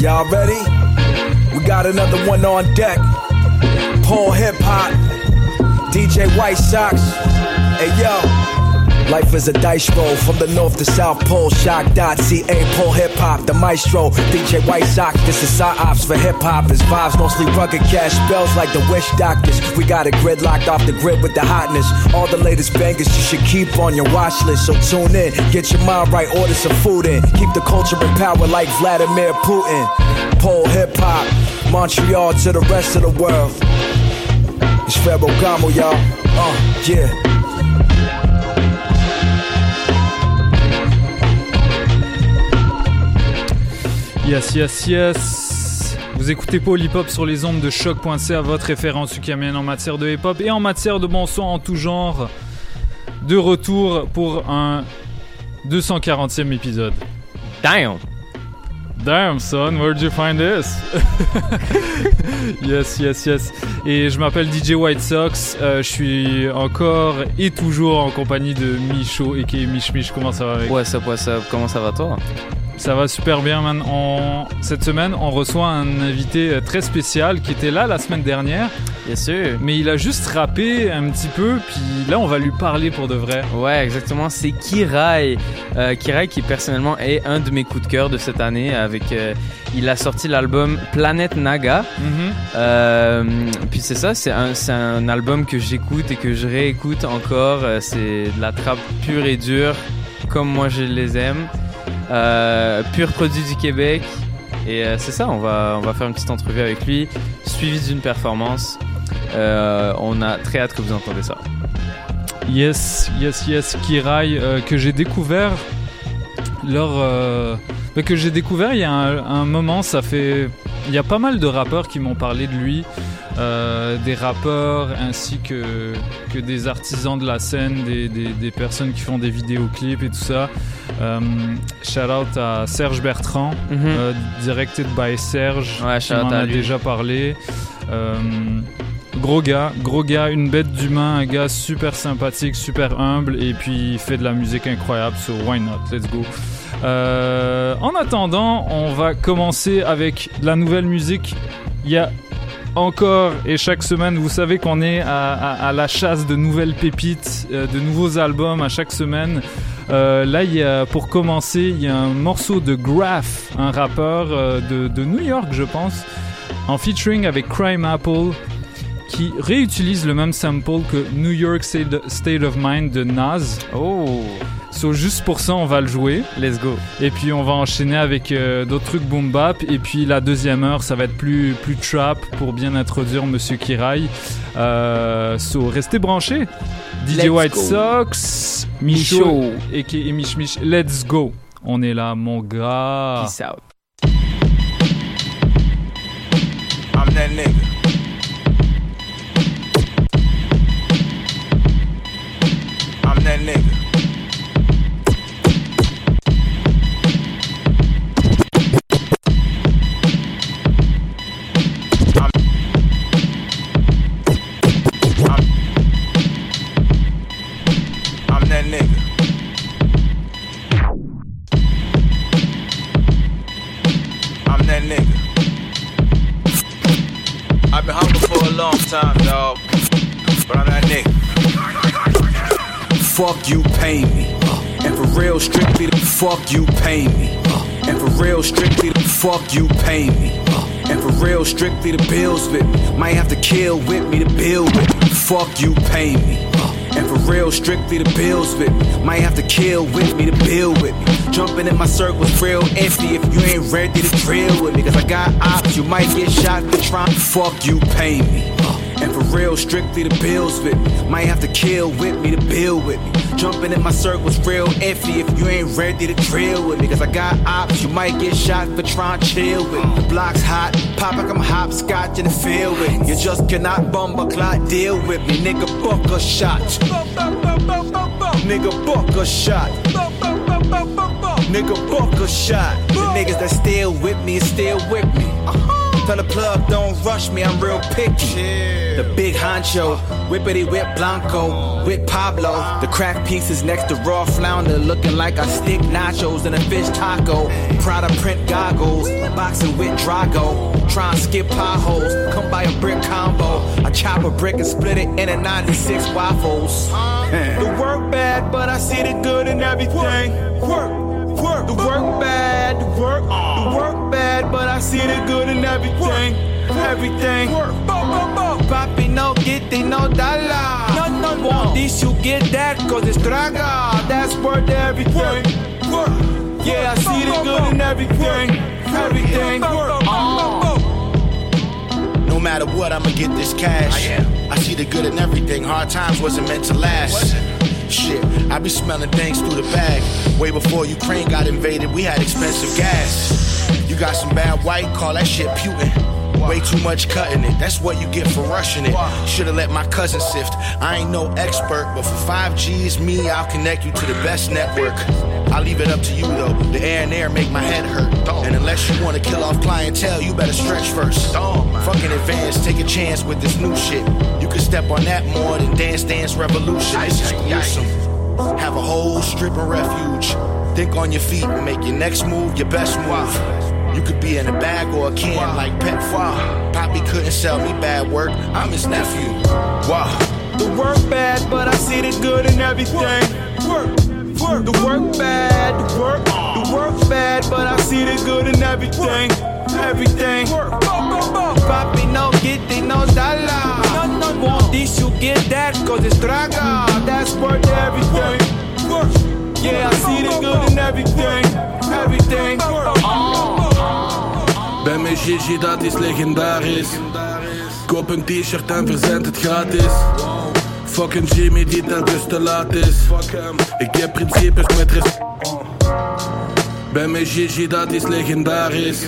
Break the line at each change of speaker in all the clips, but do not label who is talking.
Y'all ready? We got another one on deck. Paul Hip Hop, DJ White Sox. Hey yo. Life is a dice roll from the north to south pole. Shock.ca, Paul Hip Hop, the maestro. DJ White Sox, this is our ops for hip hop. It's vibes mostly rugged cash spells like the wish doctors. We got it gridlocked off the grid with the hotness. All the latest bangers you should keep on your watch list. So tune in, get your mind right, order some food in. Keep the culture in power like Vladimir Putin. Pole Hip Hop, Montreal to the rest of the world. It's Pharaoh Gamo, y'all. Uh, yeah.
Yes, yes, yes. Vous écoutez Hop sur les ondes de choc.ca, votre référence ukamienne en matière de hip hop et en matière de bon son en tout genre. De retour pour un 240e épisode.
Damn!
Damn, son, where'd you find this? yes, yes, yes. Et je m'appelle DJ White Sox. Euh, je suis encore et toujours en compagnie de Micho et Mich Mich. Comment ça va, mec?
What's up, what's up? Comment ça va, toi?
Ça va super bien, man. On... Cette semaine, on reçoit un invité euh, très spécial qui était là la semaine dernière.
Bien sûr.
Mais il a juste rappé un petit peu, puis là, on va lui parler pour de vrai.
Ouais, exactement. C'est Kirai. Euh, Kirai qui, personnellement, est un de mes coups de cœur de cette année. Avec, euh, il a sorti l'album Planète Naga.
Mhm.
Euh, puis c'est ça, c'est un, un album que j'écoute et que je réécoute encore. C'est de la trappe pure et dure, comme moi je les aime. Euh, pur produit du Québec. Et euh, c'est ça, on va, on va faire une petite entrevue avec lui, suivi d'une performance. Euh, on a très hâte que vous entendez ça.
Yes, yes, yes, Kirai, que j'ai découvert lors. euh, que j'ai découvert il y a un moment, ça fait. Il y a pas mal de rappeurs qui m'ont parlé de lui, euh, des rappeurs ainsi que, que des artisans de la scène, des, des, des personnes qui font des vidéoclips et tout ça. Euh, shout out à Serge Bertrand, euh, directed by Serge,
Ouais,
qui m'en a
lui.
déjà parlé. Gros gars, gros gars, une bête d'humain, un gars super sympathique, super humble, et puis il fait de la musique incroyable, so why not, let's go. Euh, en attendant, on va commencer avec la nouvelle musique. Il y a encore et chaque semaine, vous savez qu'on est à, la chasse de nouvelles pépites, euh, de nouveaux albums à chaque semaine. Euh, là, pour commencer, il y a un morceau de Graph, un rappeur de, de New York, je pense, en featuring avec Crime Apple, qui réutilise le même sample que New York State of Mind de Nas.
Oh,
So, juste pour ça, on va le jouer.
let's go.
Et puis on va enchaîner avec euh, d'autres trucs boom bap. Et puis la deuxième heure, ça va être plus, plus trap pour bien introduire Monsieur Kirai. Euh, so, restez branchés. DJ
Let's
White
go.
Sox, Micho et, et Mich Mich. Let's go. On est là, mon gars.
Peace out.
I'm that nigga. I'm that nigga. You, pay me. And for real, strictly the fuck you, pay me. And for real, strictly the fuck you, pay me. And for real, strictly the bills with me. Might have to kill with me to build with me. Fuck you, pay me. And for real, strictly the bills with me. Might have to kill with me to build with me. Jumping in my circles real empty if you ain't ready to drill with me. Cause I got ops, you might get shot for trying fuck you, pay me. And for real, strictly the bills with me. Might have to kill with me to build with me. Jumping in my circles real empty if you ain't ready to drill with me. Cause I got ops, you might get shot for trying to chill with me. The block's hot, pop like I'm hopscotch in the field with me. You just cannot bum a clot deal with me. Nigga, book a shot. Nigga, book a shot. Nigga, book a shot. The niggas that still with me is still with me. Tell the plug, don't rush me, I'm real picky. The big honcho, whippity whip Blanco, with Pablo. The crack pieces next to raw flounder, looking like I stick nachos in a fish taco. Prada print goggles, boxing with Drago. Try and skip potholes, come by a brick combo. I chop a brick and split it into 96 waffles. the work bad, but I see the good in everything. Work, work, the work bad, the work, oh. The work bad, but I see the good in everything. Everything. Papi, no get no dollar. No, no, no. Want this, you get that, cause it's draga. That's worth everything. Yeah, I see the good in everything. Everything. Uh.
No matter what, I'ma get this cash. Oh, I see the good in everything. Hard times wasn't meant to last. Shit, I be smelling things through the bag. Way before Ukraine got invaded, we had expensive gas. Got some bad white, call that shit Putin. Way too much cutting it, that's what you get for rushing it. Should've let my cousin sift. I ain't no expert, but for 5 G's, me, I'll connect you to the best network. I'll leave it up to you though. The air and air make my head hurt. And unless you wanna kill off clientele, you better stretch first. Fucking advance, take a chance with this new shit. You can step on that more than Dance Dance Revolution. This is gruesome. Have a whole strip of refuge. Think on your feet and make your next move your best move. You could be in a bag or a can like pet food. Poppy couldn't sell me bad work. I'm his nephew. Wow.
The work bad, but I see the good in everything. Work, work. The work bad, the work, the work bad, but I see the good in everything. Everything. Papi, no get it, no dollar. No, no, Want this, you get that, cause it's draga. That's worth everything. Yeah, I see the good in everything. Everything.
Bij mijn Gigi, dat is legendarisch. Koop een t-shirt en verzend het gratis. Fucking Jimmy die telkens te laat is. Ik heb principes met res. Bij mijn Gigi, dat is legendarisch.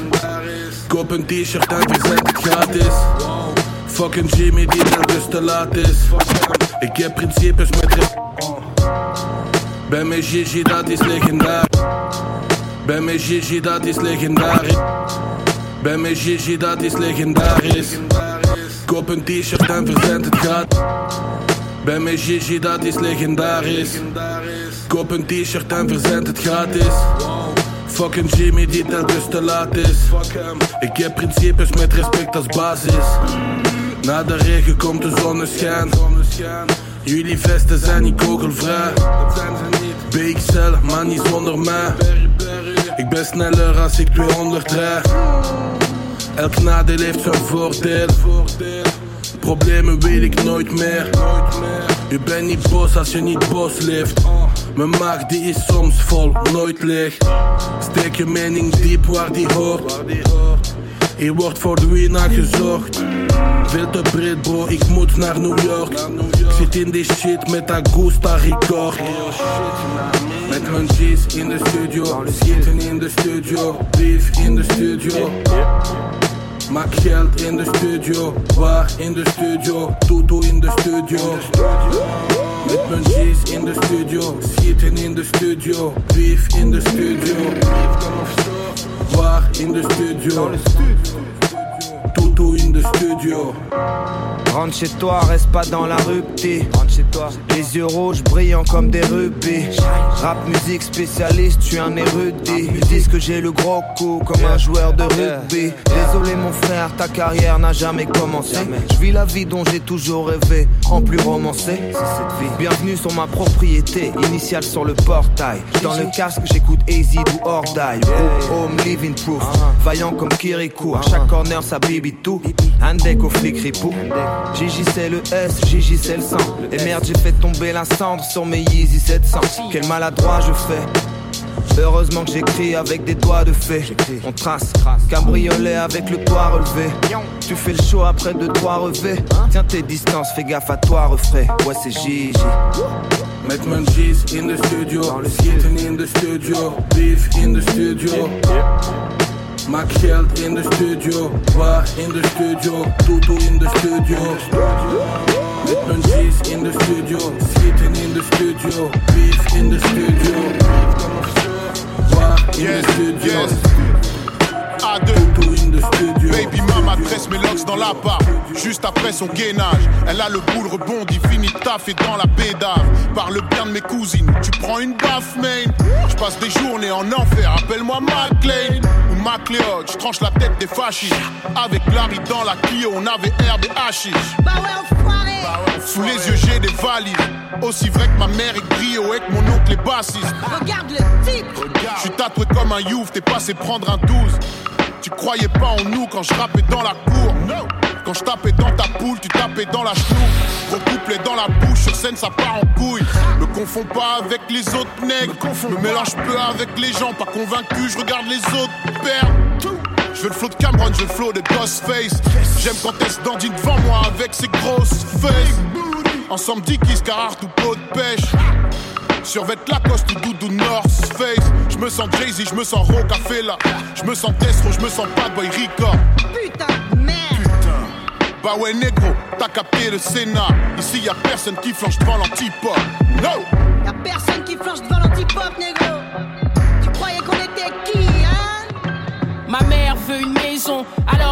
Koop een t-shirt en verzend het gratis. Fucking Jimmy die telkens te laat is. Ik heb principes met res. Bij mijn Gigi, dat is legendarisch. Bij mijn Gigi, dat is legendarisch. Bij mijn Gigi, dat is legendarisch. Koop een t-shirt en verzend het gaat. Bij mijn Gigi, dat is legendarisch. Koop een t-shirt en verzend het gratis. Fucking Jimmy die telkens te laat is. Ik heb principes met respect als basis. Na de regen komt de zonneschijn. Jullie vesten zijn niet kogelvrij. BXL, maar niet zonder mij. Ik ben sneller als ik 200 rijd. Elk nadeel heeft zijn voordeel. Problemen weet ik nooit meer. Je bent niet boos als je niet boos leeft. Mijn maag die is soms vol, nooit leeg. Steek je mening diep waar die hoort. Hier wordt voor de winnaar gezocht. Veel te breed bro, ik moet naar New York. Ik zit in die shit met Augusta record. Met mijn G's in de studio, schieten in de studio, beef in de studio. Maak geld in de studio, waar in de studio, Tutu in de studio. Met mijn G's in de studio, schieten in de studio, beef in de studio. Waar in de studio, De studio.
Rentre chez toi, reste pas dans la rue, petit. Rentre chez toi. Les yeux rouges brillants comme des rubis. Rap musique spécialiste, tu es un érudit. Ils disent que j'ai le gros coup comme un joueur de rugby. Désolé mon frère, ta carrière n'a jamais commencé. Je vis la vie dont j'ai toujours rêvé, en plus romancé. Bienvenue sur ma propriété, initiale sur le portail. Dans le casque, j'écoute Easy ou Ordai. Home living proof, vaillant comme Kirikou. À chaque corner, ça bibi tout. Un deck au flic ripou. Gigi c'est le S, Gigi c'est le sang. Et merde, j'ai fait tomber la cendre sur mes Yeezy 700. Quel maladroit je fais. Heureusement que j'écris avec des doigts de fée. On trace, cabriolet avec le toit relevé. Tu fais le show après deux trois revêts. Tiens tes distances, fais gaffe à toi, refrais. Ouais, c'est Gigi.
Mijn G's in de studio, schieten in de studio, beef in de studio. Maak geld in de studio, waar in de studio, Tutu in de studio. Met mijn G's in de studio, schieten in de studio, beef in de studio. Waar in de studio.
A2. Baby mama tresse mes locks dans la part. Juste après son gainage, elle a le boule rebondi, fini fait dans la bédave. Parle bien de mes cousines, tu prends une baffe, main. Je passe des journées en enfer, appelle-moi McLean ou McLeod. Je tranche la tête des fascistes. Avec Larry dans la Clio, on avait herbe et hashish.
Bah ouais.
Sous les yeux, j'ai des valises. Aussi vrai que ma mère est brio et que mon oncle est bassiste.
Regarde le type.
Je suis tatoué comme un youf, t'es passé prendre un 12. Tu croyais pas en nous quand je rappais dans la cour. Quand je tapais dans ta poule, tu tapais dans la chenoux. Recouplé dans la bouche, sur scène ça part en couille. Me confonds pas avec les autres nègres. Me mélange peu avec les gens, pas convaincu, je regarde les autres perdre. Je veux le flow de Cameron, je veux le flow de Ghostface. J'aime quand elle se dandine devant moi avec ses grosses fesses. Ensemble Dickies, Carhartt ou pot de pêche. Survête Lacoste ou doudou North Face. Je me sens Jay-Z, je me sens Rocafella. Je me sens Destro, je me sens Bad Boy Rica.
Putain de merde.
Bah ouais, négro, t'as capté le Sénat. Ici y a personne qui flanche devant l'antipop. No!
Y'a personne qui flanche devant l'antipop, négro. Tu croyais qu'on était qui, hein?
Ma mère veut une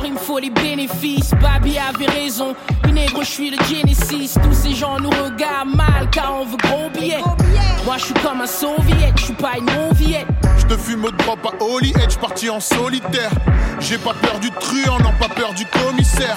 il me faut les bénéfices. Babi avait raison, une négro, je suis le Genesis. Tous ces gens nous regardent mal car on veut gros billets. Moi je suis comme un soviet, je suis pas une non-viette.
Je te fume au drop à Holy Edge, parti en solitaire. J'ai pas peur du truand, non pas peur du commissaire.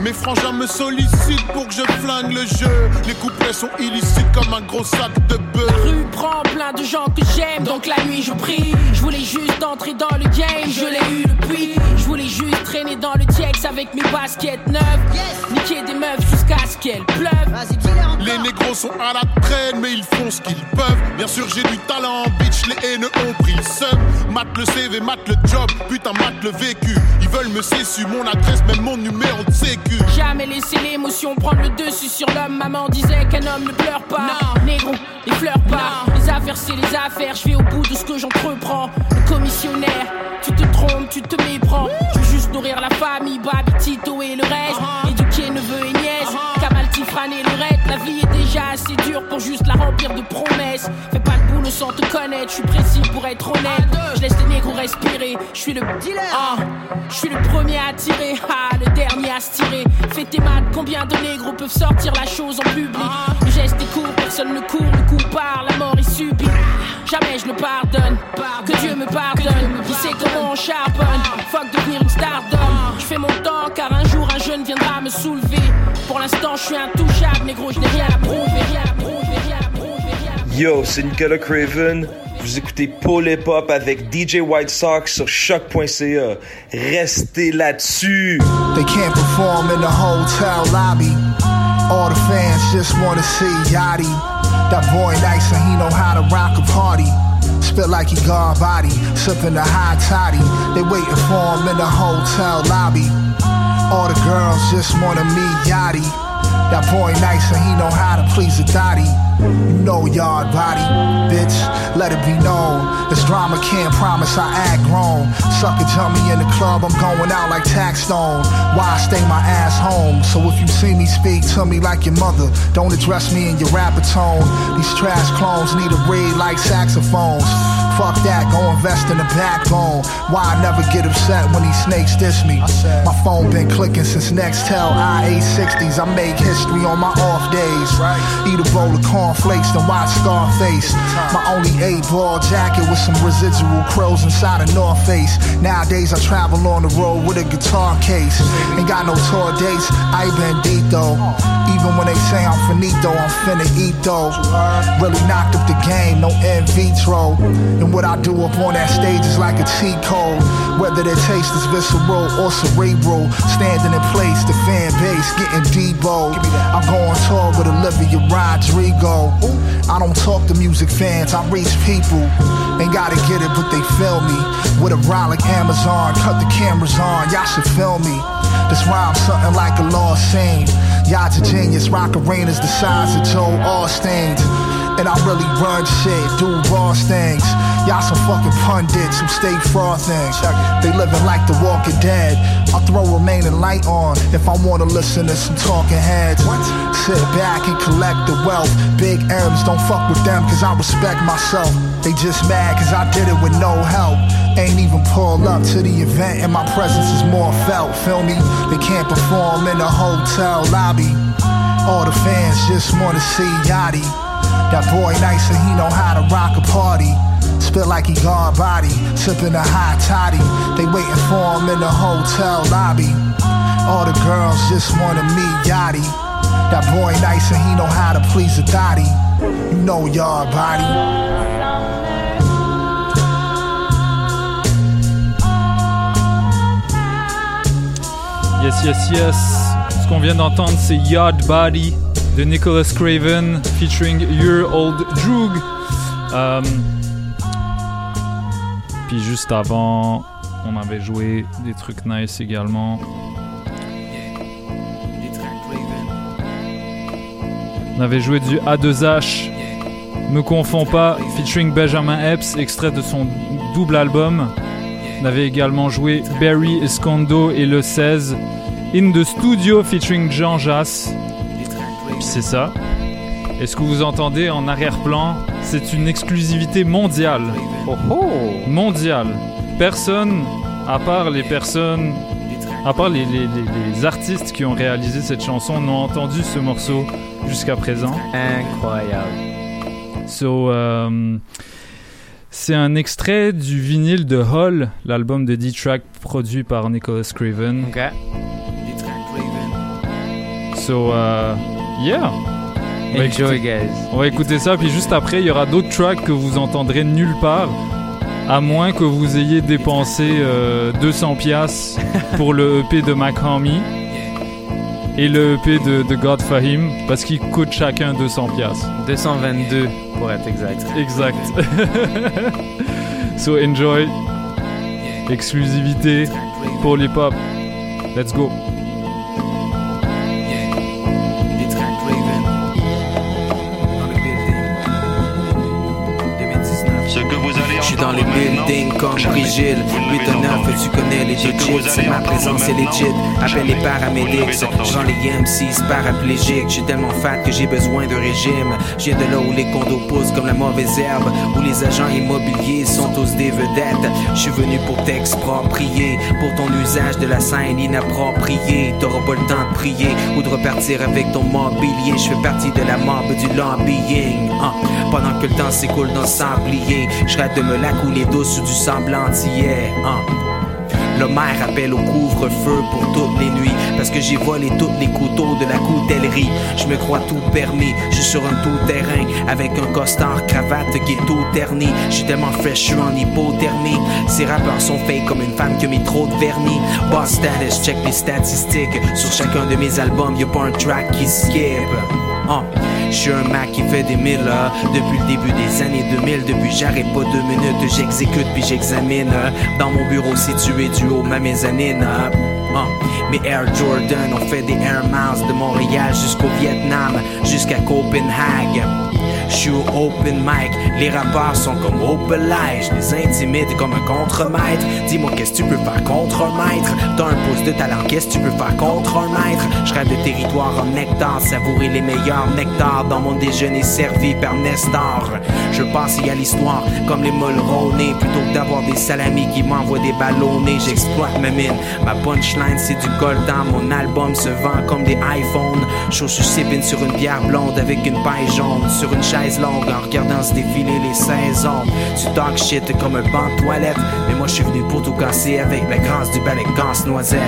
Mes frangins me sollicitent pour que je flingue le jeu. Les couplets sont illicites comme un gros sac de
La
beurre.
rue prend plein de gens que j'aime, donc la nuit je prie. Je voulais juste entrer dans le game, je l'ai eu depuis. Je voulais juste traîner dans le TX avec mes baskets neuves.
Yes.
Niquer des meufs jusqu'à ce qu'elles pleuvent.
Les négros sont à la traîne, mais ils font ce qu'ils peuvent. Bien sûr, j'ai du talent, bitch, les haineux ont pris seum. Mate le CV, mate le job, putain, mate le vécu. Ils veulent me cessu, mon adresse, même mon numéro de sécu.
Jamais laisser l'émotion prendre le dessus sur l'homme. Maman disait qu'un homme ne pleure pas. Négro, les fleurs pas. Les affaires, c'est les affaires. Je vais au bout de ce que j'entreprends. Le commissionnaire, tu te trompes, tu te méprends. Je veux juste nourrir la famille, Babi, Tito et le reste. Nièce. Kamal, Tifran et le reste. La vie est déjà assez dure pour juste la remplir de promesses. Fais pas le boulot sans te connaître. Je suis précis pour être honnête. Je laisse les négros respirer. Je suis le
Dealer.
ah, je suis le premier à tirer, ah, le dernier à se tirer. Fais tes maths, combien de négros peuvent sortir la chose en public? Le geste est court, personne ne court, le coup part, la mort est subie. Jamais je le pardonne, que Dieu me pardonne. Qui sait comment on charbonne, fuck devenir une stardom. Je fais mon temps car un jour un jeune viendra me soulever. Pour l'instant, je suis intouchable, négro, je n'ai rien à prouver.
Yo, c'est Nicolas Craven. Vous écoutez Paul Hip Hop avec DJ White Sox sur choc.ca. Restez là-dessus.
They can't perform in the hotel lobby. All the fans just wanna see Yachty. That boy nice and he know how to rock a party. Spit like he got body, sipping the high toddy. They waiting for him in the hotel lobby. All the girls just wanna meet Yachty. That boy nice and he know how to please a dotty. You know yard body, bitch. Let it be known. This drama can't promise I act grown. Sucker jump me in the club, I'm going out like tax stone. Why I stay my ass home? So if you see me speak to me like your mother, don't address me in your rapper tone. These trash clones need a read like saxophones. Fuck that, go invest in the backbone. Why I never get upset when these snakes diss me. My phone been clicking since Nextel i860s. I make history on my off days. Eat a bowl of cornflakes, then watch Scarface. My only eight ball jacket with some residual crows inside a North Face. Nowadays I travel on the road with a guitar case. Ain't got no tour dates, I been deep though. Even when they say I'm finito, I'm finna eat though. Really knocked up the game, no in vitro. And what I do up on that stage is like a cheat code. Whether the taste is visceral or cerebral, standing in place, the fan base getting debo. I go on tour with Olivia Rodrigo. I don't talk to music fans, I reach people. Ain't gotta get it, but they feel me. With a like Amazon, cut the cameras on, y'all should film me. This rhyme something like a lost scene. Y'all's a genius, rock arenas the size of Joe Austin's. And I really run shit, do boss things. Y'all some fucking pundits who stay frothing. They living like the walking dead. I throw remaining light on if I wanna listen to some talking heads. Sit back and collect the wealth. Big M's, don't fuck with them cause I respect myself. They just mad cause I did it with no help. Ain't even pull up to the event and my presence is more felt. Feel me? They can't perform in a hotel lobby. All the fans just wanna see Yachty. That boy nice and he know how to rock a party. Spit like he gone body, sipping a hot toddy. They waiting for him in the hotel lobby. All the girls just wanna meet Yachty. That boy nice and he know how to please a thotty. You know y'all body.
Yes, yes, yes. Ce qu'on vient d'entendre, c'est Yard Body de Nicholas Craven featuring Your Old Droog. Euh, puis juste avant, on avait joué des trucs nice également. On avait joué du A2H, Me Confonds pas, featuring Benjamin Epps, extrait de son double album. On avait également joué Barry Escondo et le 16, In the Studio, featuring Jean Jass. C'est ça. Et ce que vous entendez en arrière-plan, c'est une exclusivité mondiale.
Oh oh
Mondiale. Personne, à part les personnes, à part les, les- les- les artistes qui ont réalisé cette chanson, n'ont entendu ce morceau jusqu'à présent.
Incroyable.
So, euh, c'est un extrait du vinyle de Hall, l'album de D-Track produit par Nicholas Craven.
Ok.
So, euh, yeah.
Enjoy,
écouter-
guys.
On va écouter ça, puis juste après, il y aura d'autres tracks que vous entendrez nulle part, à moins que vous ayez dépensé euh, 200 pièces pour le EP de Mac Homie et le EP de, de God Fahim, parce qu'ils coûtent chacun 200 pièces.
222 pour être exact.
Exact. so enjoy. Exclusivité pour les pop. Let's go.
Dans les buildings comme
ne
8
l'avez
9
entendu.
tu connais les digits C'est ma présence
maintenant,
legit Appelle les paramédics. Genre les MCs paraplégiques. Je suis tellement fat que j'ai besoin de régime. Je viens de là où les condos poussent comme la mauvaise herbe. Où les agents immobiliers sont tous des vedettes. Je suis venu pour t'exproprier. Pour ton usage de la scène inappropriée. T'auras pas le temps de prier Ou de repartir avec ton mobilier. Je fais partie de la mob du lobbying. Ah, Pendant que le temps s'écoule dans le sablier de me la couler douce ou du semblant entier Ah. Le maire appelle au couvre-feu pour toutes les nuits Parce que j'ai volé tous les couteaux de la coutellerie. Je me crois tout permis, je suis sur un tout-terrain Avec un costard cravate qui est tout terni. Je tellement fresh, en hypothermie. Ces rappeurs sont fake comme une femme qui a mis trop de vernis. Boss status, check les statistiques. Sur chacun de mes albums, y'a pas un track qui skip Ah, Je suis un Mac qui fait des mille Depuis le début des années 2000 Depuis j'arrête pas deux minutes J'exécute puis j'examine. Dans mon bureau situé du haut ma mezzanine. Ah, Mes Air Jordan ont fait des Air Miles De Montréal jusqu'au Vietnam Jusqu'à Copenhague je suis au open mic, les rappeurs sont comme open light, je les intimide comme un contremaître. Dis-moi qu'est-ce que tu peux faire contre un maître? T'as un pouce de talent, qu'est-ce que tu peux faire contre un maître? Je rêve de territoire en nectar, savourer les meilleurs nectars dans mon déjeuner servi par Nestor. Je passe y à l'histoire comme les Mulroney plutôt que d'avoir des salamis qui m'envoient des ballonnés. J'exploite ma mine, ma punchline c'est du coltan, mon album se vend comme des iPhones. Je suis sur une bière blonde avec une paille jaune, sur une longue en regardant se défiler les saisons. Tu talk shit comme un banc de toilette, mais moi je suis venu pour tout casser avec la grâce du balai noisette.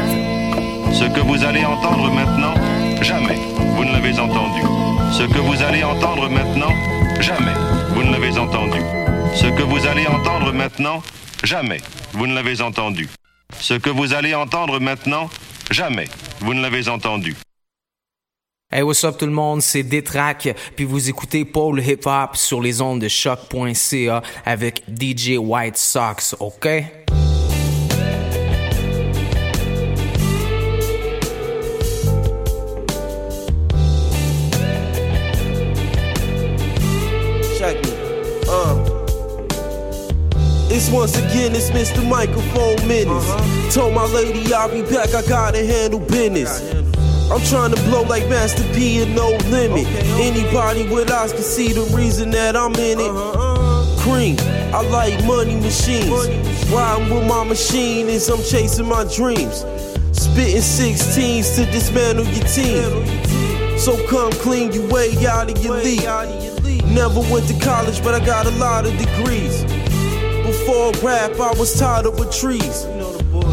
Ce que vous allez entendre maintenant, jamais vous ne l'avez entendu. Ce que vous allez entendre maintenant, jamais vous ne l'avez entendu. Ce que vous allez entendre maintenant, jamais vous ne l'avez entendu. Ce que vous allez entendre maintenant, jamais vous ne l'avez entendu.
Hey, what's up tout le monde, c'est Détrac, puis vous écoutez Paul Hip Hop sur les ondes de choc.ca avec DJ White Sox, ok? Uh.
It's once again, it's Mr. Microphone Minutes. Uh -huh. Told my lady I'll be back, I gotta handle business. Gotta handle I'm trying to blow like Master P and no limit. Anybody with eyes can see the reason that I'm in it. Uh-huh. Cream, I like money machines. Riding with my machine is I'm chasing my dreams. Spitting 16s to dismantle your team. So come clean you way out of your league. Never went to college, but I got a lot of degrees. Before rap, I was tired of with trees.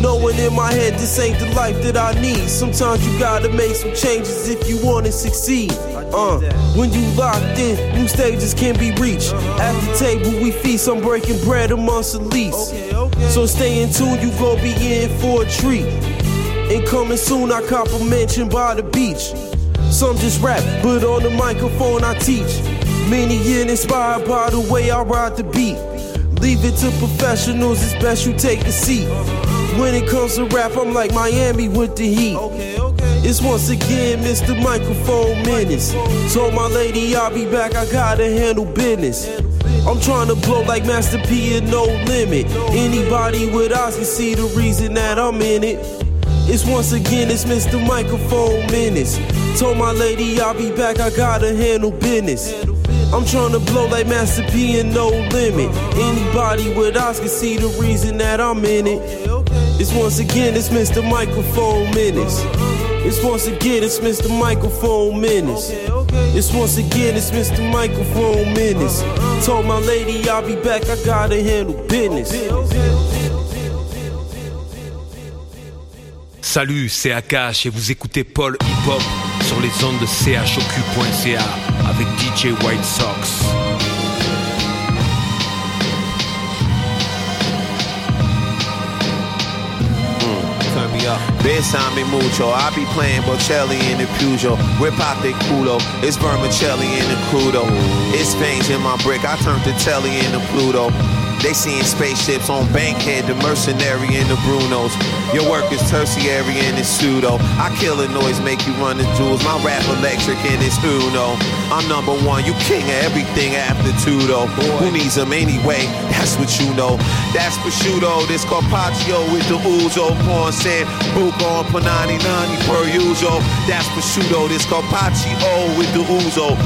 Knowing in my head this ain't the life that I need. Sometimes you gotta make some changes if you wanna succeed. Uh, when you locked in, new stages can be reached. At the table we feast, I'm breaking bread amongst least. So stay in tune, you gon' be in for a treat. And coming soon, I compliment by the beach. Some just rap, but on the microphone I teach. Many get inspired by the way I ride the beat. Leave it to professionals, it's best you take a seat. When it comes to rap, I'm like Miami with the heat. It's once again Mr. Microphone Minutes. Told my lady I'll be back, I gotta handle business. I'm trying to blow like Master P and no limit. Anybody with eyes can see the reason that I'm in it. It's once again, it's Mr. Microphone Minutes. Told my lady I'll be back, I gotta handle business. I'm trying to blow like Master P and no limit. Anybody with eyes can see the reason that I'm in it. It's once again, it's Mr. Microphone Minutes. It's once again, it's Mr. Microphone Minutes. It's once again, it's Mr. Microphone Minutes. Told my lady I'll be back, I gotta handle business.
Salut, c'est Akash et vous écoutez Paul Hip Hop sur les ondes de chocu.ca avec DJ White Sox.
Besame mucho. I be playing Bocelli in the Peugeot. Rip out the culo. It's vermicelli in the crudo. It's veins in my brick. I turned the telly into Pluto. They seeing spaceships on Bankhead, the mercenary and the Brunos. Your work is tertiary and it's pseudo. I kill a noise, make you run the jewels. My rap electric and it's Uno. I'm number one, you king of everything after Tudo. Who needs them anyway? That's what you know. That's prosciutto, this carpaccio with the Uzo. Porn said, book on Panani Nani per usual. That's prosciutto, this carpaccio with the Uzo.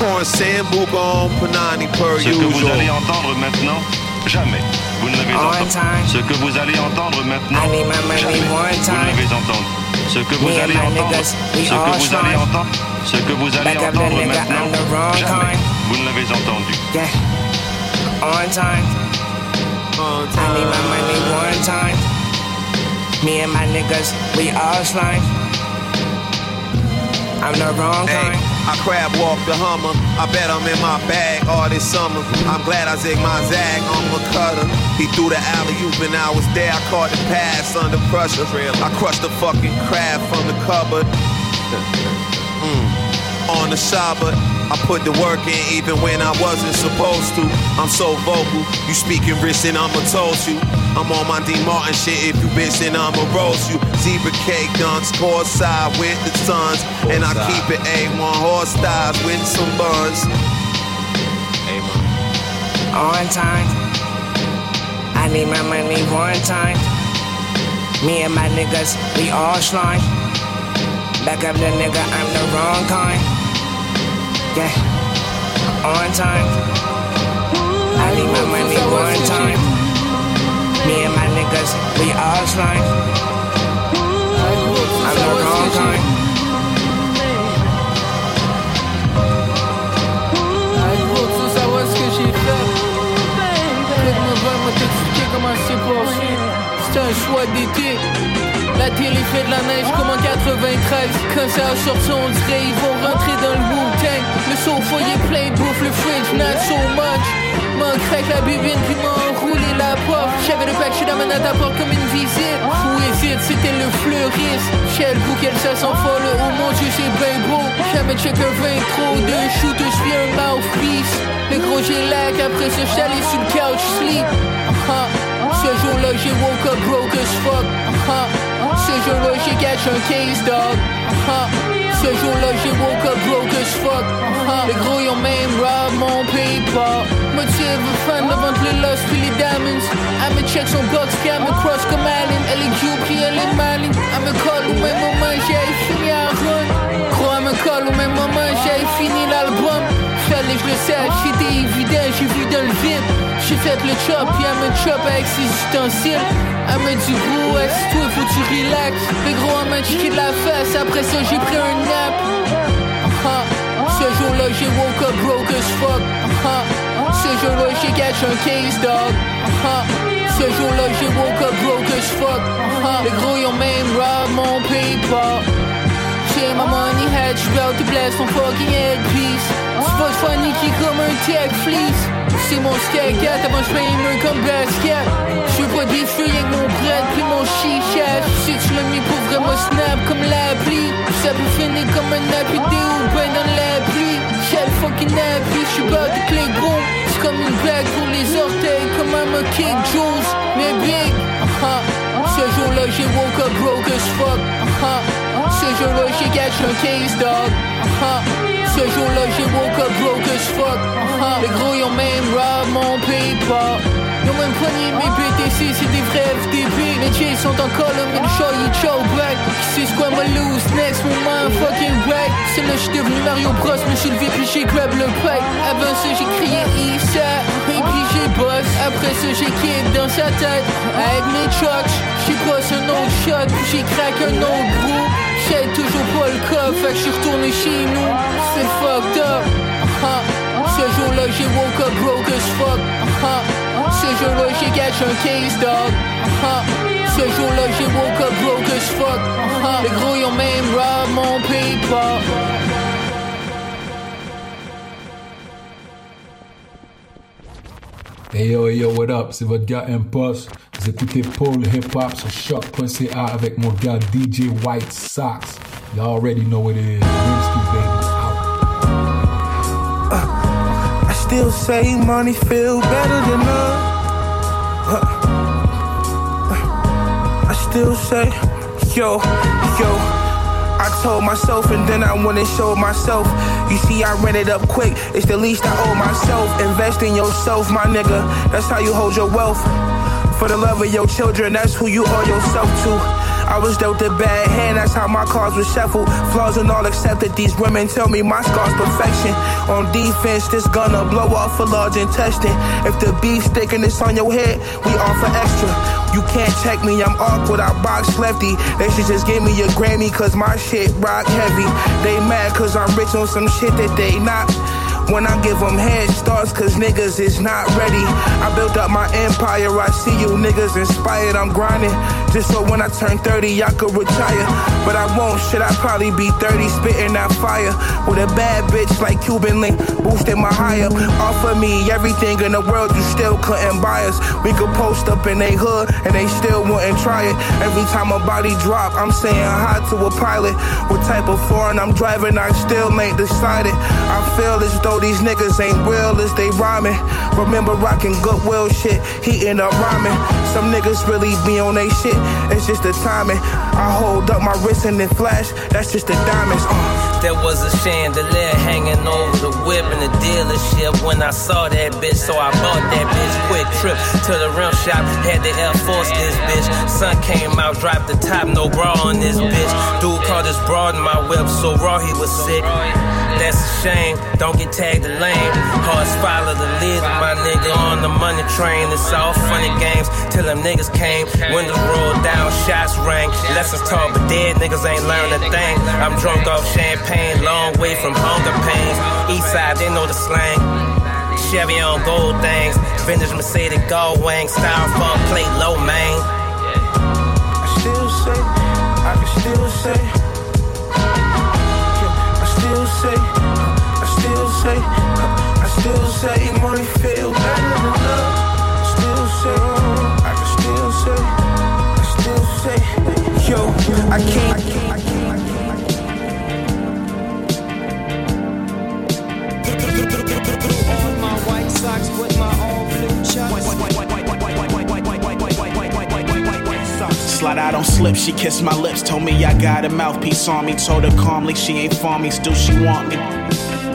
Porn said, book on Panani per
Ce que vous
usual.
allez entendre maintenant, jamais vous ne l'avez entendu. Ce que vous allez entendre maintenant, jamais vous ne l'avez entendu. Ce que vous allez entendre, ce que vous allez entendre, ce que vous allez entendre maintenant, jamais vous ne l'avez entendu.
On time. I need my money one time. Me and my niggas, we all slime. I'm the wrong kind.
I crab walk the Hummer. I bet I'm in my bag all this summer. I'm glad I zig my zag on my cutter. He threw the alley oop and I was there. I caught the pass under pressure. I crushed the fucking crab from the cupboard. Mm. On the Shabbat, I put the work in even when I wasn't supposed to. I'm so vocal, you speaking rich and I'ma toast you. I'm on my D Martin shit, if you bitch then I'ma roast you. Zebra cake dunks, courtside with the Suns. And I keep it A1 horse thighs with some buns.
On time. I need my money one time. Me and my niggas, we all slime. Back up the nigga, I'm the wrong kind. Yeah. On time. I need my money one time. Me and my niggas, we all slime. I'm the wrong kind.
Faut savoir ce que j'ai fait. Laisse-moi vraiment t'expliquer comment c'est passé. C'est un choix d'été. La télé fait de la neige comme en 93. Quand ça a sorti, on ils vont rentrer dans le Wu-Tang. Le sofa il est plein de le fridge not so much. M'en craque la bibine puis m'en enroulé la porte. J'avais le pack, j'suis dans à porte comme une visite. Fou hésite, c'était le fleuriste. J'ai le bouquet, ça s'en folle. Oh mon dieu, c'est ben beau. Jamais check un 20 trop de shoot, je suis un mouthpiece. Le gros j'ai lag, après j'suis allé sur le couch sleep. Ah, Ce jour-là, j'ai woke up broke as fuck. Ah, Ce jour-là, j'ai catch un case dog. Ah, Ce jour-là, j'ai woke up broke as fuck. Ah, Les gros, ils même rob mon paper. Motive a fan devant les lost puis les diamonds. Elle me check son box puis elle me cross comme Allen. Elle est cute puis elle est maligne. Elle me colle au même moment, j'ai fini à run. Crois, elle me colle au même moment, j'ai fini l'album. Fallait je le sache, c'était évident, j'ai vu dans le vide. J'ai fait le chop, puis elle me chop avec ses ustensiles. Elle me dit, gros, assis-toi, faut que tu relax? Le gros, elle m'a de la face, après ça, j'ai pris un nap. Uh-huh. Ce jour-là, j'ai woke up broke as fuck. Uh-huh. Ce jour-là, j'ai catch un case, dog. Ce jour-là, j'ai woke up broke as fuck. Uh-huh. Le gros, ils ont même rob mon paper. J'ai ma money head, j'suis to bless son fucking headpiece. C'est pas funny qui comme un tech fleece. C'est mon hat avant j'paye mieux comme basket. J'veux pas des feuilles avec mon bread puis mon chicha. J'sais que j'le mis pour vraiment snap comme l'appli. Ça peut finir comme un appui ou ben dans la pluie. J'ai fucking appui, j'suis pas de clé gros. C'est comme une blague pour les orteils, comme un me kick Jules. Mais big. Ce jour-là, j'ai woke up broke as fuck. Uh-huh. Ce jour-là, j'ai gâché un case, dog. Uh-huh. Ce jour-là, j'ai woke up broke as fuck. Uh-huh. Les gros, ils ont même rob mon paper. Ils ont même pogné mes BTC, c'est des vrais FDP. Les Jays sont en mais le show, il choke back. Qui sait quoi me lose next, mon motherfucking back. C'est là, j'suis devenu Mario Bros, me suis levé puis j'ai grab le pipe. Avant ça, j'ai crié j'ai Après ça, j'ai dans sa tête. Avec mes trucks, j'ai passé un autre shot, j'ai crack un autre groupe. J'ai toujours pas le coffre, fait que j'suis retourné chez nous. C'est fucked up. Uh-huh. Ce jour-là, j'ai woke up broke as fuck. Uh-huh. Ce jour-là, j'ai gâché un case, dog. Ce jour-là, j'ai woke up broke as fuck. Les gros, ils même rob mon.
Hey yo, hey yo, what up? C'est votre gars Impost. Vous écoutez Paul Hip Hop sur choc.ca avec mon gars DJ White Sox. You already know what it is. Baby.
Uh, I still say money feel better than love. Uh, uh, I still say, yo, yo. I told myself and then I went and showed myself. You see, I ran it up quick. It's the least I owe myself. Invest in yourself, my nigga. That's how you hold your wealth. For the love of your children, that's who you owe yourself to. I was dealt a bad hand, that's how my cards were shuffled. Flaws and all accepted. These women tell me my scar's perfection. On defense, this gonna blow off a large intestine. If the beef sticking it's on your head, we offer extra. You can't check me, I'm awkward, I box lefty. They should just give me a Grammy, cause my shit rock heavy. They mad cause I'm rich on some shit that they not. When I give them head starts, cause niggas is not ready. I built up my empire, I see you niggas inspired, I'm grinding. Just so when I turn 30, I could retire. But I won't, shit, I'd probably be 30, spitting that fire. With a bad bitch like Cuban Link, boosting my higher. Offer me everything in the world, you still couldn't buy us. We could post up in they hood, and they still wouldn't try it. Every time a body drop, I'm saying hi to a pilot. What type of foreign I'm driving, I still ain't decided. I feel as though these niggas ain't real as they rhyming. Remember rocking goodwill shit, heating up rhyming. Some niggas really be on they shit, it's just the timing. I hold up my wrist and then flash, that's just the diamonds. Uh.
There was a chandelier hanging over the whip in the dealership when I saw that bitch, so I bought that bitch. Quick trip to the rim shop, had the Air Force this bitch. Sun came out, dropped the top, no bra on this bitch. Dude called his broad in my whip, so raw he was sick. That's a shame, don't get tagged the lame. Hearts follow the lead, my nigga on the money train. It's all funny games till them niggas came. Windows rolled down, shots rang. Lessons taught, but dead niggas ain't learned a thing. I'm drunk off champagne, long way from hunger pains. East side, they know the slang. Chevy on gold things, vintage Mercedes gold wing, styrofoam plate low main.
I still say, I can still say, say, money feel better than love. Still say, I can still say, I still say, yo, I can't. I can't, I can't.
On my white socks with my own blue chucks.
Slide out on slip, she kissed my lips, told me I got a mouthpiece on me, told her calmly she ain't for me, still she want me.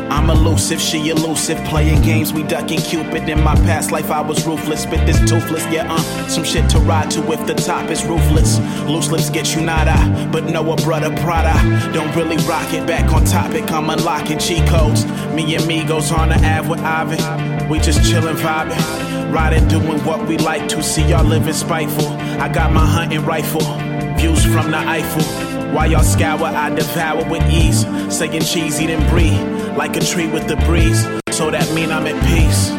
I'm elusive, she elusive. Playing games, we ducking Cupid. In my past life, I was ruthless. Spit this toothless, yeah, uh. Some shit to ride to if the top is ruthless. Loose lips get you nada, but no a brother Prada. Don't really rock it. Back on topic, I'm unlocking cheat codes. Me and me goes on the Ave with Ivan. We just chillin', vibing. Riding, doing what we like to. See y'all living spiteful. I got my hunting rifle. Views from the Eiffel. While y'all scour, I devour with ease. Saying cheesy, then breathe. Like a tree with the breeze. So that mean I'm at peace.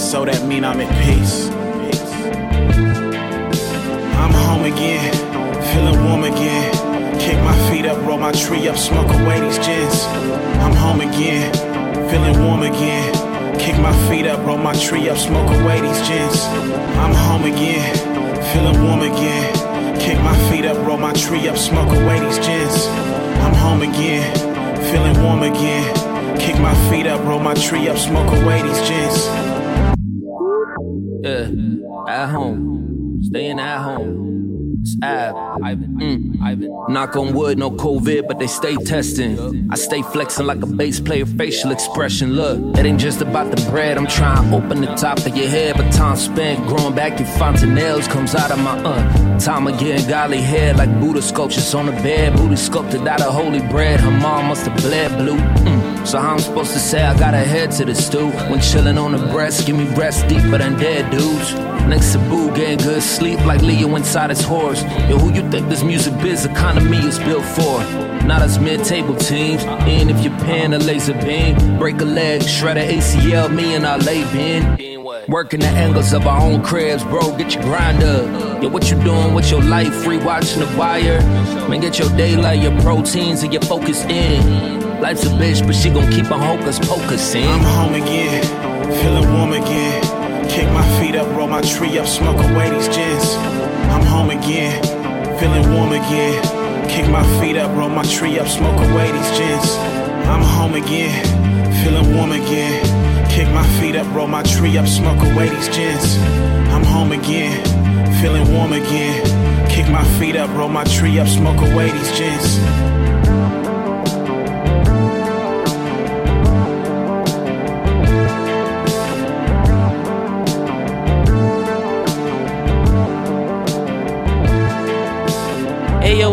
So that mean I'm at peace. Peace. I'm home again. Feeling warm again. Kick my feet up, roll my tree up, smoke away these gins. I'm home again. Feeling warm again. Kick my feet up, roll my tree up, smoke away these gins. I'm home again. Feeling warm again. Kick my feet up, roll my tree up, smoke away these gins. I'm home again, feeling warm again. Kick my feet up, roll my tree up, smoke away these gins.
Yeah, at home, staying at home. It's Ivan, mm. Knock on wood, no COVID, but they stay testing. I stay flexing like a bass player, facial expression. Look, it ain't just about the bread. I'm trying to open the top of your head, but time spent growing back your fontanelles comes out of my uh. Time again, godly hair like Buddha sculptures on the bed. Booty sculpted out of holy bread. Her mom must have bled blue. Mm. So how I'm supposed to say I got a head to the stew when chilling on the breast? Give me breasts deeper than dead dudes. Next to Boo, getting good sleep like Leo inside his horse. Yo, who you think this music biz economy is built for? Not us mid-table teams. And if you're paying a laser beam, break a leg, shred a ACL, me and our lay bin. Working the angles of our own cribs, bro. Get your grind up. Yo, what you doing with your life? Free watching the wire. Man, get your daylight, your proteins, and your focus in. Life's a bitch, but she gon' keep on hocus pocus in.
I'm home again, feeling warm again. Kick my feet up, roll my tree up, smoke away these gins. I'm home again, feeling warm again. Kick my feet up, roll my tree up, smoke away these gins. I'm home again, feeling warm again. Kick my feet up, roll my tree up, smoke away these gins. I'm home again, feeling warm again. Kick my feet up, roll my tree up, smoke away these gins.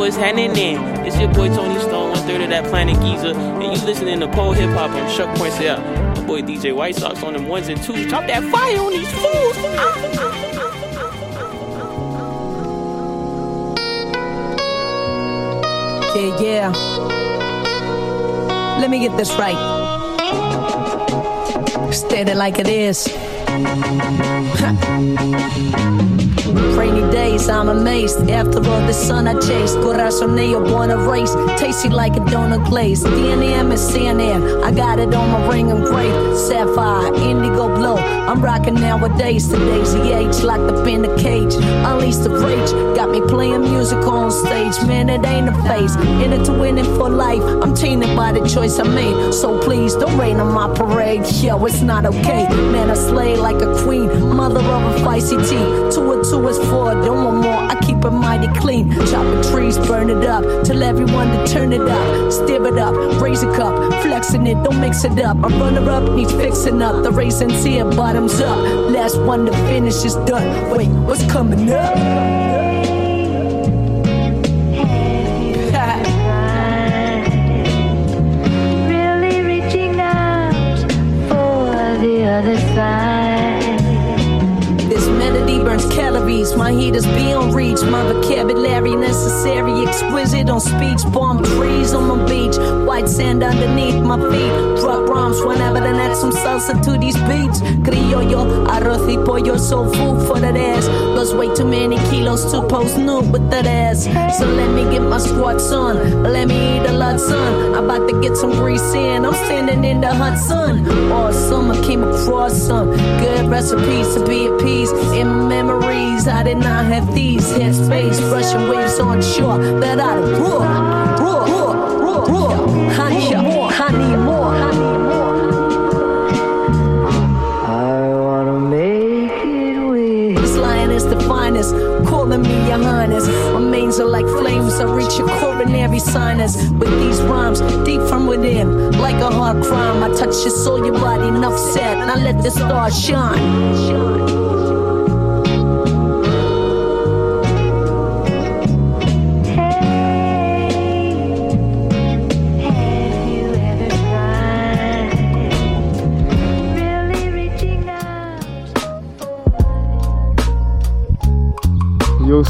It's happening in. It's your boy Tony Stone, one third of that planet Giza, and you listening to Pole Hip Hop on Shuck Points Out. My boy DJ White Sox on them ones and twos. Drop that fire on these fools.
Yeah, yeah. Let me get this right. State it like it is. Rainy days, I'm amazed. After all the sun I chased, corazoneo born a race. Tasty like a donut glaze. DNM is CNN. I got it on my ring and grave. Sapphire, indigo glow. I'm rocking nowadays. Today's the age, locked up in the cage. Unleash the rage. Got me playing music on stage. Man, it ain't a phase. In it to win it for life. I'm tainted by the choice I made. So please don't rain on my parade. Yo, it's not okay. Man, I slay like a queen. Mother of a feisty tea. Two or two is four. Don't want more. I keep it mighty clean. Chopping trees, burn it up. Tell everyone to turn it up. Stir it up. Raise a cup. Flexing it. Don't mix it up. A runner up needs fixing up. The racing's here. Bottoms up. Last one to finish is done. Wait, what's coming up?
Really reaching out for the other side.
My heat is beyond reach. My vocabulary necessary, exquisite on speech. Palm trees on my beach. White sand underneath my feet. Drop rhymes whenever then add some salsa to these beats. Criollo, arroz y pollo, so food for that ass. Lost way too many kilos to post nude with that ass. So let me get my squats on. Let me eat a lot, son. I'm about to get some grease in. I'm standing in the hot sun. All summer came across some good recipes to be at peace. In memories, I I did not have these headspace, rushing waves on shore that I'd roar, roar, roar, roar, roar. I need more, I need more, I need more.
I wanna make it weird.
This lion is the finest, calling me your highness. My manes are like flames, I reach your coronary sinus with these rhymes deep from within, like a hard crime. I touch your soul, your body, enough said, and I let the stars shine.
shine.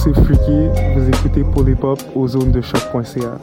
c'est Freaky, vous écoutez Polypop aux zones de choc.ca.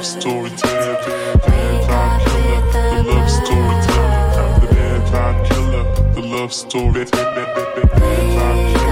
love story. The the love story. I'm the anti-killer, the love story. The
anti-killer.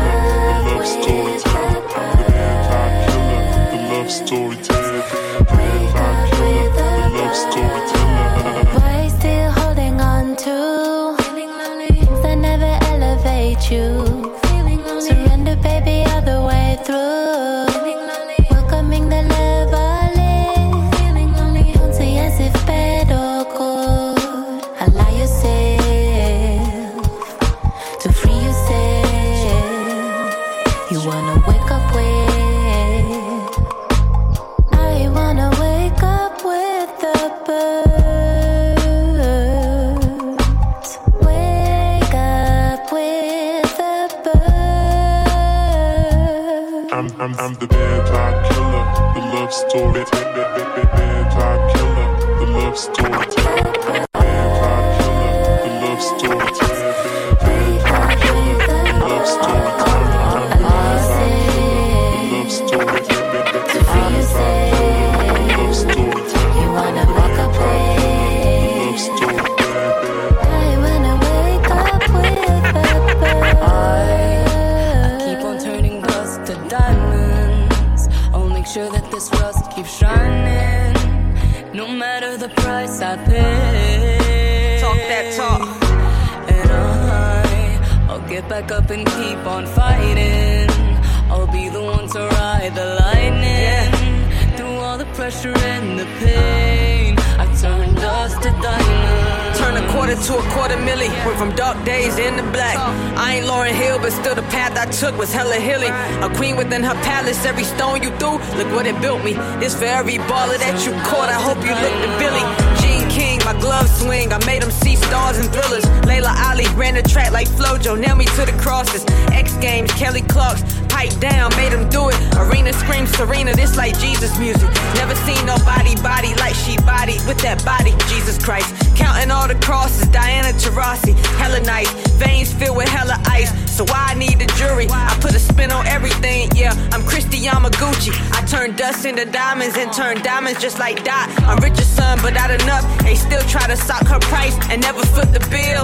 Into diamonds and turn diamonds just like Dot. I'm Richard's son, but not enough. They still try to sock her price and never foot the bill.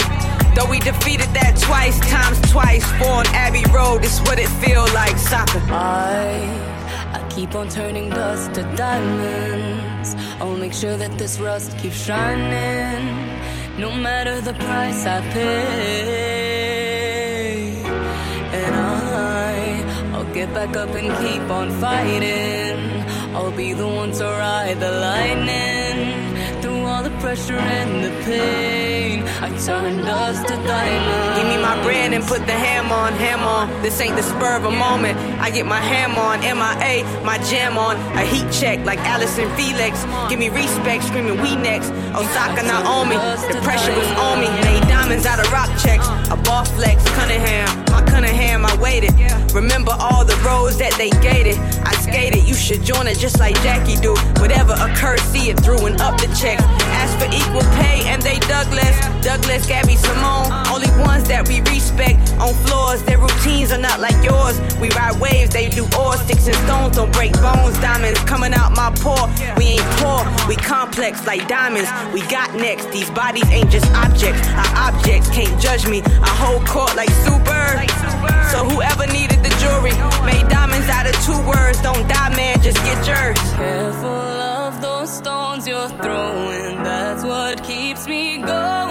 Though we defeated that twice, times twice. Four on Abbey Road, it's what it feel like soccer.
I, I keep on turning dust to diamonds. I'll make sure that this rust keeps shining. No matter the price I pay. And I, I'll get back up and keep on fighting. I'll be the one to ride the lightning. Through all the pressure and the pain, I turn dust to diamond.
Give me my bread and put the ham on, ham on. This ain't the spur of a moment. I get my ham on, MIA, my jam on. A heat check like Allison Felix. Give me respect, screaming we next. Osaka Naomi, the pressure was on me. Made diamonds out of rock checks. A ball flex, Cunningham. My Cunningham, I waited. Remember all the roads that they gated. You should join it just like Jackie do. Whatever occurred, see it through and up the check. For equal pay and they Douglas. Douglas, Gabby Simone. Only ones that we respect on floors. Their routines are not like yours. We ride waves, they do ore. Sticks and stones don't break bones. Diamonds coming out my pore. We ain't poor, we complex like diamonds. We got next. These bodies ain't just objects. Our objects can't judge me. I hold court like super. So whoever needed the jury made diamonds out of two words. Don't die, man, just get yours.
Careful stones you're throwing. That's what keeps me going.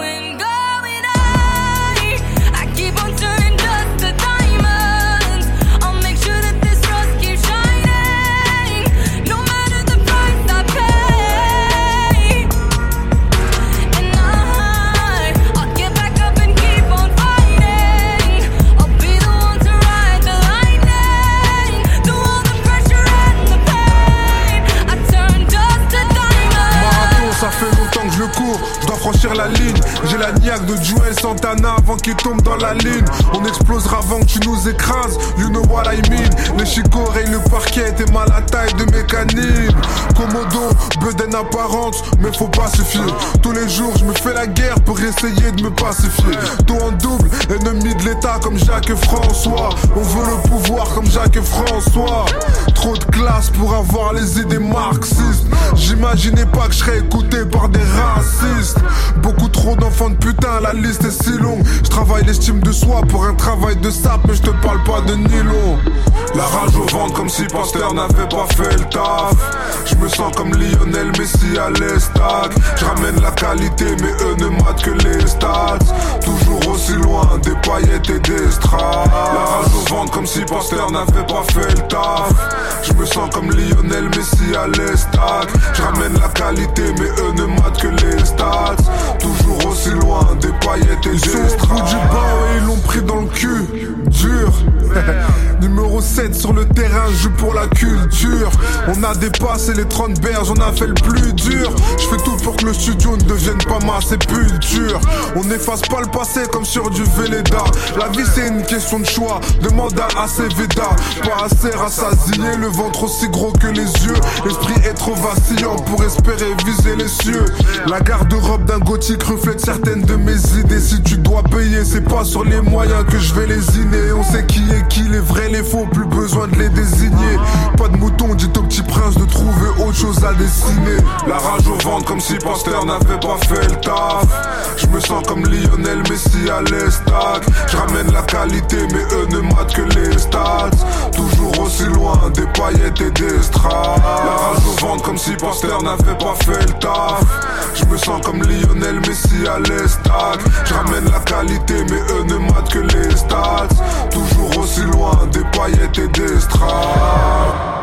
Franchir la ligne. J'ai la niaque de Joel Santana avant qu'il tombe dans la ligne. On explosera avant que tu nous écrases, you know what I mean. Les chicots rayent le parquet, t'es mal à taille de mes canines. Komodo, bedaine apparente, mais faut pas se. Tous les jours, je me fais la guerre pour essayer de me pacifier. Tout en double, ennemi de l'État comme Jacques et François. On veut le pouvoir comme Jacques et François. Trop de classe pour avoir les idées marxistes. J'imaginais pas que je serais écouté par des racistes. Beaucoup trop d'enfants putain, la liste est si longue. Je travaille l'estime de soi pour un travail de sap, mais je te parle pas de nylon. La rage au ventre comme si Pasteur n'avait pas fait le taf. Je me sens comme Lionel Messi à l'estac. Je ramène la qualité, mais eux ne matent que les stats. Toujours aussi loin des paillettes et des strass. La rage au ventre comme si Pasteur n'avait pas fait le taf. Je me sens comme Lionel Messi à l'estac. Je ramène la qualité, mais eux ne matent que les stats. Toujours aussi loin des paillettes et strass. Au bout du banc et ils l'ont pris dans le cul. Dur. Numéro 7 sur le terrain, joue pour la culture. On a dépassé les 30 berges, on a fait le plus dur. Je fais tout pour que le studio ne devienne pas ma sépulture. On n'efface pas le passé comme sur du Véleda. La vie c'est une question de choix, demande à Aceveda. Pas assez rassasié, le ventre aussi gros que les yeux. L'esprit est trop vacillant pour espérer viser les cieux. La garde-robe d'un gothique reflète certaines de mes idées. Si tu dois payer, c'est pas sur les moyens que je vais lésiner. On sait qui est qui, les vrais, les faux, plus besoin de les désigner. Pas de mouton, dit au petit prince de trouver autre chose à dessiner. La rage au ventre comme si Pasteur n'avait pas fait le taf. Je me sens comme Lionel Messi à l'estac. Je ramène la qualité, mais eux ne matent que les stats. Toujours aussi loin des paillettes et des strass. La rage au ventre comme si Pasteur n'avait pas fait le taf. Je me sens comme Lionel Messi à l'estac. Je ramène la qualité, mais eux ne matent que les stats. Toujours aussi loin des paillettes et des strass.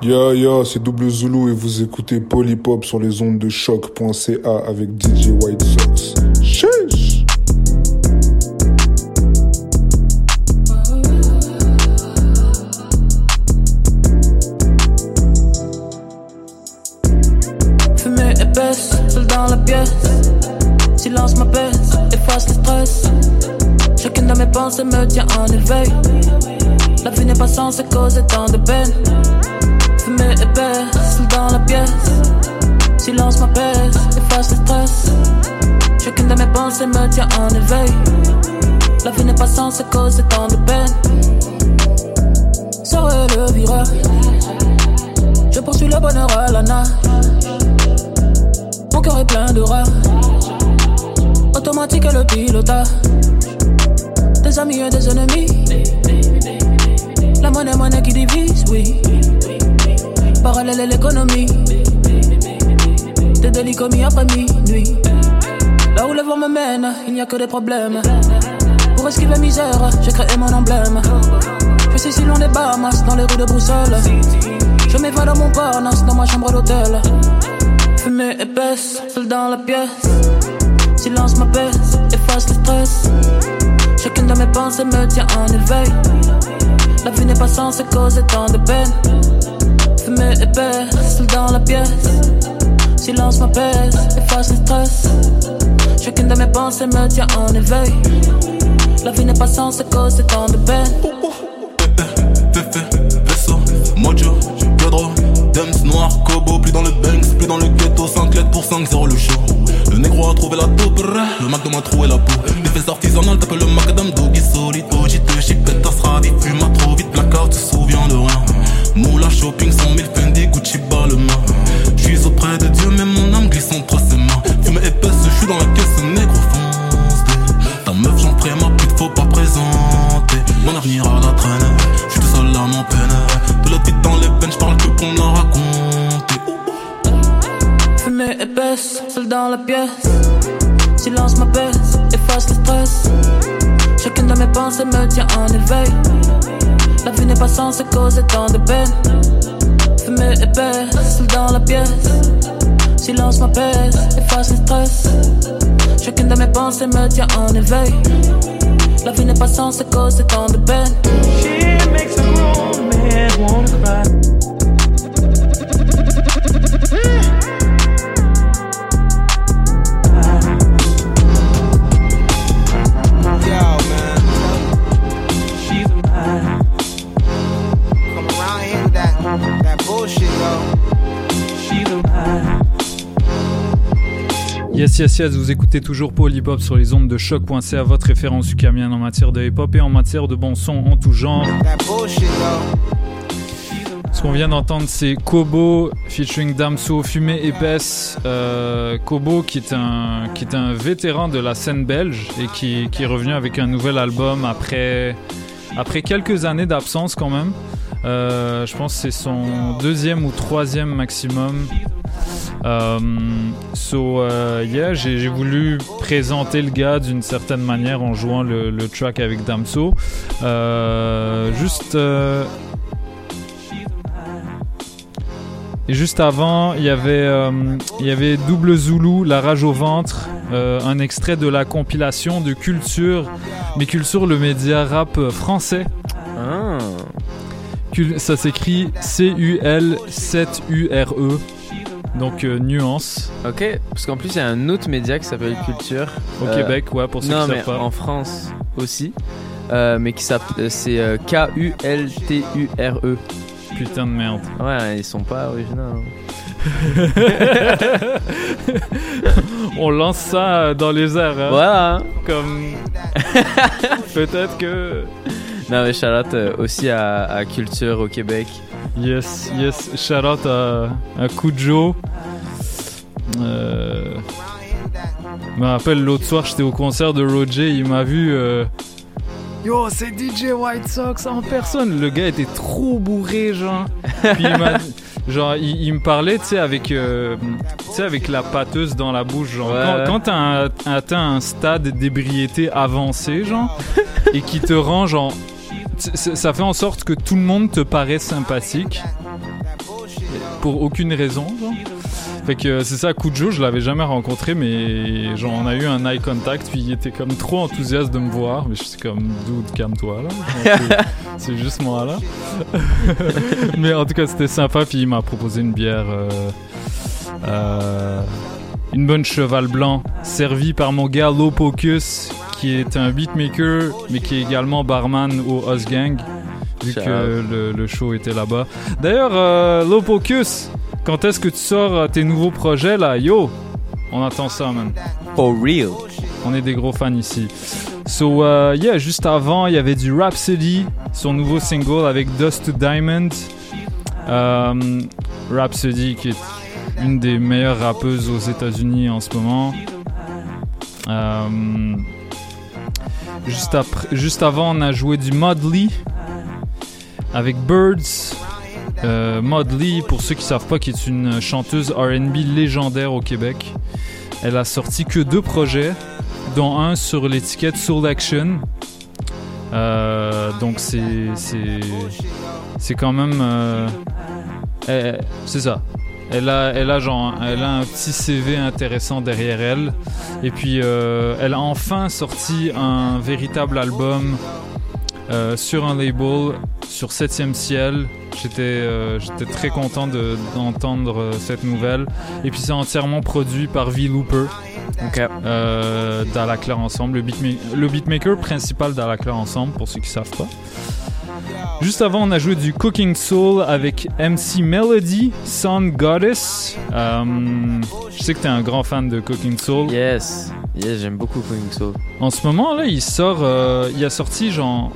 Yo yo, c'est Double Zulu et vous écoutez Polypop sur les ondes de choc.ca avec DJ White Sox. la
pièce. Silence
ma baisse, efface le stress. Chacune de mes pensées me tient en éveil. La vie n'est pas sans se causer tant de peine. Fumée épaisse dans la pièce. Silence ma baisse, efface le stress. Chacune de mes pensées me tient en éveil. La vie n'est pas sans se causer tant de peine. Sors le virage. Je poursuis le bonheur à la nage. Mon cœur est plein de rats. Automatique et le pilotage. Des amis et des ennemis. La monnaie, monnaie qui divise, oui. Parallèle à l'économie. Des délits commis après minuit. Là où le vent me mène, il n'y a que des problèmes. Pour esquiver misère, j'ai créé mon emblème. Je suis si loin des Bahamas, dans les rues de Bruxelles. Je m'évade dans mon parnasse, dans ma chambre d'hôtel. Fumée épaisse, seul dans la pièce. Silence m'apaise, efface le stress. Chacune de mes pensées me tient en éveil. La vie n'est pas censée causer tant de peine. Fumée épaisse, seul dans la pièce. Silence m'apaise, efface le stress. Chacune de mes pensées me tient en éveil. La vie n'est pas censée causer tant de peine.
5 lettres pour 5, 0 le show. Négro a trouvé la taupe, le Mac de ma trou et la peau. Les fesses artisanales, t'appelles le macadam, doggy solide, OG, te chipette, La
vie n'est pas censée causer tant de peine.
Yes, vous écoutez toujours Hop sur les ondes de choc.ca, votre référence ukamienne en matière de hip hop et en matière de bon son en tout genre. Ce qu'on vient d'entendre, c'est Kobo featuring Damso, Fumée épaisse. Euh, Kobo qui est, un, vétéran de la scène belge et qui, qui est revenu avec un nouvel album après, après quelques années d'absence quand même. Euh, je pense que c'est son deuxième ou troisième maximum. Euh, so, euh, yeah, j'ai voulu présenter le gars d'une certaine manière en jouant le, le track avec Damso. Euh, juste. et juste avant, il y avait, il y avait Double Zulu, La rage au ventre, un extrait de la compilation de Culture, mais Culture, le média rap français. Cul- Ça s'écrit C-U-L-7-U-R-E. Donc euh, nuance.
Ok, parce qu'en plus il y a un autre média qui s'appelle Culture.
Au Québec, ouais, pour ceux
non,
qui
mais
savent pas.
en France aussi. Euh, mais qui s'appelle. C'est euh, K-U-L-T-U-R-E.
Putain de merde.
Ouais, ils sont pas originaux.
On lance ça euh, dans les airs. hein.
Voilà.
Comme. Peut-être que.
Non, mais Charlotte aussi à, à Culture au Québec.
Yes, yes. Shout out à, à Kujo. Euh, je me rappelle l'autre soir, j'étais au concert de Roger. Il m'a vu. euh, Yo, c'est DJ White Sox en personne. Le gars était trop bourré, genre. Puis il m'a- genre, il, il me parlait, tu sais, avec, euh, tu sais, avec la pâteuse dans la bouche, genre.
Ouais,
quand quand t'as atteint un stade d'ébriété avancé, genre, et qui te rend, genre, ça fait en sorte que tout le monde te paraît sympathique pour aucune raison, genre. Fait que euh, c'est ça, Kujo, je l'avais jamais rencontré, mais genre on a eu un eye contact, puis il était comme trop enthousiaste de me voir, mais je suis comme, dude, calme-toi là. C'est- juste moi là. mais en tout cas, c'était sympa, puis il m'a proposé une bière, euh, euh, une bonne cheval blanc, servie par mon gars Lopocus, qui est un beatmaker, mais qui est également barman au Us Gang, vu que le, le show était là-bas. D'ailleurs, euh, Lopocus, quand est-ce que tu sors euh, tes nouveaux projets là? Yo, on attend ça, man.
For real.
On est des gros fans ici. So, euh, yeah, juste avant, il y avait du Rhapsody, son nouveau single avec Dust to Diamond. Euh, Rhapsody, qui est une des meilleures rappeuses aux États-Unis en ce moment. Euh, juste, après, juste avant, on a joué du Modley avec Birds. Euh, Modley, pour ceux qui savent pas, qui est une chanteuse R&B légendaire au Québec. Elle a sorti que deux projets, dont un sur l'étiquette Soul Action. Euh, donc c'est c'est quand même euh, c'est ça. Elle a elle a genre elle a un petit CV intéressant derrière elle et puis euh, elle a enfin sorti un véritable album euh, sur un label sur 7ème ciel. J'étais euh, j'étais très content de- d'entendre euh, cette nouvelle. Et puis c'est entièrement produit par V Looper. Euh, Claire Ensemble, le, beatma- le beatmaker principal Claire Ensemble, pour ceux qui savent pas. Juste avant, on a joué du Cooking Soul avec MC Melody, Sun Goddess. Euh, je sais que t'es un grand fan de Cooking Soul.
Yes, yes, j'aime beaucoup Cooking Soul.
En ce moment, là, il sort. euh, il a sorti, genre.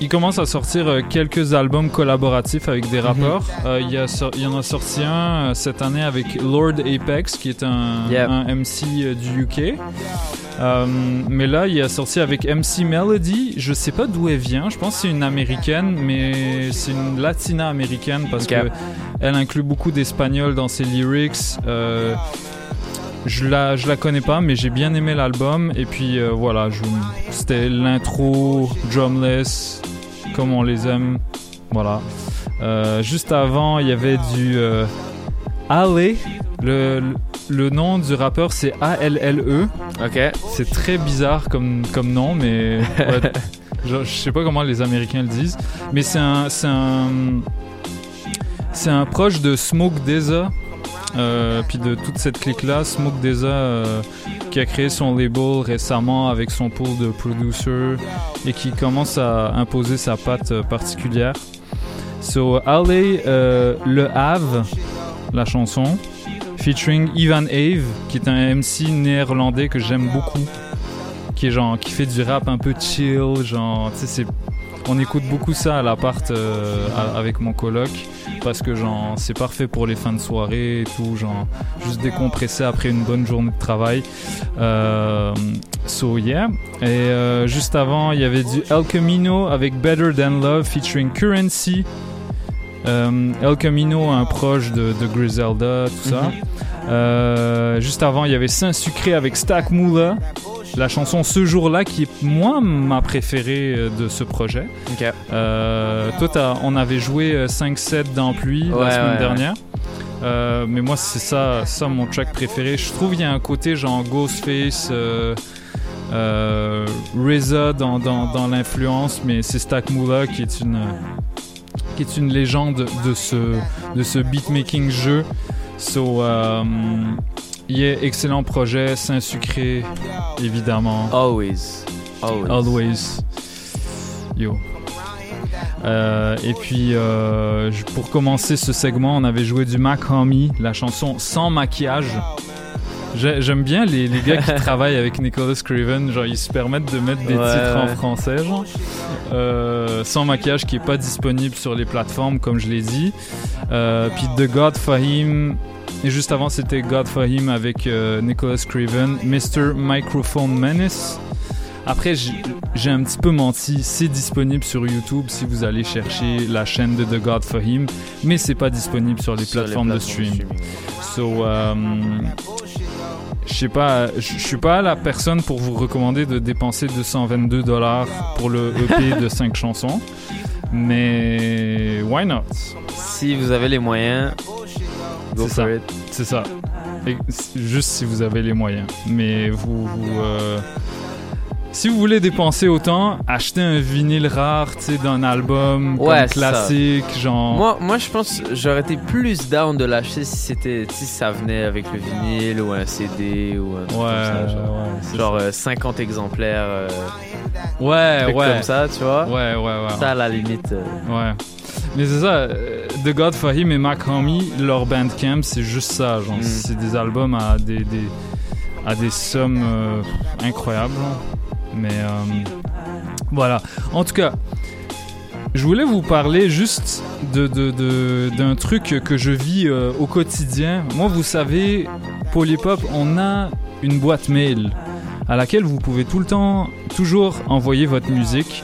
Il commence à sortir euh, quelques albums collaboratifs avec des rappeurs. Euh, il, y a sor- il y en a sorti un euh, cette année avec Lord Apex, qui est un,
Yep.
un MC du UK. Euh, mais là, il a sorti avec MC Melody. Je sais pas d'où elle vient. Je pense que c'est une américaine, mais c'est une latina américaine parce
Ok.
que elle inclut beaucoup d'espagnol dans ses lyrics. Euh, je la, je la connais pas, mais j'ai bien aimé l'album. Et puis euh, voilà, c'était l'intro drumless, comme on les aime. Voilà. Euh, juste avant, il y avait du euh, Ale. Le, le- nom du rappeur, c'est A-L-L-E.
Ok.
C'est très bizarre comme, comme nom, mais ouais, je, je sais pas comment les Américains le disent. Mais c'est un, c'est un, c'est un proche de Smoke Deza. Euh, puis de toute cette clique-là, Smoke Deza, euh, qui a créé son label récemment avec son pool de producers et qui commence à imposer sa patte euh, particulière. So, Ale, euh, Le Have, la chanson, featuring Ivan Ave, qui est un MC néerlandais que j'aime beaucoup, qui genre, qui fait du rap un peu chill, genre, tu sais, on écoute beaucoup ça à l'appart avec mon coloc parce que genre c'est parfait pour les fins de soirée et tout genre juste décompresser après une bonne journée de travail. Euh, so yeah. Et euh, juste avant il y avait du El Camino avec Better Than Love featuring Currency. Euh, El Camino un proche de, de Griselda tout ça.
Mhm.
Euh, juste avant il y avait Saint Sucré avec Stack Moolah la chanson Ce jour-là qui est moi ma préférée euh, de ce projet. Euh, toi, on avait joué euh, 5-7 dans Pluie
Ouais,
la semaine
ouais,
dernière. Euh, mais moi, c'est ça, ça mon track préféré. Je trouve qu'il y a un côté genre Ghostface, euh, euh, RZA dans, dans, dans l'influence, mais c'est Stack Moolah qui est une qui est une légende de ce de ce beatmaking jeu. So, yeah, excellent projet, Saint Sucré, évidemment.
Always. Always.
Always. Yo. Euh, et puis, euh, pour commencer ce segment, on avait joué du Mac Homie, la chanson Sans maquillage. J'ai- J'aime bien les, les gars qui travaillent avec Nicholas Craven, genre ils se permettent de mettre des
Ouais,
titres en français, genre. Euh, sans maquillage qui est pas disponible sur les plateformes, comme je l'ai dit. Euh, puis The God Fahim, et juste avant c'était God Fahim avec euh, Nicholas Craven, Mr. Microphone Menace. Après, j'ai un petit peu menti. C'est disponible sur YouTube si vous allez chercher la chaîne de The God for Him, mais c'est pas disponible sur les
Sur les
plateformes de
plateformes de
stream. So, je sais pas, je suis pas la personne pour vous recommander de dépenser 222 dollars pour le EP de 5 chansons, mais why not?
Si vous avez les moyens, go
C'est
for
ça.
it.
C'est ça. Juste si vous avez les moyens. Mais vous, vous, euh, si vous voulez dépenser autant, achetez un vinyle rare, tu sais, d'un album
Ouais,
comme
c'est ça.
classique, genre.
Moi, moi, je pense j'aurais été plus down de l'acheter si c'était si ça venait avec le vinyle ou un CD ou un truc
Ouais,
comme ça, genre,
ouais, c'est
genre euh, 50 exemplaires. euh,
Ouais,
truc
ouais.
Comme ça, tu vois.
Ouais, ouais, ouais.
Ça à la limite. euh,
Ouais. Mais c'est ça, euh, The God Fahim et Mac Homie, leur bandcamp, c'est juste ça. Genre,
Mm.
C'est des albums à des, des, à des sommes incroyables. Mais euh, voilà. En tout cas, je voulais vous parler juste d'un truc que je vis euh, au quotidien. Moi, vous savez, Polypop, on a une boîte mail à laquelle vous pouvez tout le temps, toujours envoyer votre musique.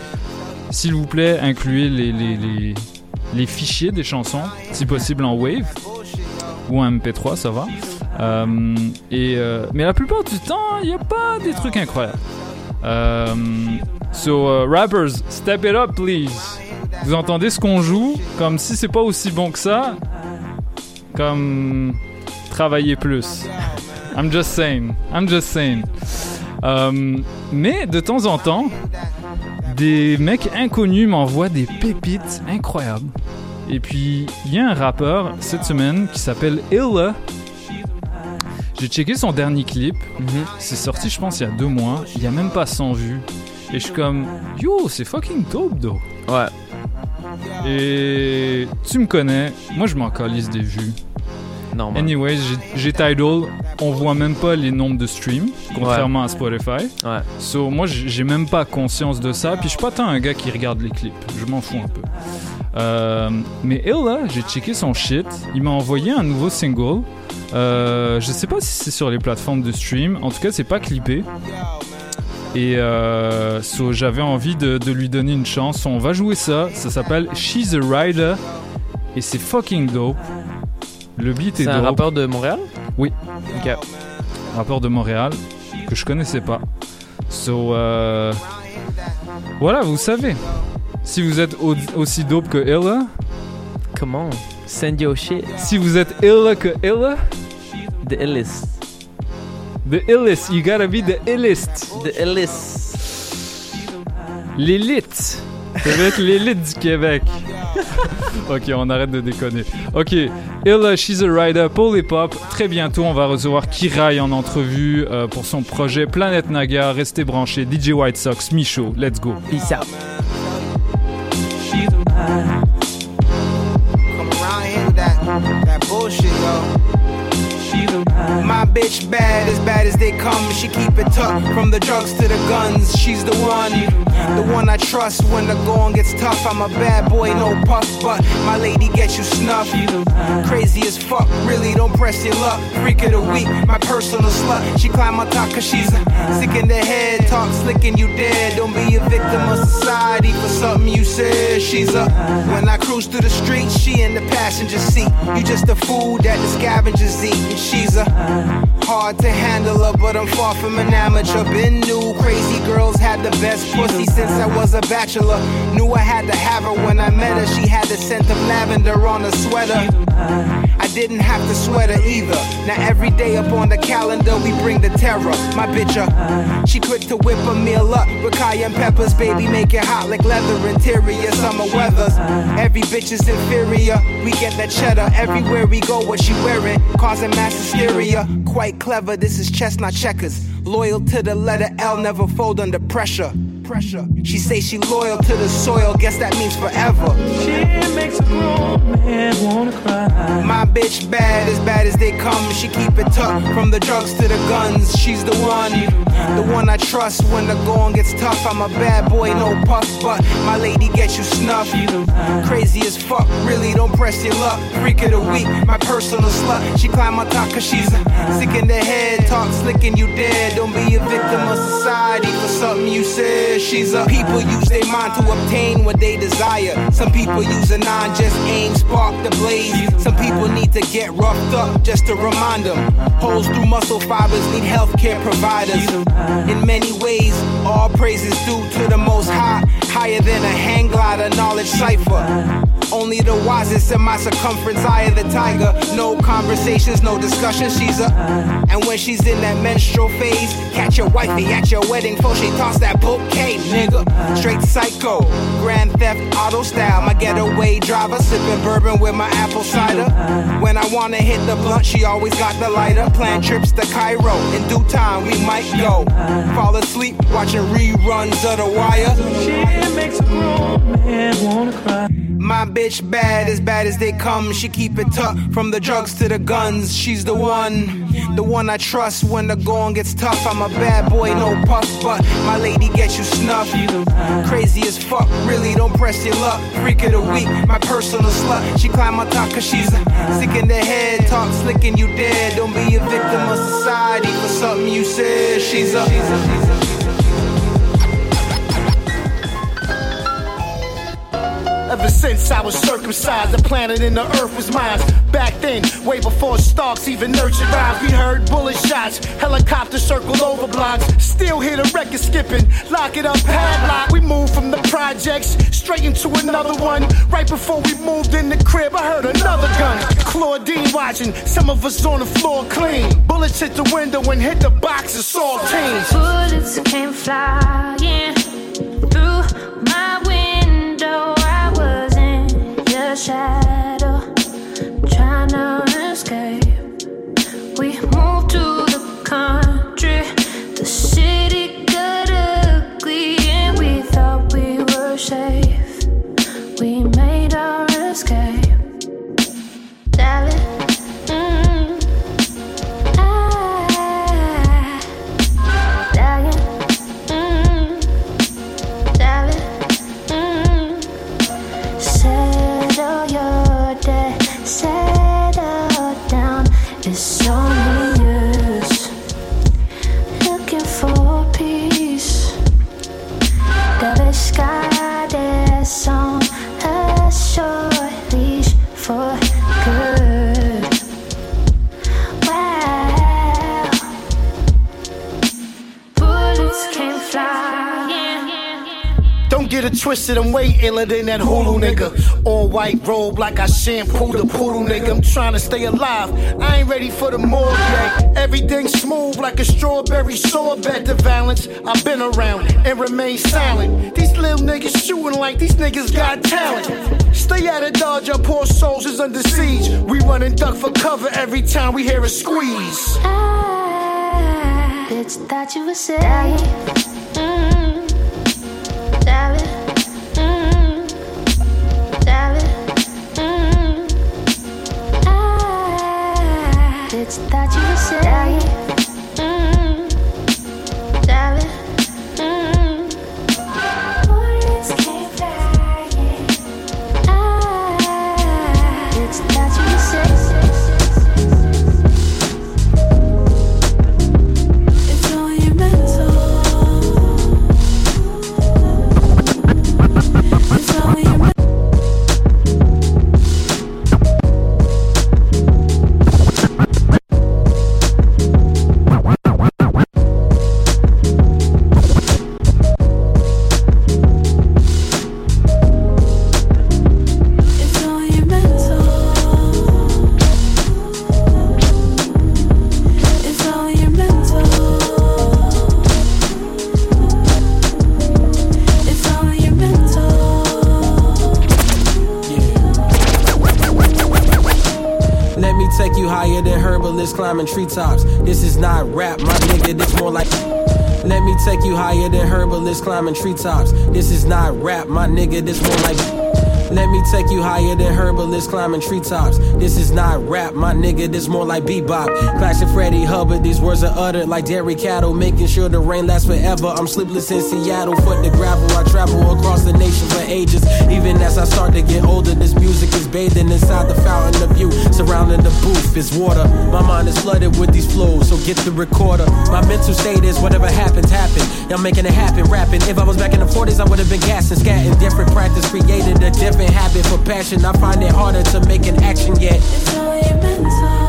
S'il vous plaît, incluez les, fichiers des chansons, si possible en Wave ou en MP3, ça va. Euh, mais la plupart du temps, il n'y a pas des trucs incroyables. Euh, so, euh, rappers, step it up, please. Vous entendez ce qu'on joue, comme si c'est pas aussi bon que ça, comme travailler plus. I'm just saying. I'm just saying. Euh, mais de temps en temps, des mecs inconnus m'envoient des pépites incroyables. Et puis, il y a un rappeur cette semaine qui s'appelle Illa. J'ai checké son dernier clip. C'est sorti, je pense, il y a deux mois. Il y a même pas 100 vues. Et je suis comme, yo, c'est fucking dope, though.
Ouais.
Et tu me connais, moi je m'en calisse des vues.
Normal.
Anyways, j'ai- j'ai Tidal, on voit même pas les nombres de streams, contrairement à Spotify.
Ouais.
So, moi j'ai même pas conscience de ça, puis je suis pas tant un gars qui regarde les clips, je m'en fous un peu. Euh, mais Ella, j'ai checké son shit, il m'a envoyé un nouveau single. Euh, je sais pas si c'est sur les plateformes de stream, en tout cas c'est pas clippé. Et euh, so, j'avais envie de, de lui donner une chance. On va jouer ça. Ça s'appelle She's a Rider. Et c'est fucking dope. Le beat est,
C'est un
dope.
rappeur de Montréal?
Oui.
Ok.
Rappeur de Montréal que je connaissais pas. So, euh, voilà, vous savez. Si vous êtes au- aussi dope que Ella.
Comment Send your shit.
Si vous êtes Ella que Ella.
The illest.
The illest. You gotta be the illest.
The illest.
L'élite. Ça va être l'élite du Québec. ok, on arrête de déconner. Ok, Illa, She's a Rider, Paul et Pop. Très bientôt, on va recevoir Kirai en entrevue euh, pour son projet Planète Naga. Restez branchés. DJ White Sox, Michaud. Let's go.
Peace out.
you. My bitch bad, as bad as they come. She keep it tucked from the drugs to the guns. She's the one, the one I trust when the going gets tough. I'm a bad boy, no puff, but my lady gets you snuffed. Crazy as fuck, really don't press your luck. Freak of the week, my personal slut. She climb on top cause she's sick in the head. Talk slick and you dead. Don't be a victim of society for something you said. She's a when I cruise through the streets, she in the passenger seat. You just a fool that the scavengers eat. She's a hard to handle her, but I'm far from an amateur. Been new, crazy girls had the best pussy since I was a bachelor. Knew I had to have her when I met her. She had the scent of lavender on her sweater. I didn't have to sweat her either. Now every day up on the calendar, we bring the terror. My bitch, uh, she quick to whip a meal up with cayenne peppers, baby, make it hot like leather interior. Summer weathers, every bitch is inferior. We get that cheddar everywhere we go. What she wearing, causing mass hysteria. Quite clever, this is chestnut checkers. Loyal to the letter L, never fold under pressure. Pressure. She say she loyal to the soil, guess that means forever.
She makes a grown man wanna cry.
My bitch bad, as bad as they come. She keep it tucked from the drugs to the guns. She's the one, the one I trust when the going gets tough. I'm a bad boy, no puff, but my lady gets you snuffed. Crazy as fuck, really don't press your luck. Freak of the week, my personal slut. She climb on top cause she's sick in the head. Talk slick and you dead. Don't be a victim of society for something you said. She's a people use their mind to obtain what they desire. Some people use a nine, just aim, spark the blaze. Some people need to get roughed up just to remind them. Holes through muscle fibers need healthcare providers. In many ways, all praise is due to the most high, higher than a hang glider knowledge cipher. Only the wisest in my circumference, eye of the tiger. No conversations, no discussions, she's a. And when she's in that menstrual phase, catch your wifey at your wedding before she toss that bouquet, nigga. Straight psycho, grand theft auto style. My getaway driver, sipping bourbon with my apple cider. When I wanna hit the blunt, she always got the lighter. Plan trips to Cairo, in due time we might go. Fall asleep watching reruns of The Wire.
She makes a grown man wanna cry.
My bitch bad, as bad as they come. She keep it tucked from the drugs to the guns. She's the one, the one I trust when the going gets tough. I'm a bad boy, no puff, but my lady gets you snuffed. Crazy as fuck, really don't press your luck. Freak of the week, my personal slut. She climb on top cause she's sick in the head. Talk slick and you dead. Don't be a victim of society for something you said. She's a. She's a, she's a
Ever since I was circumcised, the planet and the earth was mine. Back then, way before Starks even nurtured rhymes, we heard bullet shots, helicopters circled over blocks. Still hear the record skipping, lock it up, padlock. We moved from the projects straight into another one. Right before we moved in the crib, I heard another gun. Claudine watching, some of us on the floor clean. Bullets hit the window and hit the box of saltines.
Bullets came flying through my
twisted, I'm way iller than that Hulu nigga. All white robe like I shampooed the poodle nigga. I'm trying to stay alive. I ain't ready for the morgue yet. Everything smooth like a strawberry sorbet. The balance, I've been around and remain silent. These little niggas shooting like these niggas got talent. Stay out of dodge, our poor soldiers under siege. We run and duck for cover every time we hear a squeeze.
I bitch thought you were safe. I bitch thought you were
climbing treetops. This is not rap, my nigga, this more like. Let me take you higher than herbalists climbing treetops. This is not rap, my nigga, this more like. Let me take you higher than herbalists climbing treetops. This is not rap, my nigga, this more like bebop. Clashing Freddie Hubbard, these words are uttered like dairy cattle, making sure the rain lasts forever. I'm sleepless in Seattle, foot the gravel. I travel across the nation for ages. Even as I start to get older, this music is bathing inside the fountain of you. Surrounding the booth is water. My mind is flooded with these flows, so get the recorder. My mental state is whatever happens, happen. I'm making it happen, rapping. If I was back in the 40s, I would have been gassing, scatting. Different practice created a different habit for passion. I find it harder to make an action yet.
It's.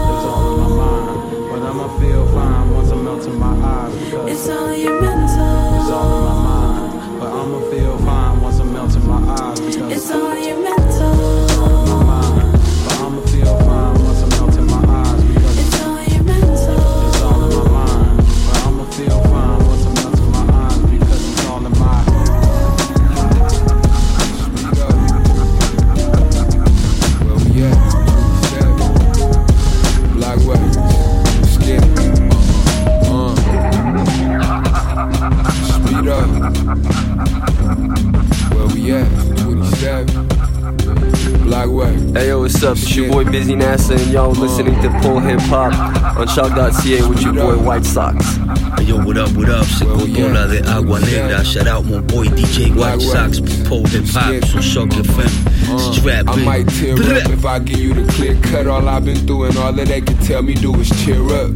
Hey yo, what's up? It's your boy Busy NASA, and y'all listening to Pull Hip Hop on Shock.ca with your boy White Sox.
Hey yo, what up, what up? C'est Cotola de Agua Negra. Shout out my boy DJ White Sox, Pull Hip Hop sur Shock FM. Uh, Strap
I might tear up if I give you the clear cut. All I've been through and all that they can tell me do is cheer up.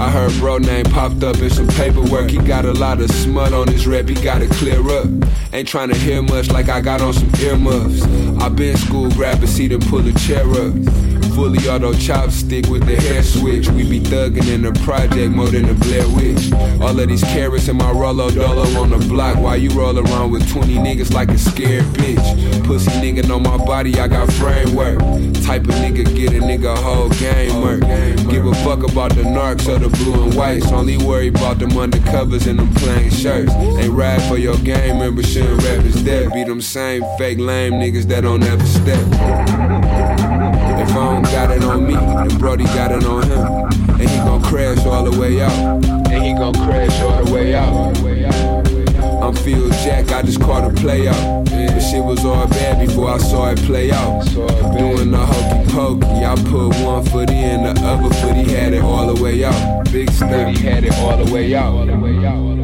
I heard bro name popped up in some paperwork. He got a lot of smut on his rep, he gotta clear up. Ain't trying to hear much like I got on some earmuffs. I been school grab a seat and pull a chair up. Fully auto chopstick with the hair switch. We be thuggin' in the project more than the Blair Witch. All of these carrots in my Rollo Dolo on the block. While you roll around with 20 niggas like a scared bitch. Pussy nigga on my body, I got framework. Type of nigga get a nigga whole game work. Give a fuck about the narcs or the blue and whites. Only worry about them undercovers and them plain shirts. Ain't ride for your game, remember shouldn't rap is dead. Be them same fake lame niggas that don't ever step. If I don't got it on me, then Brody got it on him. And he gon' crash all the way out. And he gon' crash all the way out. I'm Phil Jack, I just caught a play out. Shit was all bad before I saw it play out. Doing the hokey pokey, I put one foot in, the other foot he had it all the way out. Big step, he had it all the way out.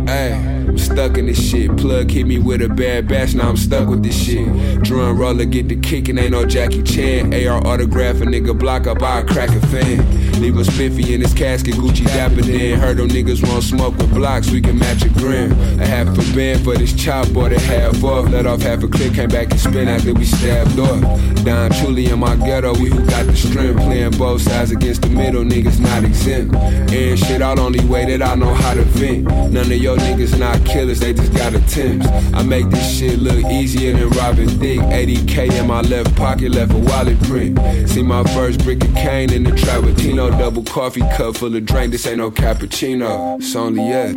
Hey. I'm stuck in this shit. Plug hit me with a bad batch, now I'm stuck with this shit. Drum roller get the kickin', ain't no Jackie Chan. AR autograph a nigga block up, crack a fan. Leave a spiffy in his casket, Gucci dapper then. Heard them niggas want smoke with blocks, we can match a grin. A half a band for this chop, bought it half off. Let off half a clip, came back and spin after we stabbed off. Don Truly in my ghetto, we who got the strength. Playing both sides against the middle, niggas not exempt. And shit out only way that I know how to vent. None of your niggas not killers, they just got attempts. I make this shit look easier than Robin Thicke. 80k in my left pocket, left a wallet print. See my first brick of cane in the trap with Tino. Double coffee cup full of drink, this ain't no cappuccino. It's only yeah.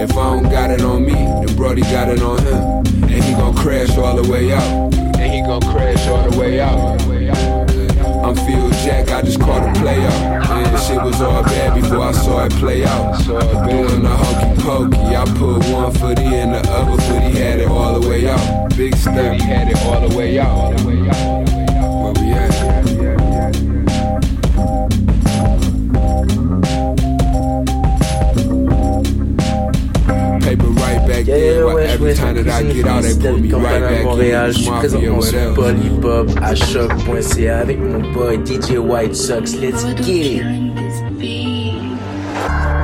If I don't got it on me, then Brody got it on him. And he gon' crash all the way out. And he gon' crash all the way out. I'm Phil Jack, I just caught a play out. And shit was all bad before I saw it play out. Doing the hokey pokey, I put one foot in, the other foot he had it all the way out. Big step, he had it all the way out. Where there.
ouais, je voulais
put me right
à Montréal. Je suis présentement sur. Polypop à choc.ca avec mon boy DJ White Sox. Let's get it.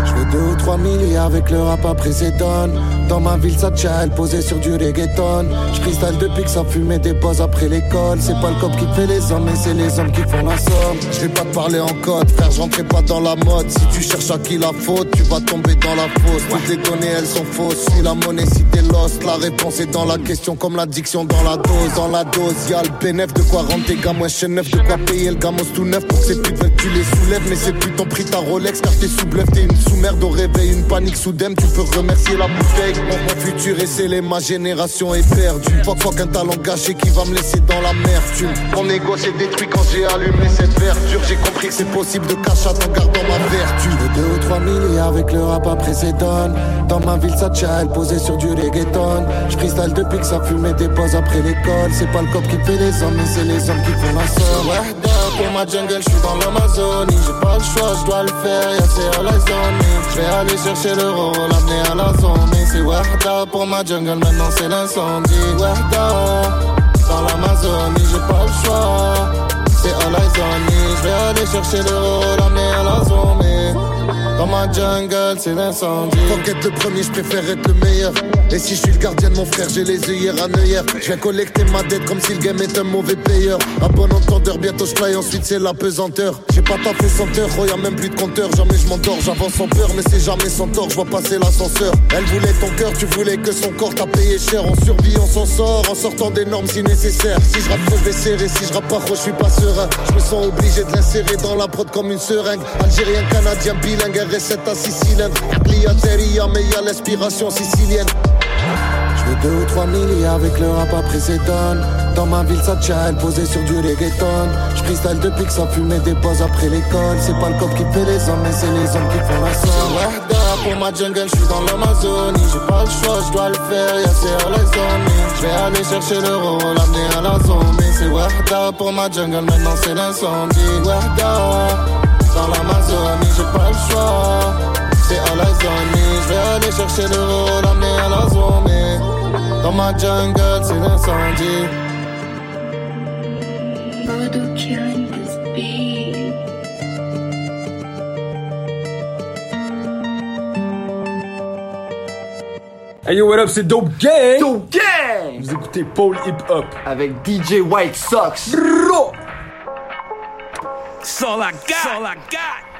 Je veux deux ou trois milliards avec le rap après c'est. Dans ma ville, ça tient, posé sur du reggaeton. Je cristal depuis que ça fumait des buzz après l'école. C'est pas le cop qui fait les hommes, mais c'est les hommes qui font la somme. Je vais pas te parler en code, frère, j'entrais pas dans la mode. Si tu cherches à qui la faute, tu vas tomber dans la fosse. Toutes les données, elles sont fausses. Si la monnaie, si t'es lost, la réponse est dans la question, comme l'addiction dans la dose. Dans la dose, y'a le bénéf de quoi rendre tes gars moins chaîne neuf, de quoi payer le gamos tout neuf pour que ces putes veulent tu les soulèves. Mais c'est plus ton prix ta Rolex, car t'es sous bluff, t'es une sous-merde au réveil, une panique soudaine. Tu peux remercier la bouteille. Mon, futur est scellé, ma génération est perdue. Fuck, fuck, un talent gâché qui va me laisser dans l'amertume. Mon ego s'est détruit quand j'ai allumé cette verdure. J'ai compris que c'est possible de cacher en gardant ma vertu. Le deux ou trois milliards avec le rap après c'est donne. Dans ma ville, ça tient, posé sur du reggaeton. Je freestyle depuis que ça fumait des pauses après l'école. C'est pas le cop qui fait les hommes, mais c'est les hommes qui font la somme. Pour ma jungle, je suis dans l'Amazonie. J'ai pas le choix, je dois le faire, y'a c'est eyes on me. Je vais aller chercher l'euro, l'amener à la zone. Mais c'est Wahda pour ma jungle, maintenant c'est l'incendie. Wahda, dans l'Amazonie, j'ai pas le choix. C'est eyes on me. Je vais aller chercher l'euro, l'amener à la zone. Dans ma jungle, c'est l'incendie. Faut qu'être le premier, je préfère être le meilleur. Et si je suis le gardien de mon frère, j'ai les œillères à Neuillère. Je viens collecter ma dette comme si le game est un mauvais payeur. À bon entendeur, bientôt je fly, ensuite c'est la pesanteur. J'ai pas taffé sans heure, oh y'a même plus de compteur. Jamais je m'endors, j'avance sans peur, mais c'est jamais sans tort. Je vois passer l'ascenseur. Elle voulait ton cœur, tu voulais que son corps t'a payé cher. On survit, on s'en sort, en sortant des normes si nécessaire. Si je trop, je vais. Si je trop, je suis pas serein. Je me sens obligé de l'insérer dans la prod comme une seringue. Algérien, canadien, bilingue, R7 à 6 cylindres. Gliateria, mais y'a l'inspiration sicilienne. Je veux deux ou trois milliards avec le rap après donne. Dans ma ville, ça tient, posé sur du reggaeton. Je freestyle depuis que ça fumait des pauses après l'école. C'est pas le cop qui fait les hommes, mais c'est les hommes qui font la somme. Wahda, pour ma jungle, je suis dans l'Amazonie. J'ai pas le choix, je dois le faire, y'a c'est la zone. Je vais aller chercher l'euro, l'amener à la zombie. C'est Wahda pour ma jungle, maintenant c'est l'incendie. Wahda, dans l'Amazonie, j'ai pas le choix. C'est à la zone, je vais aller chercher l'euro, l'amener à la zombie. Dans ma jungle, c'est l'incendie.
Voodoo killing this beat.
Hey yo, what up, c'est Dope Gang!
Dope Gang!
Vous écoutez Paul Hip Hop.
Avec DJ White Sox.
Bro!
That's all I got. That's all I got.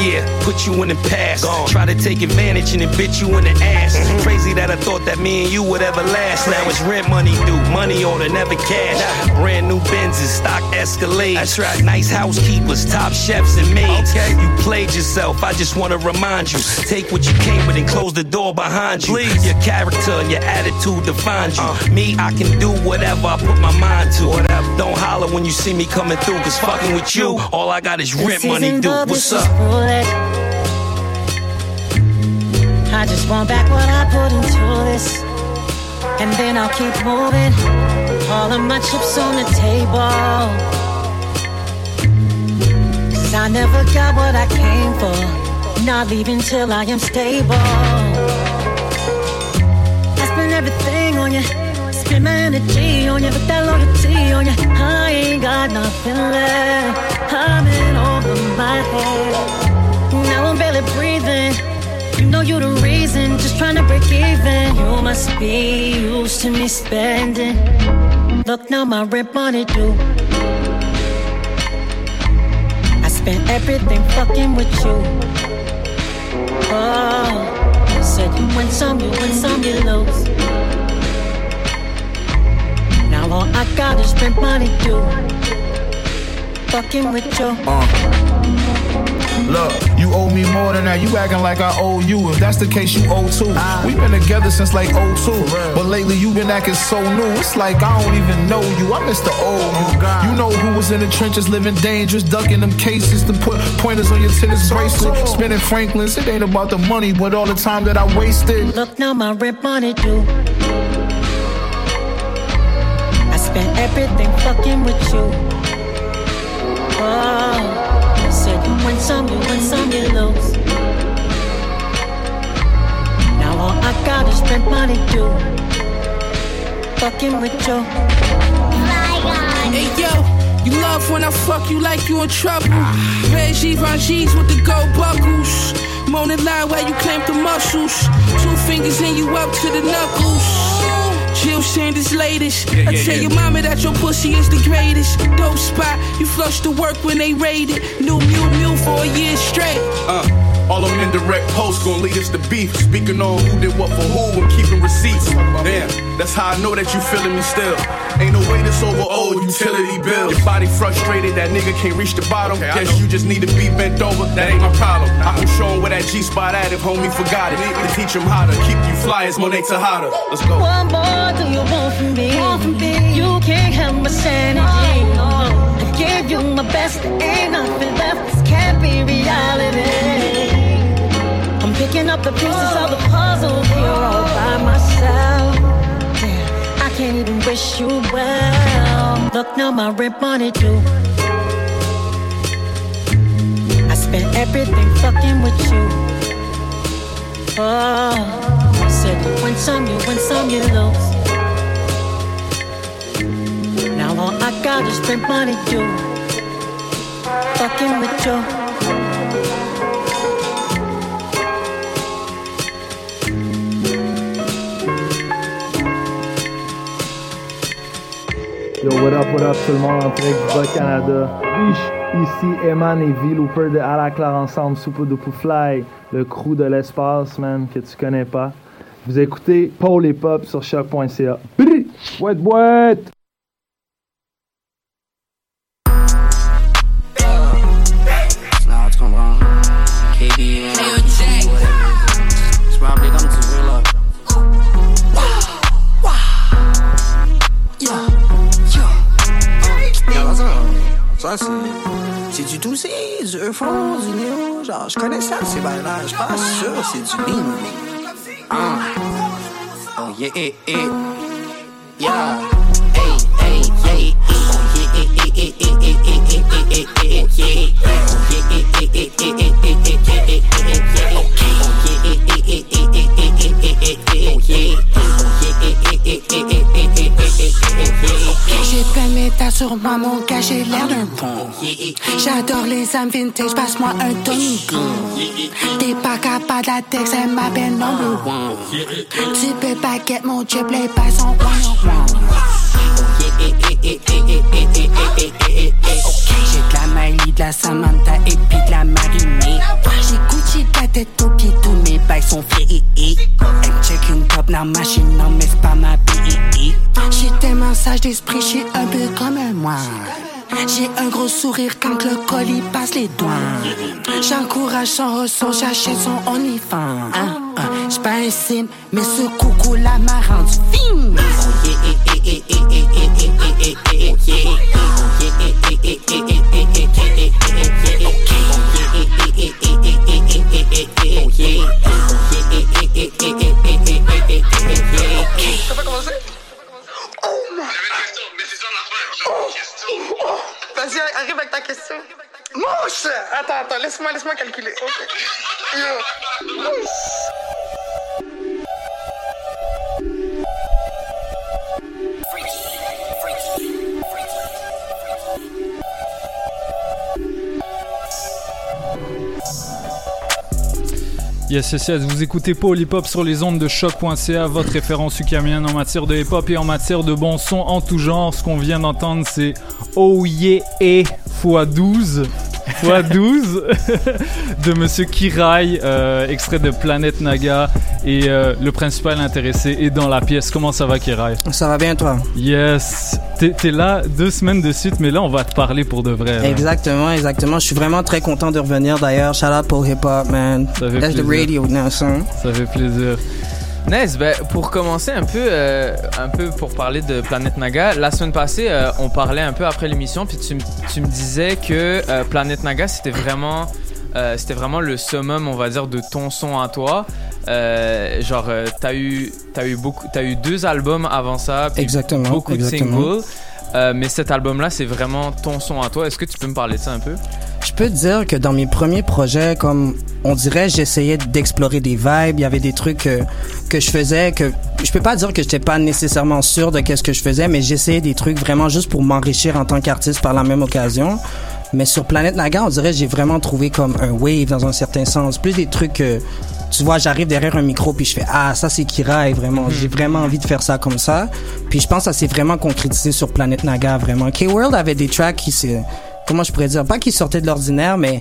Yeah, put you in the past. Try to take advantage and then bit you in the ass. Crazy that I thought that me and you would ever last. Now it's rent money due, money order, never cash. Brand new Benzes, stock Escalade. That's right. Nice housekeepers, top chefs and maids. You played yourself, I just wanna remind you. Take what you came with and close the door behind you. Your character and your attitude defines you. Me, I can do whatever I put my mind to. Don't holler when you see me coming through, cause fucking with you, all I got is rent money due. What's up?
I just want back what I put into this. And then I'll keep moving. All of my chips on the table. Cause I never got what I came for. Not leaving till I am stable. I spend everything on you. Spend my energy on you, but that loyalty on you. I ain't got nothing left. I'm in over my head. Now I'm barely breathing. You know you're the reason, just trying to break even. You must be used to me spending. Look now, my rent money due. I spent everything fucking with you. Oh, said you win some, you win some, you lose. Now all I got is rent money due. Fucking with you.
Uh, Look, you owe me more than that. You acting like I owe you. If that's the case, you owe too. We've been together since like 02. But lately you been acting so new. It's like I don't even know you. I miss the old you. You know who was in the trenches living dangerous, ducking them cases to put pointers on your tennis bracelet. Spinning Franklin's. It ain't about the money, but all the time that I wasted.
Look now, my rent money due. I spent everything fucking with you. Some, you win some, you lose. Now all I got is spend money due. Fucking with you.
Hey yo, you love when I fuck you like you in trouble. Red Givenchy's with the gold buckles. Moaning loud while you clamp the muscles. Two fingers and you up to the knuckles. Jill Sanders latest. I tell your mama that your pussy is the greatest. Dope spot, you flush the work when they raid it. New Mew Mew for a year straight.
Uh, all them indirect posts gon' lead us to beef. Speaking on who did what for who and keeping receipts. Damn, that's how I know that you feeling me still. Ain't no way this over old utility bill. Your body frustrated, that nigga can't reach the bottom. Guess you just need to be bent over. That ain't my problem. I can show him where that G spot at if homie forgot it. To teach him how to keep you fly as Monet Tejada. Let's go.
What more do you want from me? Want from me? You can't have my sanity. I gave you my best, ain't nothing left. This can't be reality. Picking up the pieces of the puzzle here all by myself. I can't even wish you well. Look now, my rent money due. I spent everything fucking with you. Oh, said you win some, you win some, you lose. Now all I got is rent money due. Fucking with you.
Yo, what up, what up tout le monde? En du Bas-Canada. Ici Eman et V Looper de À la Ensemble, Soupe de Fly, le crew de l'espace, man, que tu connais pas. Vous écoutez Paul et Pop sur choc.ca. Boîte, boîte!
C'est. Du le fond du néo. Genre, je connais ça, ces suis pas sûr, c'est du. Ah. Oh. Oh. Oh. Oh. Oh. Oh yeah,
métal sur moi, mon gars, j'ai l'air d'un pont. J'adore les âmes vintage, passe-moi un Tony. T'es pas capable de la texte, elle m'appelle number one. Tu peux pas get mon les bails sont one on one. J'ai de la Miley, de la Samantha et puis de la marinée. J'ai Gucci de la tête aux pieds, tous mes bails sont faits. Elle check une top ma machine, non mais c'est pas ma BI. J'ai tellement sage d'esprit, j'suis un peu comme un moine. J'ai un gros sourire quand le colis passe les doigts. J'encourage son ressource, j'achète son OnlyFans. Hein, hein. J'suis pas un sim, mais ce coucou là m'a rendu
commencer? Vas-y, arrive avec ta question. Mouche! Attends, attends, laisse-moi, laisse-moi calculer. Mouche.
Yes, yes, yes, vous écoutez Paul Hip Hop sur les ondes de choc.ca, votre référence ukamienne en matière de hip hop et en matière de bon son en tout genre. Ce qu'on vient d'entendre, c'est Oh Yeah et x12 x12 de Monsieur Kirai, euh, extrait de Planète Naga. Et euh, le principal intéressé est dans la pièce. Comment ça va, Kirai?
Ça va bien, toi?
Yes. T'es là deux semaines de suite, mais là, on va te parler pour de vrai. là.
Exactement, exactement. Je suis vraiment très content de revenir d'ailleurs. Shout out pour hip hop, man.
Ça fait
That's the
plaisir.
Radio now, son.
Ça fait plaisir.
Nice, ben, pour commencer un peu, euh, un peu pour parler de Planète Naga, la semaine passée, euh, on parlait un peu après l'émission, puis tu, me disais que euh, Planète Naga, c'était vraiment, c'était vraiment le summum, on va dire, de ton son à toi. Genre, t'as eu, t'as eu beaucoup, eu deux albums avant ça, puis
Exactement,
beaucoup
exactement.
de singles. Euh, mais cet album-là, c'est vraiment ton son à toi. Est-ce que tu peux me parler de ça un peu?
Je peux te dire que dans mes premiers projets, comme on dirait, j'essayais d'explorer des vibes. Il y avait des trucs que, que je faisais que je peux pas dire que j'étais pas nécessairement sûr de qu'est-ce que je faisais, mais j'essayais des trucs vraiment juste pour m'enrichir en tant qu'artiste par la même occasion. Mais sur Planète Naga, on dirait j'ai vraiment trouvé comme un wave dans un certain sens, plus des trucs que tu vois, j'arrive derrière un micro puis je fais ah ça c'est Kira et vraiment j'ai vraiment envie de faire ça comme ça. Puis je pense que ça s'est vraiment concrétisé sur Planète Naga vraiment. K World avait des tracks qui se comment je pourrais dire pas qui sortaient de l'ordinaire mais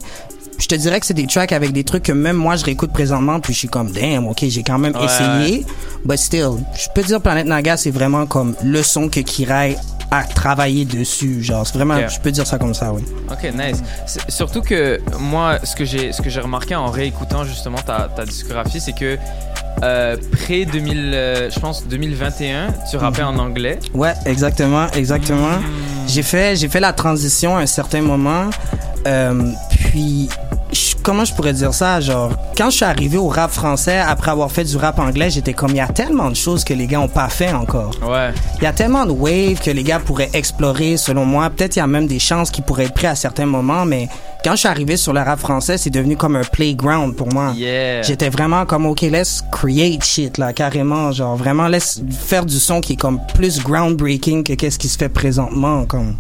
je te dirais que c'est des tracks avec des trucs que même moi je réécoute présentement puis je suis comme damn ok j'ai quand même
Ouais,
essayé but still je peux dire Planète Naga c'est vraiment comme le son que Kira a travaillé dessus genre c'est vraiment
Ok.
je peux dire ça comme ça oui
Ok, nice. Surtout que moi, ce que j'ai, ce que j'ai remarqué en réécoutant justement ta, ta discographie, c'est que euh, près 2000, euh, je pense 2021, tu rappais en anglais.
Ouais, exactement, exactement. J'ai fait, j'ai fait la transition à un certain moment. Euh, puis, je- comment je pourrais dire ça, genre, quand je suis arrivé au rap français après avoir fait du rap anglais, j'étais comme, il y a tellement de choses que les gars ont pas fait encore.
Ouais.
Il y a tellement de waves que les gars pourraient explorer, selon moi. Peut-être il y a même des chances qui pourraient être à certains moments, mais quand je suis arrivé sur le rap français, c'est devenu comme un playground pour moi.
Yeah.
J'étais vraiment comme, OK, let's create shit, là, carrément. Genre, vraiment, laisse faire du son qui est comme plus groundbreaking que qu'est-ce qui se fait présentement, comme.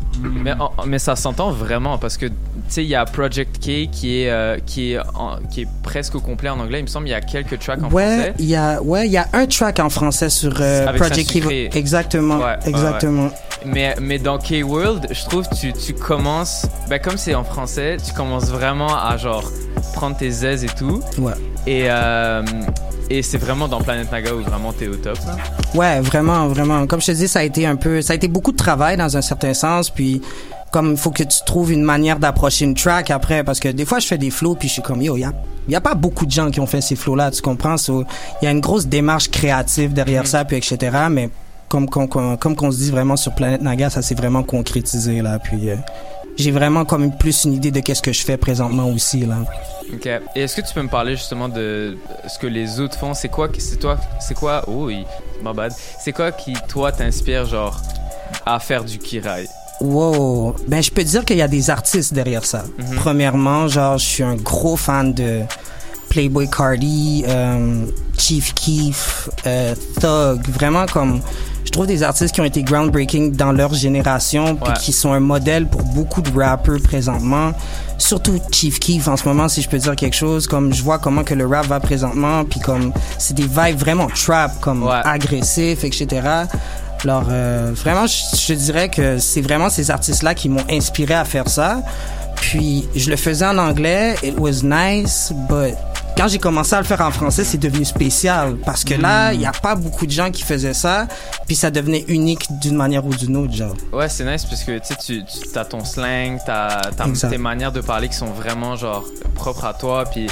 Mais, ça s'entend vraiment parce que tu sais, il y a Project K qui est, euh, qui, est en- qui est presque au complet en anglais. Il me semble qu'il y a quelques tracks en
Ouais,
français.
il y a, ouais, il y a un track en français sur euh, Project. Evil. Exactement,
Ouais, ouais,
exactement.
ouais. Mais, mais dans K-World, je trouve tu, tu commences, ben comme c'est en français, tu commences vraiment à genre prendre tes aises et tout.
Ouais.
Et, euh, et c'est vraiment dans Planet Naga où vraiment t'es au top. Là.
Ouais, vraiment, vraiment. Comme je te dis, ça a été un peu, ça a été beaucoup de travail dans un certain sens, puis comme il faut que tu trouves une manière d'approcher une track après, parce que des fois je fais des flows puis je suis comme yo, y a, y a pas beaucoup de gens qui ont fait ces flows là, tu comprends? Il y a une grosse démarche créative derrière ça, puis etc. Mais comme comme comme, comme qu'on se dit vraiment sur Planète Naga, ça s'est vraiment concrétisé là, puis. euh, j'ai vraiment comme plus une idée de qu'est-ce que je fais présentement aussi là.
Ok. Et est-ce que tu peux me parler justement de ce que les autres font? C'est quoi, c'est toi, c'est quoi Oh oui, my bad. C'est quoi qui toi t'inspire genre à faire du kirai
Wow. Ben, je peux dire qu'il y a des artistes derrière ça.
Mhm.
Premièrement, genre, je suis un gros fan de Playboy Cardi, euh, Chief Keef, euh, Thug. Vraiment comme, je trouve des artistes qui ont été groundbreaking dans leur génération, puis
Ouais.
qui sont un modèle pour beaucoup de rappeurs présentement. Surtout Chief Keef en ce moment, si je peux dire quelque chose. Comme je vois comment que le rap va présentement, puis comme c'est des vibes vraiment trap, comme agressifs, etc. Alors euh, vraiment, je, je dirais que c'est vraiment ces artistes-là qui m'ont inspiré à faire ça. Puis je le faisais en anglais, it was nice, but quand j'ai commencé à le faire en français, c'est devenu spécial parce que là, il y a pas beaucoup de gens qui faisaient ça, puis ça devenait unique d'une manière ou d'une autre, genre.
Ouais, c'est nice parce que tu t'as ton slang, t'as tes manières de parler qui sont vraiment genre propres à toi, puis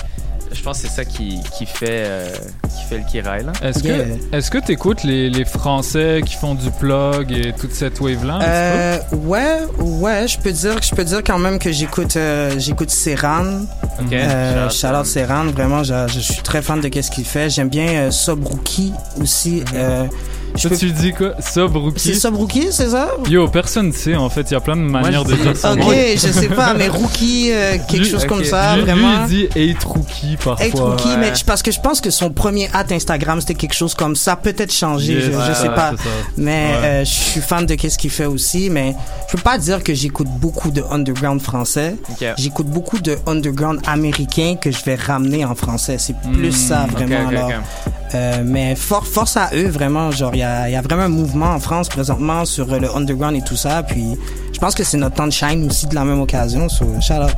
je pense que c'est ça qui, qui fait euh, qui fait le kirai là.
Est-ce que est-ce que t'écoutes les, les Français qui font du plug et toute cette wave là
Euh, ouais, ouais, je peux dire, je peux dire quand même que j'écoute, euh, j'écoute Serran.
Ok.
Euh,
Shout
Serran, vraiment, je, je suis très fan de qu'est-ce qu'il fait. J'aime bien euh, Sobruki aussi. Euh, je peux-
tu dis quoi? Sobruki
C'est Sobruki, c'est ça?
Yo, personne sait en fait, il y a plein de manières de dire ça.
Ok, je sais pas, mais Rookie, euh, quelque
Lui-
chose comme ça,
Lui-
vraiment.
Lui, il dit Hate Rookie parfois.
Hey, Rookie, mais je- parce que je pense que son premier hâte Instagram c'était quelque chose comme ça, peut-être changé,
Yes,
je, je
ouais,
sais
ouais,
pas. Mais
Ouais.
euh, je suis fan de qu'est-ce qu'il fait aussi, mais je peux pas dire que j'écoute beaucoup de underground français. J'écoute beaucoup de underground américain que je vais ramener en français. C'est plus
Mm,
ça vraiment. alors. Euh, mais for- force à eux vraiment. Genre il y a, il y a vraiment un mouvement en France présentement sur euh, le underground et tout ça. Puis je pense que c'est notre temps de shine aussi de la même occasion. So, shout out.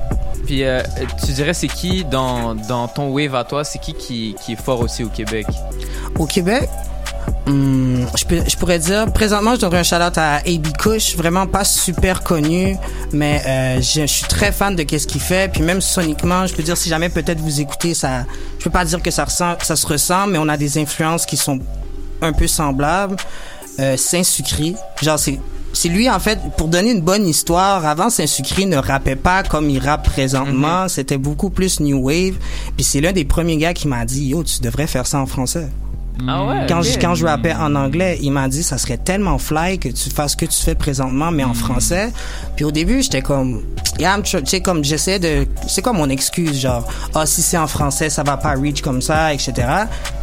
Puis euh, tu dirais c'est qui dans, dans ton wave à toi, c'est qui, qui qui est fort aussi au Québec?
Au Québec, hum, je, peux- je pourrais dire, présentement, je donnerais un shout-out à A.B. Kush, vraiment pas super connu, mais euh, je, je suis très fan de qu'est-ce qu'il fait, puis même soniquement, je peux dire, si jamais peut-être vous écoutez, ça, je peux pas dire que ça, ressent, ça se ressent, mais on a des influences qui sont un peu semblables. Euh, Saint-Sucré, genre c'est... C'est lui, en fait, pour donner une bonne histoire, avant, Saint-Sucré ne rappait pas comme il rappe présentement. C'était beaucoup plus New Wave. Puis c'est l'un des premiers gars qui m'a dit, yo, tu devrais faire ça en français.
Ah ouais.
Quand, je, quand je rappais en anglais, il m'a dit ça serait tellement fly que tu fasses ce que tu fais présentement, mais en français. Puis au début, j'étais comme, yeah, I'm tu sais, comme j'essaie de, c'est quoi mon excuse, genre, ah, si c'est en français, ça va pas reach comme ça, etc.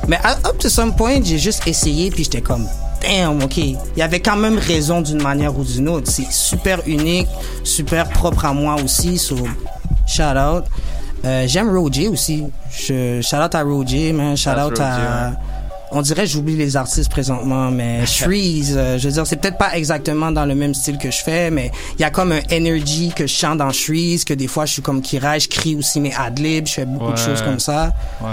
Mais up to some point, j'ai juste essayé, puis j'étais comme, damn, ok. Il y avait quand même raison d'une manière ou d'une autre. C'est super unique, super propre à moi aussi, so, shout out. Euh, J'aime Roger aussi. Je, shout out à Roger, man. Shout
out
out à,
Roger, ouais.
On dirait que j'oublie les artistes présentement, mais Shreeze, euh, je veux dire, c'est peut-être pas exactement dans le même style que je fais, mais il y a comme un energy que je chante dans Shreeze, que des fois je suis comme Kira, je crie aussi mes adlibs, je fais beaucoup de choses comme ça.
Ouais.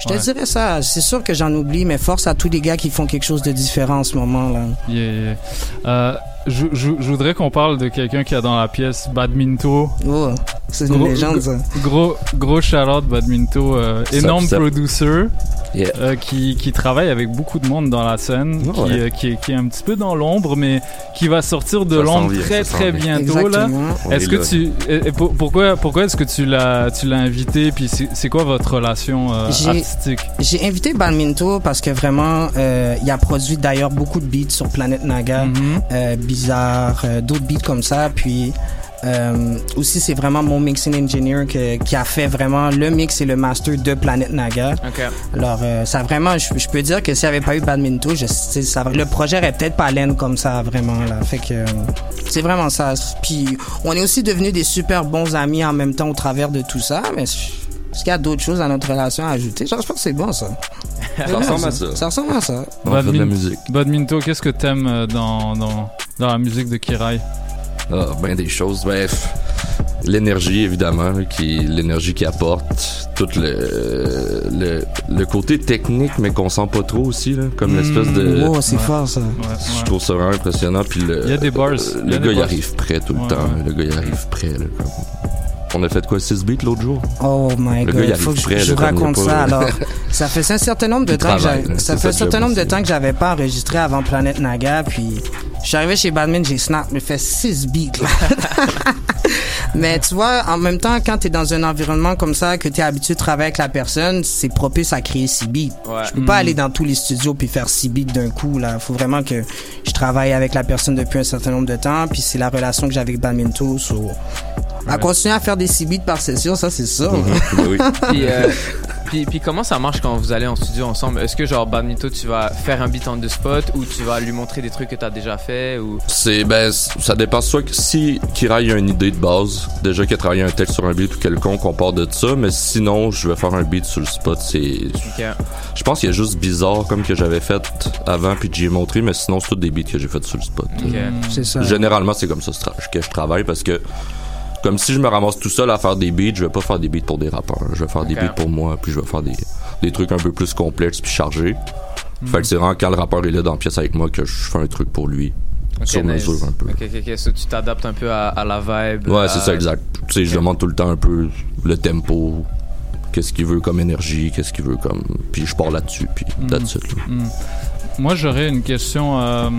Je te
Ouais.
dirais ça, c'est sûr que j'en oublie, mais force à tous les gars qui font quelque chose de différent en ce moment là.
Yeah, yeah. Euh, je, je, je voudrais qu'on parle de quelqu'un qui a dans la pièce Badminto.
Oh, c'est une légende, ça.
Gros, gros shout-out Badminto, euh, énorme
sup.
producer.
Yeah.
euh, qui, qui travaille avec beaucoup de monde dans la scène, qui,
ouais.
euh, qui, est, qui est un petit peu dans l'ombre, mais qui va sortir de
Ça
l'ombre très
ça
très bientôt là. Est-ce
est
que
là.
tu, et- et pour- pourquoi pourquoi est-ce que tu l'as tu l'as invité puis c'est c'est quoi votre relation euh,
J'ai-
artistique?
J'ai invité Balminto parce que vraiment, euh, il a produit d'ailleurs beaucoup de beats sur Planète Naga,
Mhm.
euh, bizarre, euh, d'autres beats comme ça. Puis euh, aussi, c'est vraiment mon mixing engineer que- qui a fait vraiment le mix et le master de Planète Naga. Alors, euh, ça vraiment, je, je peux dire que s'il n'y avait pas eu Badminto, je, ça, le projet aurait peut-être pas laine comme ça, vraiment. Là. Fait que euh, c'est vraiment ça. Puis, on est aussi devenus des super bons amis en même temps au travers de tout ça, mais est-ce qu'il y a d'autres choses à notre relation à ajouter? Genre, je pense que c'est bon, ça.
Ça ressemble à ça.
Ça ressemble à ça.
On fait de la
Badmin-
musique.
Badminto, qu'est-ce que t'aimes dans, dans, dans la musique de Kirai?
Ah, ben des choses. Bref, l'énergie évidemment, qui l'énergie qu'il apporte, tout le, le le côté technique, mais qu'on sent pas trop aussi, là, comme l'espèce de.
Oh, c'est fort, ça.
Je trouve ça vraiment impressionnant. Puis le,
Il y a des bars.
euh,
Il
Le gars, il
bars.
arrive prêt tout le
Ouais,
temps. Le gars, il arrive prêt. Là, comme- On a fait quoi, 6 beats l'autre jour?
Oh my
Le gars, il
god,
arrive
faut que je,
prêt,
je
là,
vous
il
raconte ça. Alors, ça fait un certain nombre de
Il
temps que j'avais pas enregistré avant Planète Naga, puis je suis arrivé chez Badmin, j'ai snap, j'ai fait 6 beats là. Mais tu vois, en même temps, quand t'es dans un environnement comme ça, que t'es habitué de travailler avec la personne, c'est propice à créer six beats.
Ouais.
Je peux pas
Mm.
aller dans tous les studios puis faire six beats d'un coup, là. Faut vraiment que je travaille avec la personne depuis un certain nombre de temps, puis c'est la relation que j'ai avec Badminton, so... À continuer à faire des six beats par session, ça, c'est ça.
puis, euh, puis, puis comment ça marche quand vous allez en studio ensemble? Est-ce que genre Badminton tu vas faire un beat on the spot ou tu vas lui montrer des trucs que t'as déjà fait ou?
C'est ben ça dépend. Soit que si Kirai a une idée de base, déjà qu'il a travaillé un texte sur un beat ou quelconque, on part de ça, mais sinon je vais faire un beat sur le spot, c'est Je pense qu'il y a juste bizarre comme que j'avais fait avant puis que j'ai montré, mais sinon c'est tous des beats que j'ai fait sur le spot.
C'est ça.
Généralement, c'est comme ça que je travaille parce que comme si je me ramasse tout seul à faire des beats, je vais pas faire des beats pour des rappeurs, je vais faire des beats pour moi, puis je vais faire des, des trucs un peu plus complexes puis chargés. Fait que c'est vraiment quand le rappeur est là dans la pièce avec moi que je fais un truc pour lui. Sur
nice.
mesure un peu.
Ok, ok, ok. So, tu t'adaptes un peu à, à la vibe.
Ouais,
à-
c'est ça, exact. Tu sais, je demande tout le temps un peu le tempo, qu'est-ce qu'il veut comme énergie, qu'est-ce qu'il veut comme. Puis je pars là-dessus, puis that's it. là.
Hmm. Moi, j'aurais une question. Euh,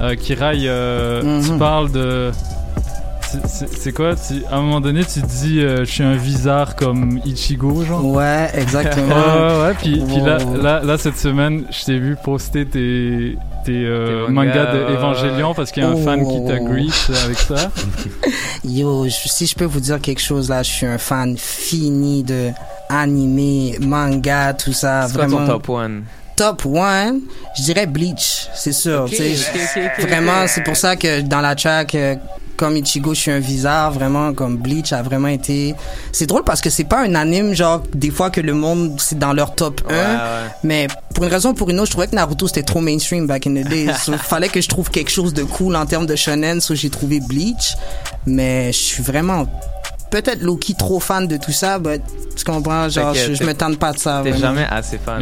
euh, Kirai, euh,
Mhm.
tu parles de. C'est- quoi? Tu- À un moment donné, tu dis euh, je suis un visard comme Ichigo, genre?
Ouais, exactement.
ouais, ouais, ouais. Puis, puis là, là, là, cette semaine, je t'ai vu poster tes, tes, euh,
Tes
mangas
mangas,
de
ouais,
Evangelion
ouais.
parce qu'il y a un fan qui t'a
Oh.
avec ça.
Yo, je- si je peux vous dire quelque chose là, je suis un fan fini de animé, manga, tout ça.
C'est quoi
vraiment.
ton top one?
Top one, je dirais Bleach, c'est sûr. Vraiment, c'est pour ça que dans la track, euh, comme Ichigo, je suis un visard, vraiment, comme Bleach a vraiment été. C'est drôle parce que c'est pas un anime, genre, des fois que le monde, c'est dans leur top 1.
Ouais, ouais.
Mais pour une raison ou pour une autre, je trouvais que Naruto c'était trop mainstream back in the days. So, fallait que je trouve quelque chose de cool en termes de shonen, so j'ai trouvé Bleach. Mais je suis vraiment peut-être Loki trop fan de tout ça, but tu comprends, genre je, je me tente pas de ça.
T'es jamais assez fan.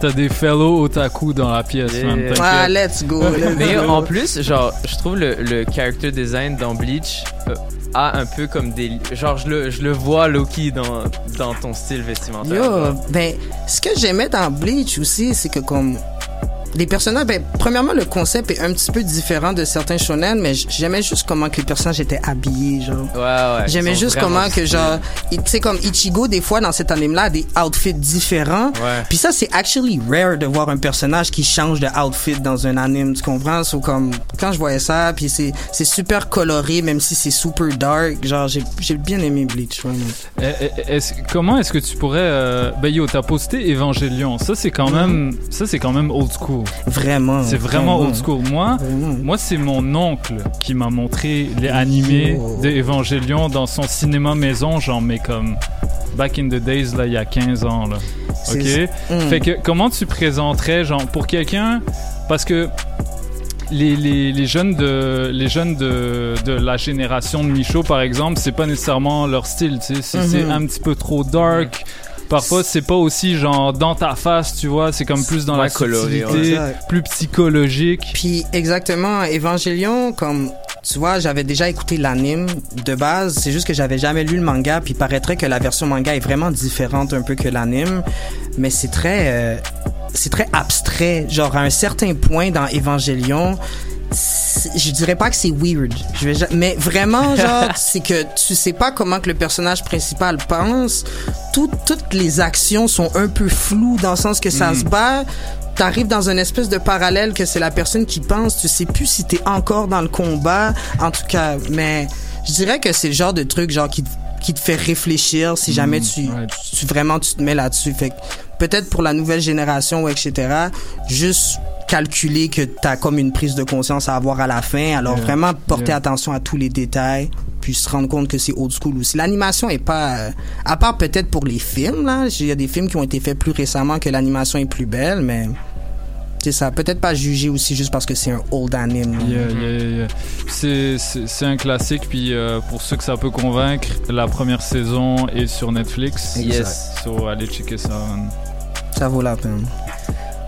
T'as des fellow otaku dans la pièce,
Yeah.
man.
Ah,
let's go. let's
Mais
go.
en plus, genre, je trouve le, le character design dans Bleach euh, a un peu comme des. Genre, je le, je le vois Loki dans, dans ton style vestimentaire.
Yo, ben, ce que j'aimais dans Bleach aussi, c'est que comme les personnages, ben, premièrement, le concept est un petit peu différent de certains shonen, mais j'aimais juste comment que les personnages étaient habillés, genre.
Ouais, ouais.
J'aimais juste comment que genre, tu sais comme Ichigo des fois dans cet anime là a des outfits différents.
Ouais.
Puis ça c'est actually rare de voir un personnage qui change de outfit dans un anime, tu comprends? So, comme quand je voyais ça, puis c'est c'est super coloré même si c'est super dark, genre j'ai j'ai bien aimé Bleach vraiment.
Eh, eh, est-ce- comment est-ce que tu pourrais euh, ben yo t'as posté Evangelion ça c'est quand même ça c'est quand même old school
Vraiment.
c'est vraiment,
vraiment.
old school moi moi c'est mon oncle qui m'a montré les animés
Yo.
de Evangelion dans son cinéma maison genre mais comme back in the days là il y a 15 ans là ok?
Mm.
fait que comment tu présenterais genre pour quelqu'un parce que les, les, les jeunes de les jeunes de, de la génération de Michaud par exemple c'est pas nécessairement leur style tu sais c'est c'est
Mhm.
un petit peu trop dark parfois c'est pas aussi genre dans ta face tu vois c'est comme plus dans la
moins coloré,
subtilité
ouais.
plus psychologique
Puis exactement, Evangelion, comme tu vois, j'avais déjà écouté l'anime de base. C'est juste que j'avais jamais lu le manga. Puis il paraîtrait que la version manga est vraiment différente un peu que l'anime, mais c'est très, euh, c'est très abstrait. Genre à un certain point dans Evangelion. Je dirais pas que c'est weird, je vais, ja- mais vraiment genre c'est que tu sais pas comment que le personnage principal pense. Tout- toutes les actions sont un peu floues dans le sens que ça
Mm.
se bat t'arrives dans une espèce de parallèle que c'est la personne qui pense, tu sais plus si t'es encore dans le combat, en tout cas, mais je dirais que c'est le genre de truc genre qui, qui te fait réfléchir si jamais
Mm,
tu,
ouais.
tu vraiment tu te mets là-dessus. Fait peut-être pour la nouvelle génération ou etc. Juste calculer que t'as comme une prise de conscience à avoir à la fin. Alors
Yeah.
vraiment porter
Yeah.
attention à tous les détails puis se rendre compte que c'est old school aussi. L'animation est pas euh, à part peut-être pour les films là, il y a des films qui ont été faits plus récemment que l'animation est plus belle mais c'est ça, peut-être pas juger aussi juste parce que c'est un old anime.
Yeah, yeah, yeah. C'est- C'est c'est un classique, puis euh, pour ceux que ça peut convaincre, la première saison est sur Netflix.
Yes.
So, allez checker ça. man.
Ça vaut la peine.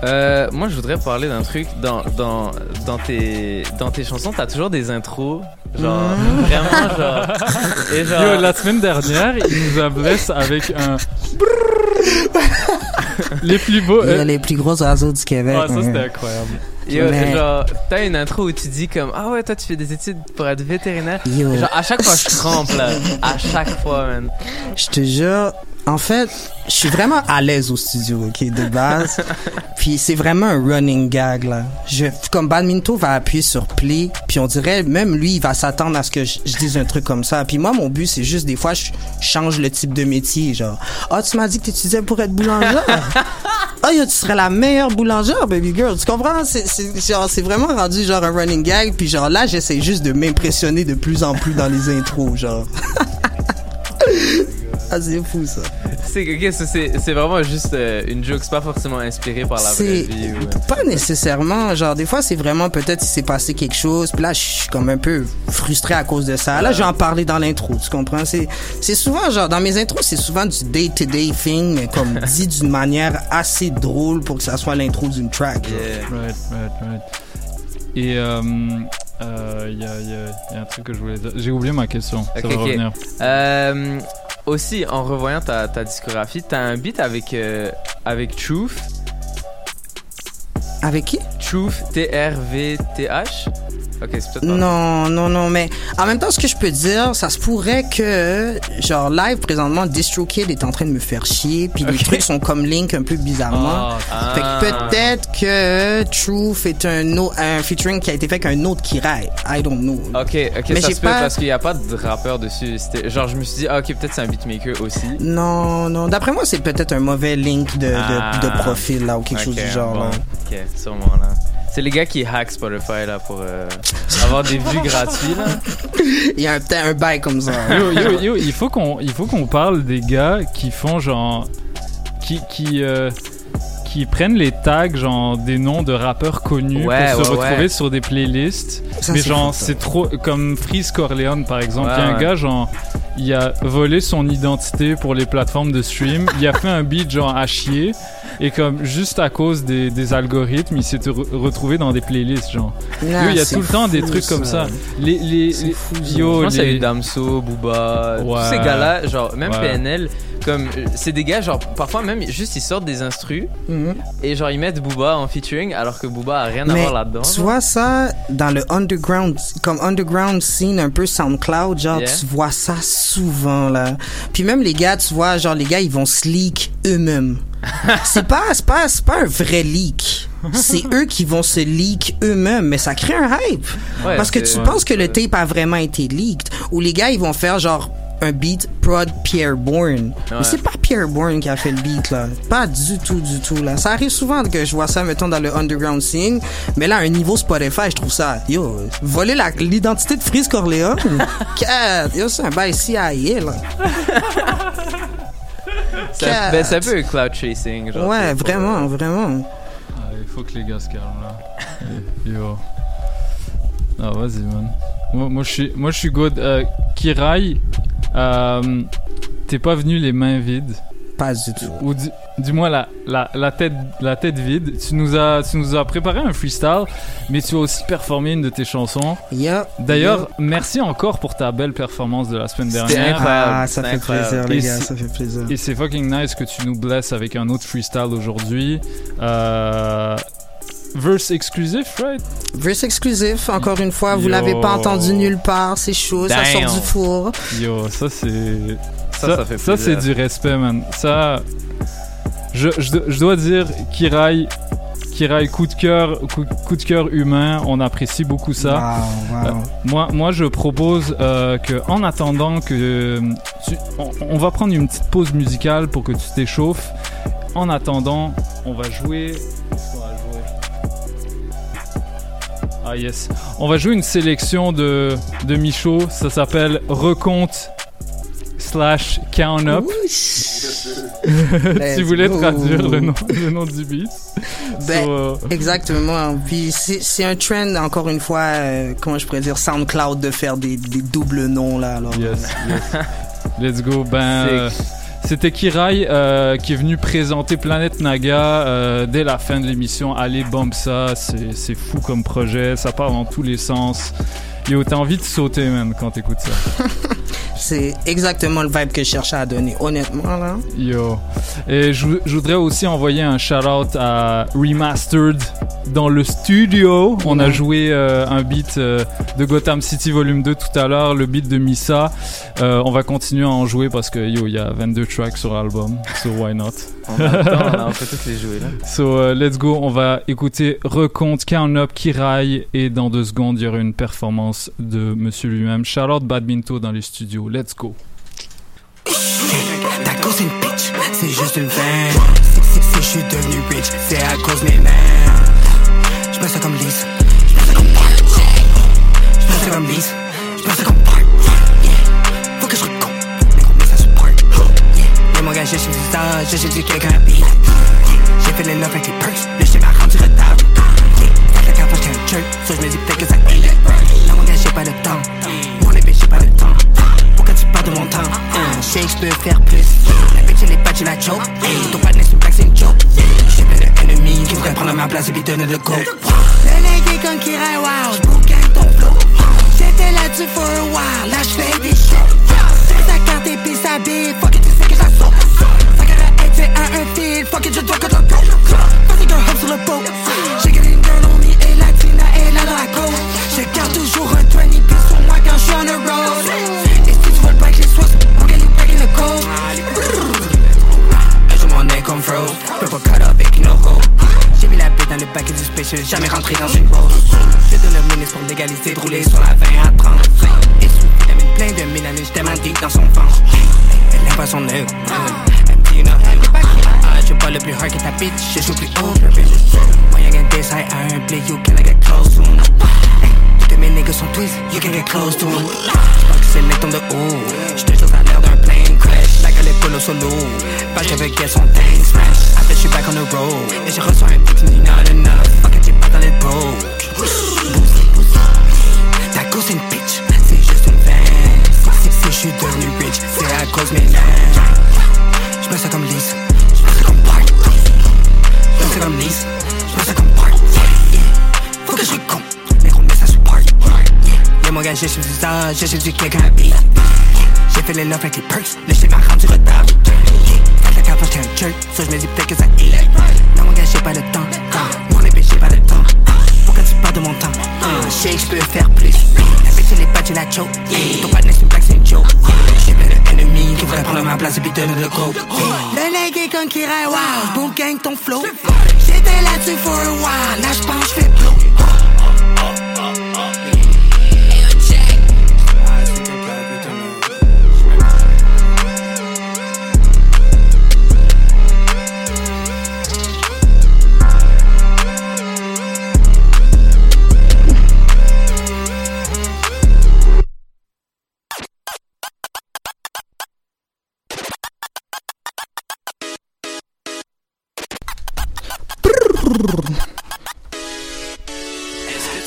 Euh, moi, je voudrais parler d'un truc dans, dans, dans, tes, dans tes chansons. T'as toujours des intros. Genre,
Mhm.
vraiment, genre. Et genre.
Yo, la semaine dernière, il nous a blessé avec un. les plus beaux.
Il y a
euh,
les plus gros oiseaux du Québec.
Ah, ça c'était incroyable.
Yo,
Mais-
genre, t'as une intro où tu dis comme Ah ouais, toi tu fais des études pour être vétérinaire.
Yo.
Genre, à chaque fois je trempe là. À chaque fois, man.
Je te jure, en fait, je suis vraiment à l'aise au studio, ok, de base. puis c'est vraiment un running gag, là. Je, comme Badminto va appuyer sur play, puis on dirait, même lui, il va s'attendre à ce que je, je dise un truc comme ça. Puis moi, mon but, c'est juste, des fois, je change le type de métier, genre, ah, tu m'as dit que tu étudiais pour être boulangère. Ah, yo, tu serais la meilleure boulangère, baby girl. Tu comprends? C'est, c'est, genre, c'est vraiment rendu genre un running gag. Puis genre là, j'essaie juste de m'impressionner de plus en plus dans les intros, genre. ah, c'est fou, ça.
C'est vraiment juste euh, une joke, c'est pas forcément inspiré par la vraie vie. ou-
pas nécessairement. Genre, des fois, c'est vraiment peut-être il s'est passé quelque chose. Puis là, je suis comme un peu frustré à cause de ça. Là, je vais en parler dans l'intro. Tu comprends? C'est, c'est souvent, genre, dans mes intros, c'est souvent du day-to-day thing, mais comme dit d'une manière assez drôle pour que ça soit l'intro d'une track. genre.
Right, right, right. Et euh, euh, il y, a, il y a- il y a un truc que je voulais dire. J'ai oublié ma question. ça va revenir.
Euh, aussi, en revoyant ta, ta discographie, t'as un beat avec, euh, avec Truth.
Avec qui?
Truth, T-R-V-T-H. C'est.
Non, non, non, mais en même temps, ce que je peux dire, ça se pourrait que, genre, live, présentement, DistroKid est en train de me faire chier, puis les
Ok.
trucs sont comme Link un peu bizarrement.
Ah.
Fait que peut-être que Truth est un, au- un featuring qui a été fait avec un autre Kirai. I don't know.
Ok, ok,
Mais
ça se peut
pas-
parce qu'il n'y a pas de rappeur dessus. C'était- Genre, je me suis dit, ah, ok, peut-être c'est un beatmaker aussi.
Non, non. D'après moi, c'est peut-être un mauvais link de, de,
Ah.
de profil, là, ou quelque chose du genre,
bon.
là.
Ok, sûrement là. C'est les gars qui hack Spotify là pour euh, avoir des vues gratuites là.
Il y a un, un bail comme ça.
Yo, yo, yo, il faut qu'on, il faut qu'on parle des gars qui font genre, qui, qui, euh, qui prennent les tags genre des noms de rappeurs connus
Ouais,
pour se retrouver
ouais.
sur des playlists.
Ça,
mais genre, c'est trop comme Freeze Corleone par exemple.
Ouais,
Il y a un gars genre, il a volé son identité pour les plateformes de stream. il a fait un beat genre à chier. Et comme juste à cause des, des algorithmes, il s'est re- retrouvé dans des playlists genre.
Ah,
Yo, il y a tout le temps des trucs comme
ça.
Les les, les-
fou, ça.
yo, les-
eu Damso, Booba,
Ouais.
tous ces gars-là, genre même
Ouais.
PNL, comme euh, c'est des gars genre parfois même juste ils sortent des instrus
Mhm.
et genre ils mettent Booba en featuring alors que Booba a rien à voir là-dedans.
tu vois ça dans le underground, comme underground scene un peu SoundCloud, genre
Yeah.
tu vois ça souvent là. Puis même les gars, tu vois, genre les gars ils vont se leak eux-mêmes. c'est pas, c'est pas, c'est pas un vrai leak. C'est eux qui vont se leak eux-mêmes, mais ça crée un hype.
Ouais,
Parce que tu penses que le tape a vraiment été leaked, ou les gars ils vont faire genre un beat prod Pierre Bourne. Mais c'est pas Pierre Bourne qui a fait le beat là. Pas du tout, du tout là. Ça arrive souvent que je vois ça, mettons, dans le underground scene. Mais là, à un niveau Spotify, je trouve ça, yo, voler l'identité de Freeze Corleone? Yo, c'est un bail CIA là.
Un- ben, c'est un peu un cloud chasing. Genre,
Ouais,
c'est pour,
vraiment, vraiment.
Ah, il faut que les gars se calment là. Yo. Ah, vas-y, man. Moi, moi, je suis, moi, je suis good. Euh, Kirai, euh, t'es pas venu les mains vides.
Pas du tout.
Ou du, du moins la, la, la, tête, la tête vide. Tu nous, as, tu nous as préparé un freestyle, mais tu as aussi performé une de tes chansons.
Yeah.
D'ailleurs,
Yeah.
merci encore pour ta belle performance de la semaine dernière.
incroyable.
Ah, ça fait
incroyable.
plaisir, les gars, ça fait plaisir.
Et c'est fucking nice que tu nous blesses avec un autre freestyle aujourd'hui. Euh, verse exclusif, right?
Verse exclusif, encore une fois, vous l'avez pas entendu nulle part, c'est chaud, ça sort du four.
Yo, ça c'est.
Ça, ça
c'est du respect, man. Ça. Je, je, je dois dire, Kirai. Kirai, coup de cœur, coup, coup de cœur humain, on apprécie beaucoup ça.
Wow, wow.
Euh, moi, moi, je propose euh, que, en attendant que tu- on, on va prendre une petite pause musicale pour que tu t'échauffes. En attendant, on va jouer. Qu'est-ce qu'on va jouer Ah yes, on va jouer une sélection de de Michaud. Ça s'appelle Recompte slash Count Up. Si vous voulez
go.
traduire le nom, le nom du beat?
Ben,
So, euh,
Exactement. Puis c'est un trend, encore une fois, euh, comment je pourrais dire, SoundCloud de faire des, des doubles noms là. Alors,
Yes, yes. Let's go. Ben, c'était Kirai euh, qui est venu présenter Planète Naga euh, dès la fin de l'émission. Allez, bombe ça, c'est c'est fou comme projet, ça part dans tous les sens. Yo, t'as envie de sauter, man, quand t'écoutes ça.
C'est exactement le vibe que je cherchais à donner, honnêtement, là.
Yo. Et je, je voudrais aussi envoyer un shout-out à Remastered dans le studio. On a joué euh, un beat euh, de Gotham City Volume 2 tout à l'heure, le beat de Missa. Euh, on va continuer à en jouer parce que yo, il y a 22 tracks sur l'album. So why not?
On a le temps, là, on peut tous les jouer là.
So let's go, on va écouter Recompte, Count Up, Kirai et dans deux secondes il y aura une performance de monsieur lui-même. Charlotte Badminto dans les studios, let's go.
Une bitch, c'est juste une veine. Si, je suis devenu rich, c'est à cause mes mains. Je sens comme Lise, je sens comme. Je sens comme je sens comme. Yeah. Que mon gars, j'ai fait les love avec les perks, le schéma rendu retard. La je me que ça j'ai le. Hein, Je je peux faire plus. La bitch, elle est pas, tu la choke. Ton partner, c'est une blague, c'est une joke. J'ai plein d'ennemis qui voudraient prendre ma place et puis donner le go. Le comme qui wow, j'bouquin ton flow. J'étais là-dessus for a while, là j'fais des shit. C'est ta carte et puis sa bille, fuck it, tu sais que ça saute. Ça carré être à un fil, fuck it, je dois que le go. Vas-y, girl, hop sur le boat. J'ai gagné une girl on me et la Tina est là dans la côte. Je garde toujours un 20 puis sur moi quand je suis on the road. Pas cut avec. J'ai mis la bête dans le paquet du special, jamais rentré dans une pause. Je donne le ministre pour légaliser de rouler sur la 20 à 30. Et sous, met plein de mélanine, j'étais dans son ventre. Elle aime pas son œil, elle Ah, je pas le plus hard que ta bitch, je joue plus haut. Moyen gain des high à un play, you can I get close to him. Tous mes niggas sont twist, you can get close to him. J'pense que c'est le mec de haut, j'te jure polo solo, pas je smash. Après j'suis back on the road, et je reçois un petit not enough. Fuck t'es pas dans les bros. Ta cause c'est une bitch, c'est juste une veine. Si, si, si j'suis devenu rich, c'est à cause mes laines. J'me sens comme Lise, j'me sens comme Bart. J'me sens comme Lise, j'me sens comme. Yeah. Faut que je compte, mais gros, mais ça part. Yeah. Yeah, mon gars, j'ai suivi ça, j'ai quelqu'un beat. J'ai fait les love avec les perks, le schéma rendu retard. Fait la carte, j'étais un jerk, so je me dis peut-être que ça aide. Non, mon gars, j'ai pas le temps. Mon épée, j'ai pas le temps. Pourquoi tu parles de mon temps? Je sais que je peux faire plus. La bitch, elle est pas, la choke. Ton partner, c'est une blague, c'est une joke. J'ai plein d'ennemis qui voudraient prendre ma place et puis donner le go. Le leg est qui wow, boom gang ton flow. J'étais là-dessus for a while, là j'pense j'fais blow.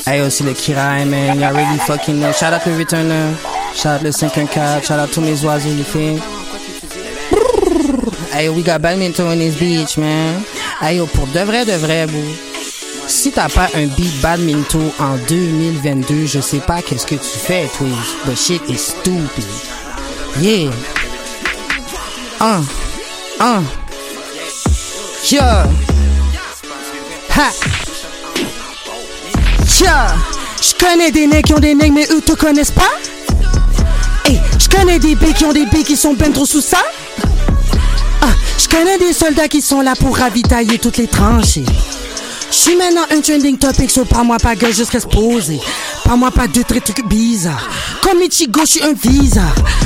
Hey, aussi le Kirai, man. Y'all really fucking know. Shout out to Returner. Shout out le 514. Shout out tous mes oiseaux, les filles. Hey, we got badminton in this beach, man. Hey, pour de vrai, de vrai, boo. Si t'as pas un beat badminton en 2022, je sais pas qu'est-ce que tu fais, Twiz. But shit is stupid. Yeah. Un. Un. Yeah. Ha. Yeah. J'connais des nègres qui ont des nègres, mais eux te connaissent pas? Hey, j'connais des billes qui ont des billes qui sont ben trop sous ça? Ah, j'connais des soldats qui sont là pour ravitailler toutes les tranchées. J'suis maintenant un trending topic, so par moi pas gueule, je reste posé. Par moi pas deux traits trucs bizarres. Comme Ichigo, j'suis un visa.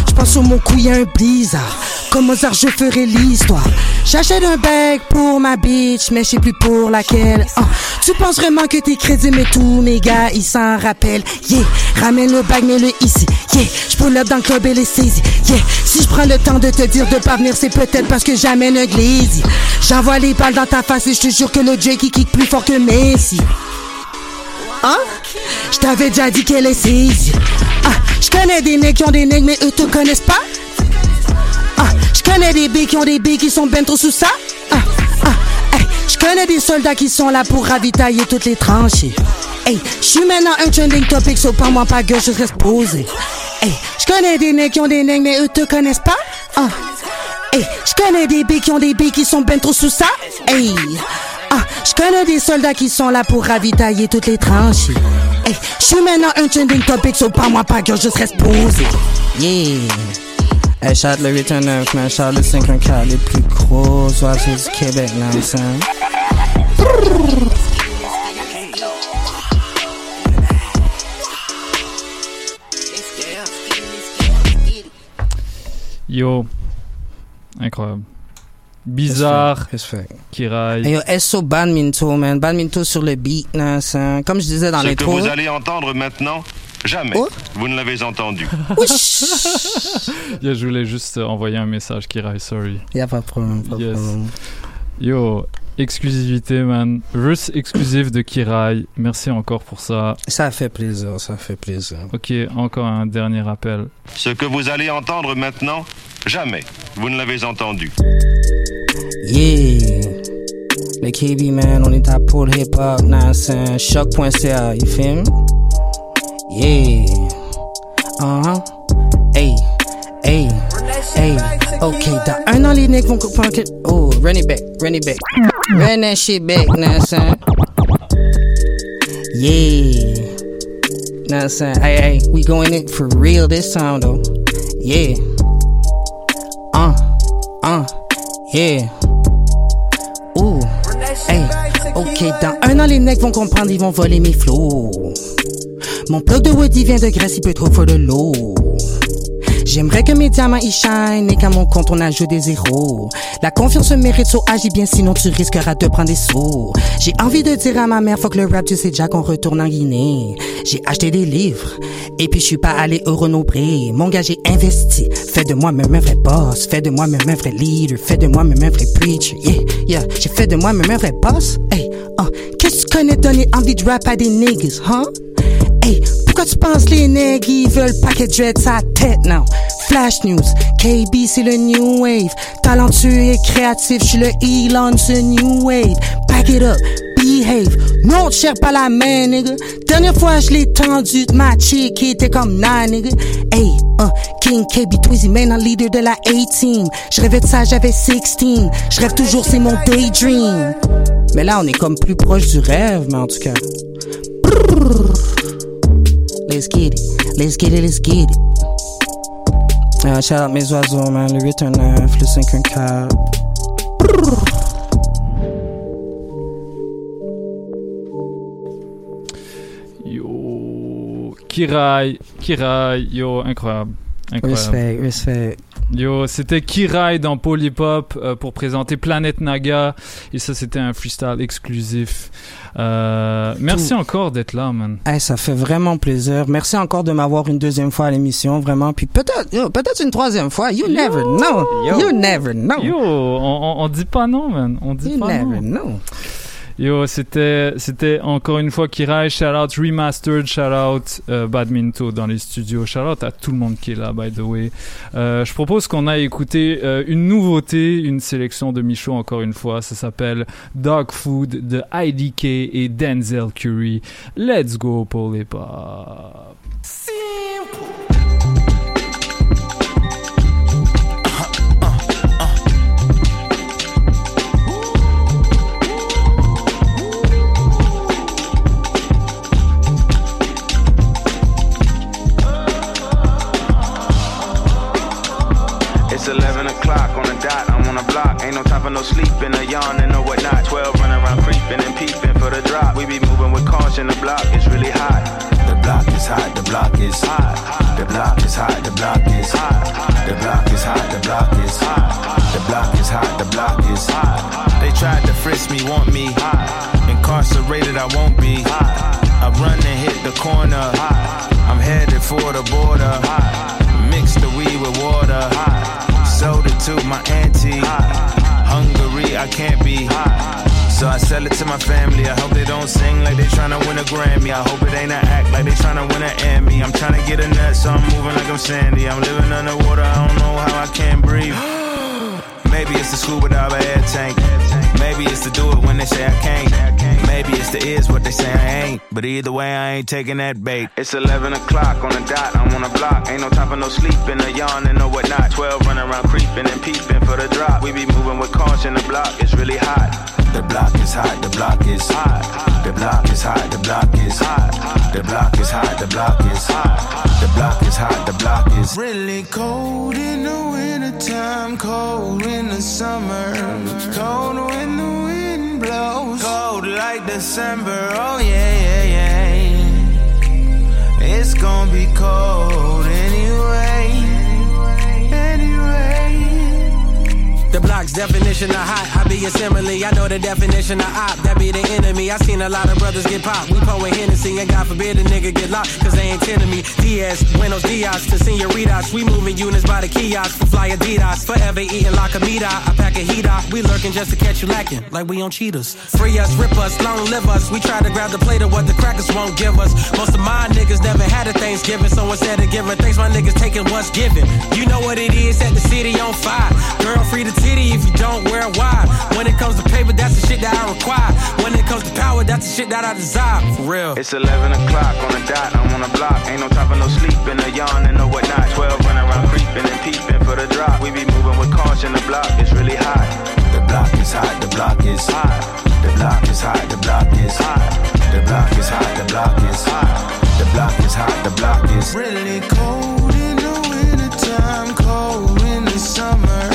J'pense sur mon cou, y'a un blizzard. Comme Mozart, je ferai l'histoire. J'achète un bec pour ma bitch, mais je sais plus pour laquelle. Ah, tu penses vraiment que t'es crédible, mais tous mes gars, ils s'en rappellent. Yeah, ramène le bag, mets-le ici. Yeah, j'pull up dans le club et les saisis. Yeah, si je prends le temps de te dire de pas venir, c'est peut-être parce que j'amène un glazy. J'envoie les balles dans ta face et je te jure que le Drake il kick plus fort que Messi. Hein? Je t'avais déjà dit qu'elle est saisie. Ah, je connais des nègres qui ont des nègres, mais eux te connaissent pas? Ah, je connais des billes qui ont des billes qui sont ben trop sous ça? Ah, je connais des soldats qui sont là pour ravitailler toutes les tranchées. Hey, je suis maintenant un trending topic, so par moi pas gueule, je reste posé.
Hey, je connais des nègres qui ont des nègres, mais eux te connaissent pas? Hey, je connais des billes qui ont des billes qui sont ben trop sous ça. Hey. Ah, je connais des soldats qui sont là pour ravitailler toutes les tranchées. Hey, je suis maintenant un trending topic, so pas moi pas que je reste posé. Yeah.
Hey, le 819, man. Shout le 514, les plus gros oiseaux du Québec, là, ça.
Yo. Incroyable. Bizarre. Kirai.
Yo, SO Badminto, man. Badminto sur le beat. Comme je disais dans
Ce que vous allez entendre maintenant, jamais vous ne l'avez entendu.
Yo, je voulais juste envoyer un message, Kirai, sorry.
Y a pas de problème, pas
Yes.
problème.
Yo, exclusivité, man. Verse exclusif de Kirai. Merci encore pour ça.
Ça fait plaisir, ça fait plaisir.
Ok, encore un dernier appel.
Ce que vous allez entendre maintenant, jamais vous ne l'avez entendu.
Yeah. Le KB, man, on est à Paul Hip Hop, nan, c'est choc.ca, you feel me? Yeah. Uh-huh. Hey. Hey. Hey. Ok, dans un an, les niggas vont comprendre. Oh, run it back, run it back. Run that shit back, nan, son. Yeah. Nan, son. Hey, hey, we going in for real this time, though. Yeah. Uh, uh, yeah. Ooh, hey, ok, dans un an les necks vont comprendre, ils vont voler mes flots. Mon plug de Woody vient de Grèce, il peut trop faire de l'eau. J'aimerais que mes diamants y shine et qu'à mon compte on ajoute des zéros. La confiance mérite, so agis bien sinon tu risqueras de prendre des sauts. J'ai envie de dire à ma mère, faut que le rap tu sais déjà qu'on retourne en Guinée. J'ai acheté des livres et puis je suis pas allé au Renaud-Bré. Mon gars j'ai investi, fais de moi même un vrai boss, fais de moi même un vrai leader, fais de moi même un vrai preacher. Yeah, yeah, j'ai fait de moi même un vrai boss. Hey, oh, qu'est-ce que tu donner envie de rap à des niggas, huh? Hey, pourquoi tu penses les nègres ils veulent paquet dread sa tête now? Flash News, KB c'est le new wave. Talentueux et créatif, je suis le Elon ce new wave. Pack it up, behave. Non, tu cherches pas la main, nigga. Dernière fois je l'ai tendu de ma chick était comme nah, nigga. Hey, uh, King KB Twizzy, maintenant leader de la A-team. Je rêvais de ça, j'avais 16. Je rêve toujours, c'est mon daydream. Mais là, on est comme plus proche du rêve, mais en tout cas. Let's get it, let's get it, let's get it. Uh, shout out mes oiseaux, man. Le 819, le 514.
Yo, Kirai, Kirai, yo, incroyable. incroyable.
Respect, respect.
Yo, c'était Kirai dans Polypop euh, pour présenter Planète Naga. Et ça, c'était un freestyle exclusif. Euh, merci encore d'être là, man.
Hey, ça fait vraiment plaisir. Merci encore de m'avoir une deuxième fois à l'émission, vraiment. Puis peut-être, peut-être une troisième fois. You never know. You never know.
Yo, on, on, on dit pas non, man. On dit
You
pas
never
non.
know.
Yo, c'était, c'était encore une fois Kirai. Shout out Remastered, shout out euh, Badminto dans les studios. Shout out à tout le monde qui est là, by the way. Euh, je propose qu'on aille écouter euh, une nouveauté, une sélection de Michaud encore une fois. Ça s'appelle Dog Food de IDK et Denzel Curry. Let's go pour les pop.
Block. Ain't no time for no sleeping, or yawning, or whatnot. 12 running around creeping and peeping for the drop. We be moving with caution, the block is really hot.
The block is hot, the block is hot. The block is hot, the block is hot. The block is hot, the block is hot. The block is hot, the block is hot.
They tried to frisk me, want me. Incarcerated, I won't be. I run and hit the corner. I'm headed for the border. Mix the weed with water. Sold it to my auntie. Hungary, I can't be. So I sell it to my family. I hope they don't sing like they tryna win a Grammy. I hope it ain't an act like they tryna win an Emmy. I'm tryna get a nut, so I'm moving like I'm Sandy. I'm living underwater, I don't know how I can't breathe. Maybe it's the scuba dive air tank. Maybe it's to do it when they say I can't. Maybe it's the is what they say I ain't. But either way, I ain't taking that bait.
It's 11 o'clock on the dot, I'm on the block. Ain't no time for no sleeping, or yawning, or whatnot. 12 running around creeping and peeping for the drop. We be moving with caution, the block is really hot.
The block is hot, the block is hot. The block is hot, the block is hot. The block is hot, the block is hot. The block is hot, the block is
Really cold in the wintertime, cold in the summer, cold when the wind cold like December. Oh yeah, yeah, yeah. It's gonna be cold
The block's definition of hot. I be a simile. I know the definition of op. That be the enemy. I seen a lot of brothers get popped. We pouring Hennessy and God forbid a nigga get locked. Cause they ain't tending me. Diaz, Buenos Dias to senoritas. We moving units by the kiosk for fly Adidas. Forever eating la comida. I pack a heat out. We lurking just to catch you lacking. Like we on cheaters. Free us, rip us, long live us. We try to grab the plate of what the crackers won't give us. Most of my niggas never had a Thanksgiving. So instead of giving thanks, my niggas taking what's given. You know what it is, set the city on fire. Girl, free the titty if you don't wear it wide. When it comes to paper, that's the shit that I require. When it comes to power, that's the shit that I desire. For real.
It's 11 o'clock on the dot, I'm on the block. Ain't no time for no sleeping, or yawning, no whatnot. 12 running around creeping and peeping for the drop. We be moving with caution, the block is really hot.
The block is hot, the block is hot. The block is hot, the block is hot. The block is hot, the block is hot. The block is hot, the block is
Really cold in the wintertime, cold in the summer,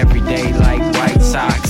every day like White Sox.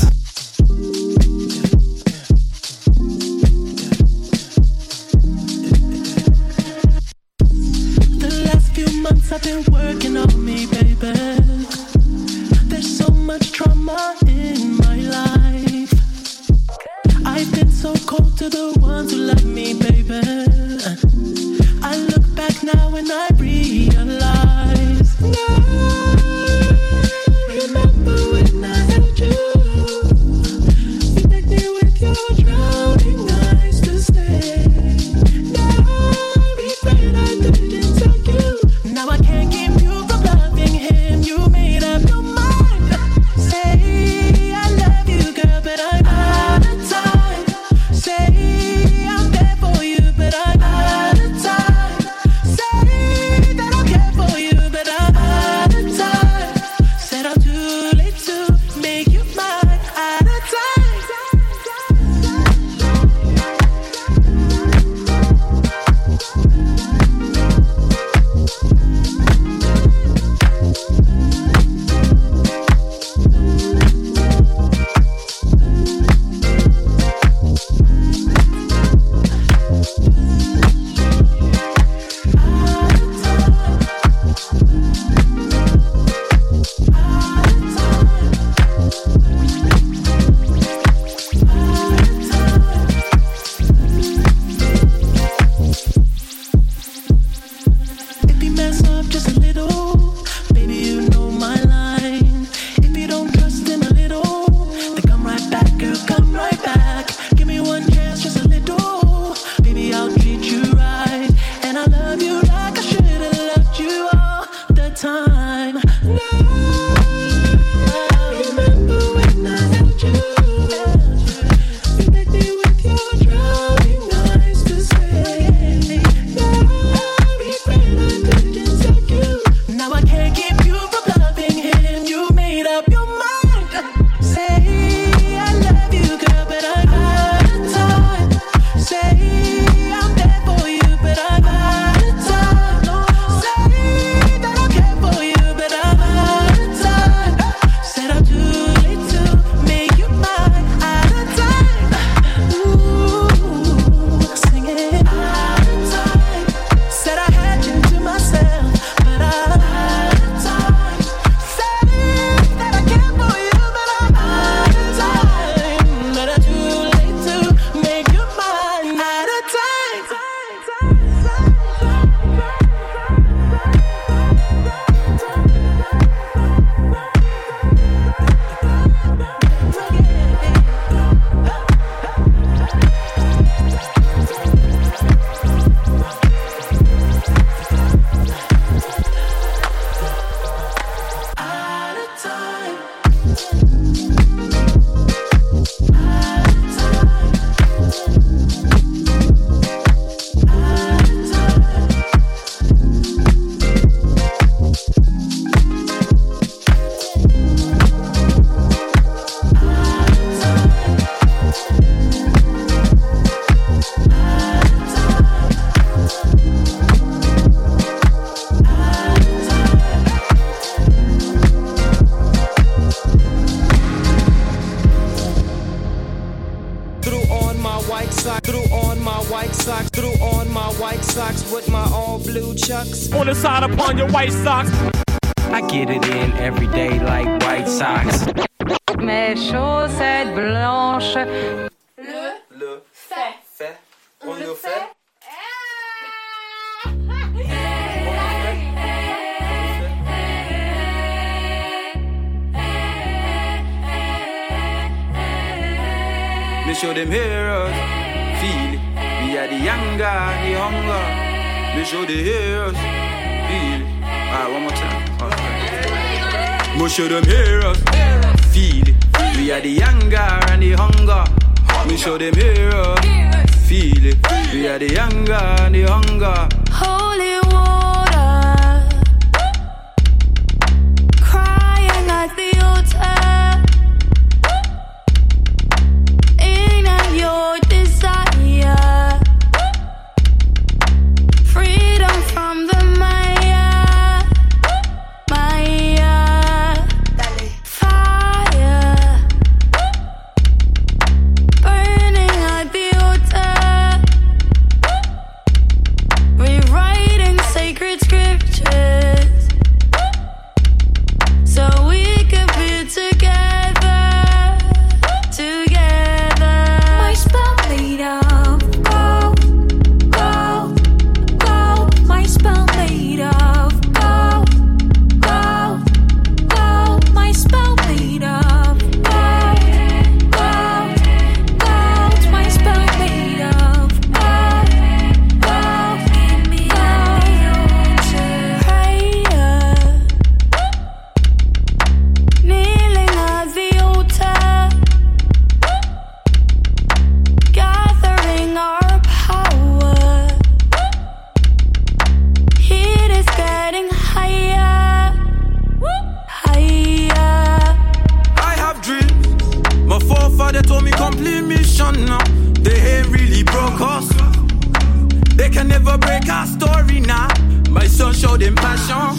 Showed them passion.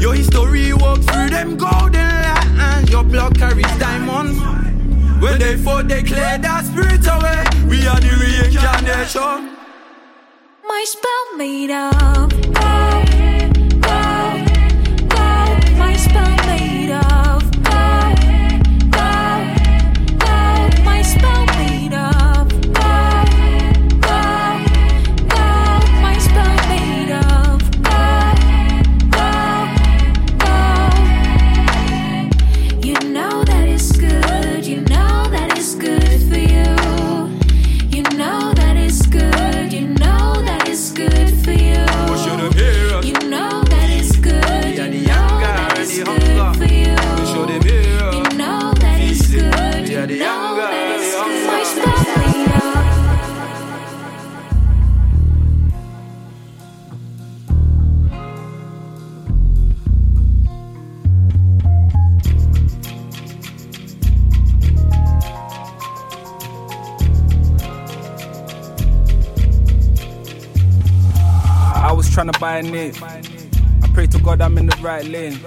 Your history walk through them golden lines. Your blood carries diamonds. When they fought, they cleared that spirit away. We are the reincarnation.
My spell made of
trying to buy a Nick. I pray to God I'm in the right lane.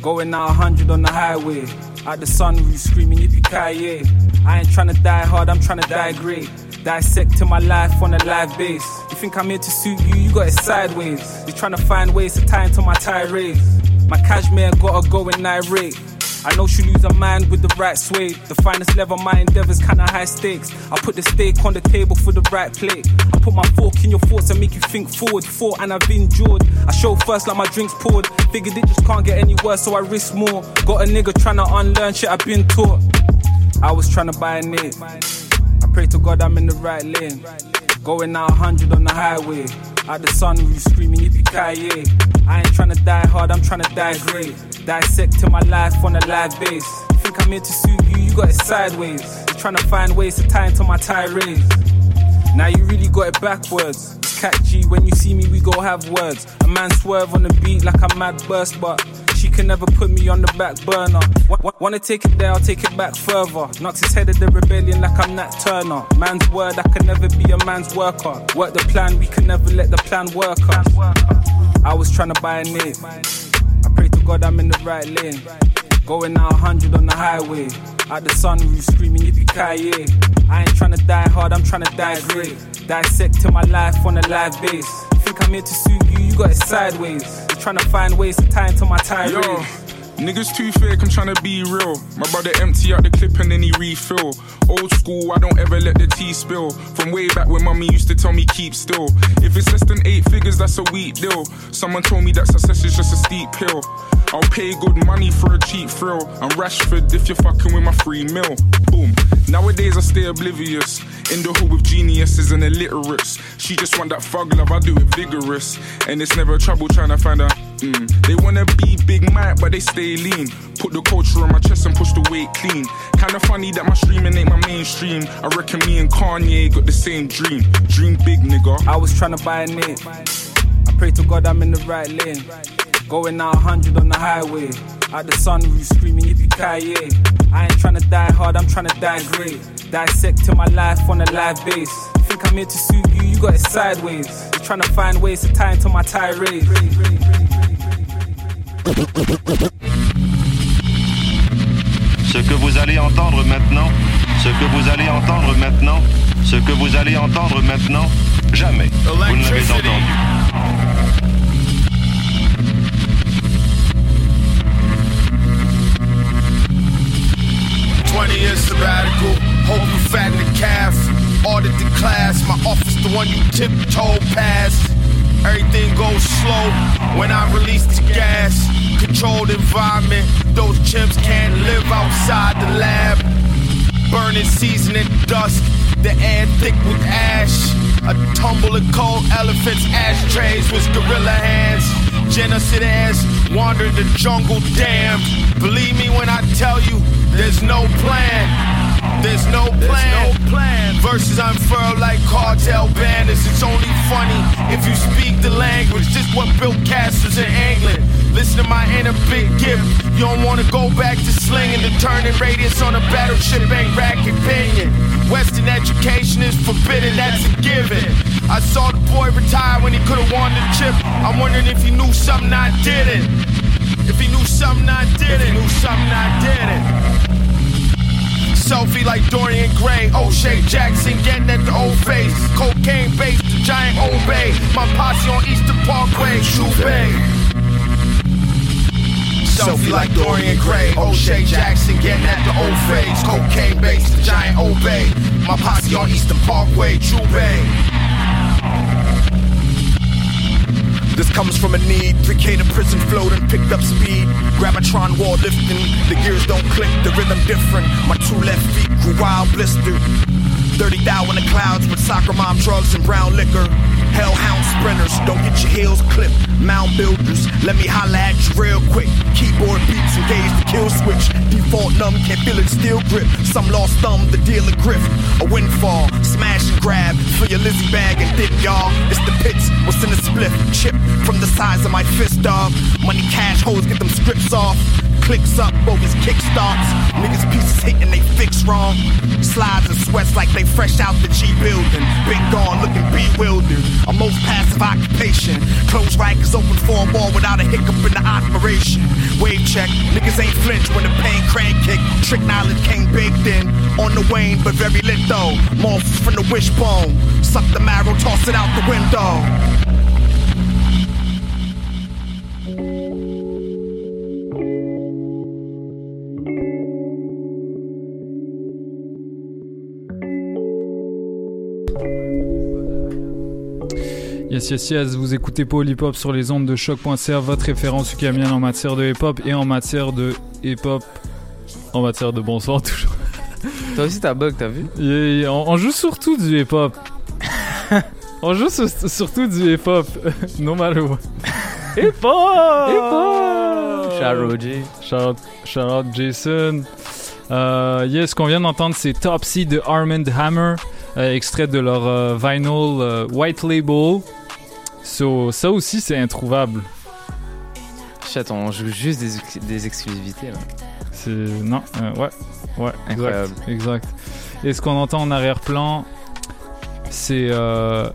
Going out 100 on the highway. At the sunroof screaming if you yippee ki I ain't trying to die hard, I'm trying to die great. Dissecting my life on a live base. You think I'm here to suit you, you got it sideways. You're trying to find ways to tie into my tirade. My cashmere gotta go in irate. I know she lose her mind with the right sway. The finest level, my endeavors kinda high stakes. I put the steak on the table for the right plate. I put my fork in your thoughts and make you think forward. Fought and I've endured. I show first like my drinks poured. Figured it just can't get any worse, so I risk more. Got a nigga trying to unlearn shit I've been taught. I was trying to buy a name. I pray to God I'm in the right lane. Going out 100 on the highway. At the sunroof screaming yippee ki I ain't trying to die hard, I'm trying to die great. Dissecting my life on a live base. You think I'm here to suit you, you got it sideways. You're trying to find ways to tie into my tirades. Now you really got it backwards. It's catchy when you see me, we go have words. A man swerve on the beat like a mad burst, but she can never put me on the back burner. Wa- Wanna take it there, I'll take it back further. Knocks his head at the rebellion like I'm Nat Turner. Man's word, I can never be a man's worker. Work the plan, we can never let the plan work us. I was trying to buy a name. God I'm in the right lane. Going out 100 on the highway. At the sunroof screaming yippee ki I ain't tryna die hard, I'm tryna die great. Dissecting my life on a live base. Think I'm here to suit you, you got it sideways. You're tryna find ways to tie into my tirade.
Niggas too fake, I'm tryna be real. My brother empty out the clip and then he refill. Old school, I don't ever let the tea spill. From way back when mommy used to tell me keep still. If it's less than eight figures, that's a weak deal. Someone told me that success is just a steep hill. I'll pay good money for a cheap thrill. I'm Rashford if you're fucking with my free meal. Boom. Nowadays I stay oblivious. In the hood with geniuses and illiterates. She just want that thug love, I do it vigorous. And it's never trouble trying to find a. Mm. They wanna be big Mike, but they stay lean. Put the culture on my chest and push the weight clean. Kinda funny that my streaming ain't my mainstream. I reckon me and Kanye got the same dream. Dream big, nigga.
I was tryna buy a name. I pray to God I'm in the right lane. Going out 100 on the highway. Out the sunroof screaming yippee ki I ain't tryna die hard, I'm tryna die great. Dissecting my life on a live base. Think I'm here to suit you, you got it sideways. You're tryna find ways to tie into my tirade.
Ce que vous allez entendre maintenant, ce que vous allez entendre maintenant, ce que vous allez entendre maintenant, jamais vous ne l'avez entendu.
Years sabbatical. Hope you fatten the calf. Audit the class. My office, the one you tiptoe past. Everything goes slow when I release the gas. Controlled environment. Those chimps can't live outside the lab. Burning seasoning dust. The air thick with ash. A tumble of cold elephants, ashtrays with gorilla hands. Genocide ass wander the jungle damn. Believe me when I tell you, there's no plan. There's no plan. no plan. Verses unfurled like cartel banners. It's only funny if you speak the language. This what built castles in England. Listen to my inner big gift. You don't wanna go back to slinging the turning radius on a battleship ain't racket pinion. Western education is forbidden, that's a given. I saw the boy retire when he could've won the chip. I'm wondering if he knew something I didn't. If he knew something I didn't. If he knew something I didn't. Selfie like Dorian Gray, O'Shea Jackson getting at the old face. Cocaine based, the giant obey. My posse on Eastern Parkway, Shoe. Selfie like Dorian Gray, O'Shea Jackson getting at the old face. Cocaine based, the giant obey. My posse on Eastern Parkway, True Bay.
This comes from a need. 3K to prison floating, picked up speed. Gravitron wall lifting. The gears don't click, the rhythm different. My two left feet grew wild blistered. 30 thou in the clouds with soccer mom drugs and brown liquor. Hellhound sprinters, don't get your heels clipped. Mound builders, let me holla at you real quick. Keyboard beats, engage the kill switch. Default numb, can't feel it, steel grip. Some lost thumb, the dealer grift. A windfall, smash and grab. Fill your Lizzie bag and dip, y'all. It's the pits, what's in the split? Chip from the size of my fist, dog. Money cash hoes, get them scripts off. Clicks up, bogus kick starts. Niggas pieces hitting, they fix wrong. Slides and sweats like they fresh out the G building. Big gone, looking bewildered. A most passive occupation. Close rackets open for a wall without a hiccup in the operation. Wave check, niggas ain't flinch when the pain crank kick. Trick knowledge came baked in. On the wane, but very lit though. Morsels from the wishbone. Suck the marrow, toss it out the window.
Yes, yes, yes, vous écoutez Paul Hip Hop sur les ondes de choc.ca, votre référence ukamienne en matière de hip hop et en matière de hip hop, en matière de bon son toujours.
Toi aussi, t'as bug, t'as vu
on, on joue surtout du hip hop. on joue sur- surtout du hip hop, no matter what. hip hop! Hip hop!
Shout out Roger.
Shout, shout out Jason. Euh, yes, ce qu'on vient d'entendre, c'est Topsy de Armand Hammer, euh, extrait de leur euh, vinyl euh, White Label. So, ça aussi, c'est introuvable.
Chat, on joue juste des, ex- des exclusivités là.
C'est. Non, euh, ouais. Ouais,
Incroyable.
exact. exact. Et ce qu'on entend en arrière-plan, c'est euh,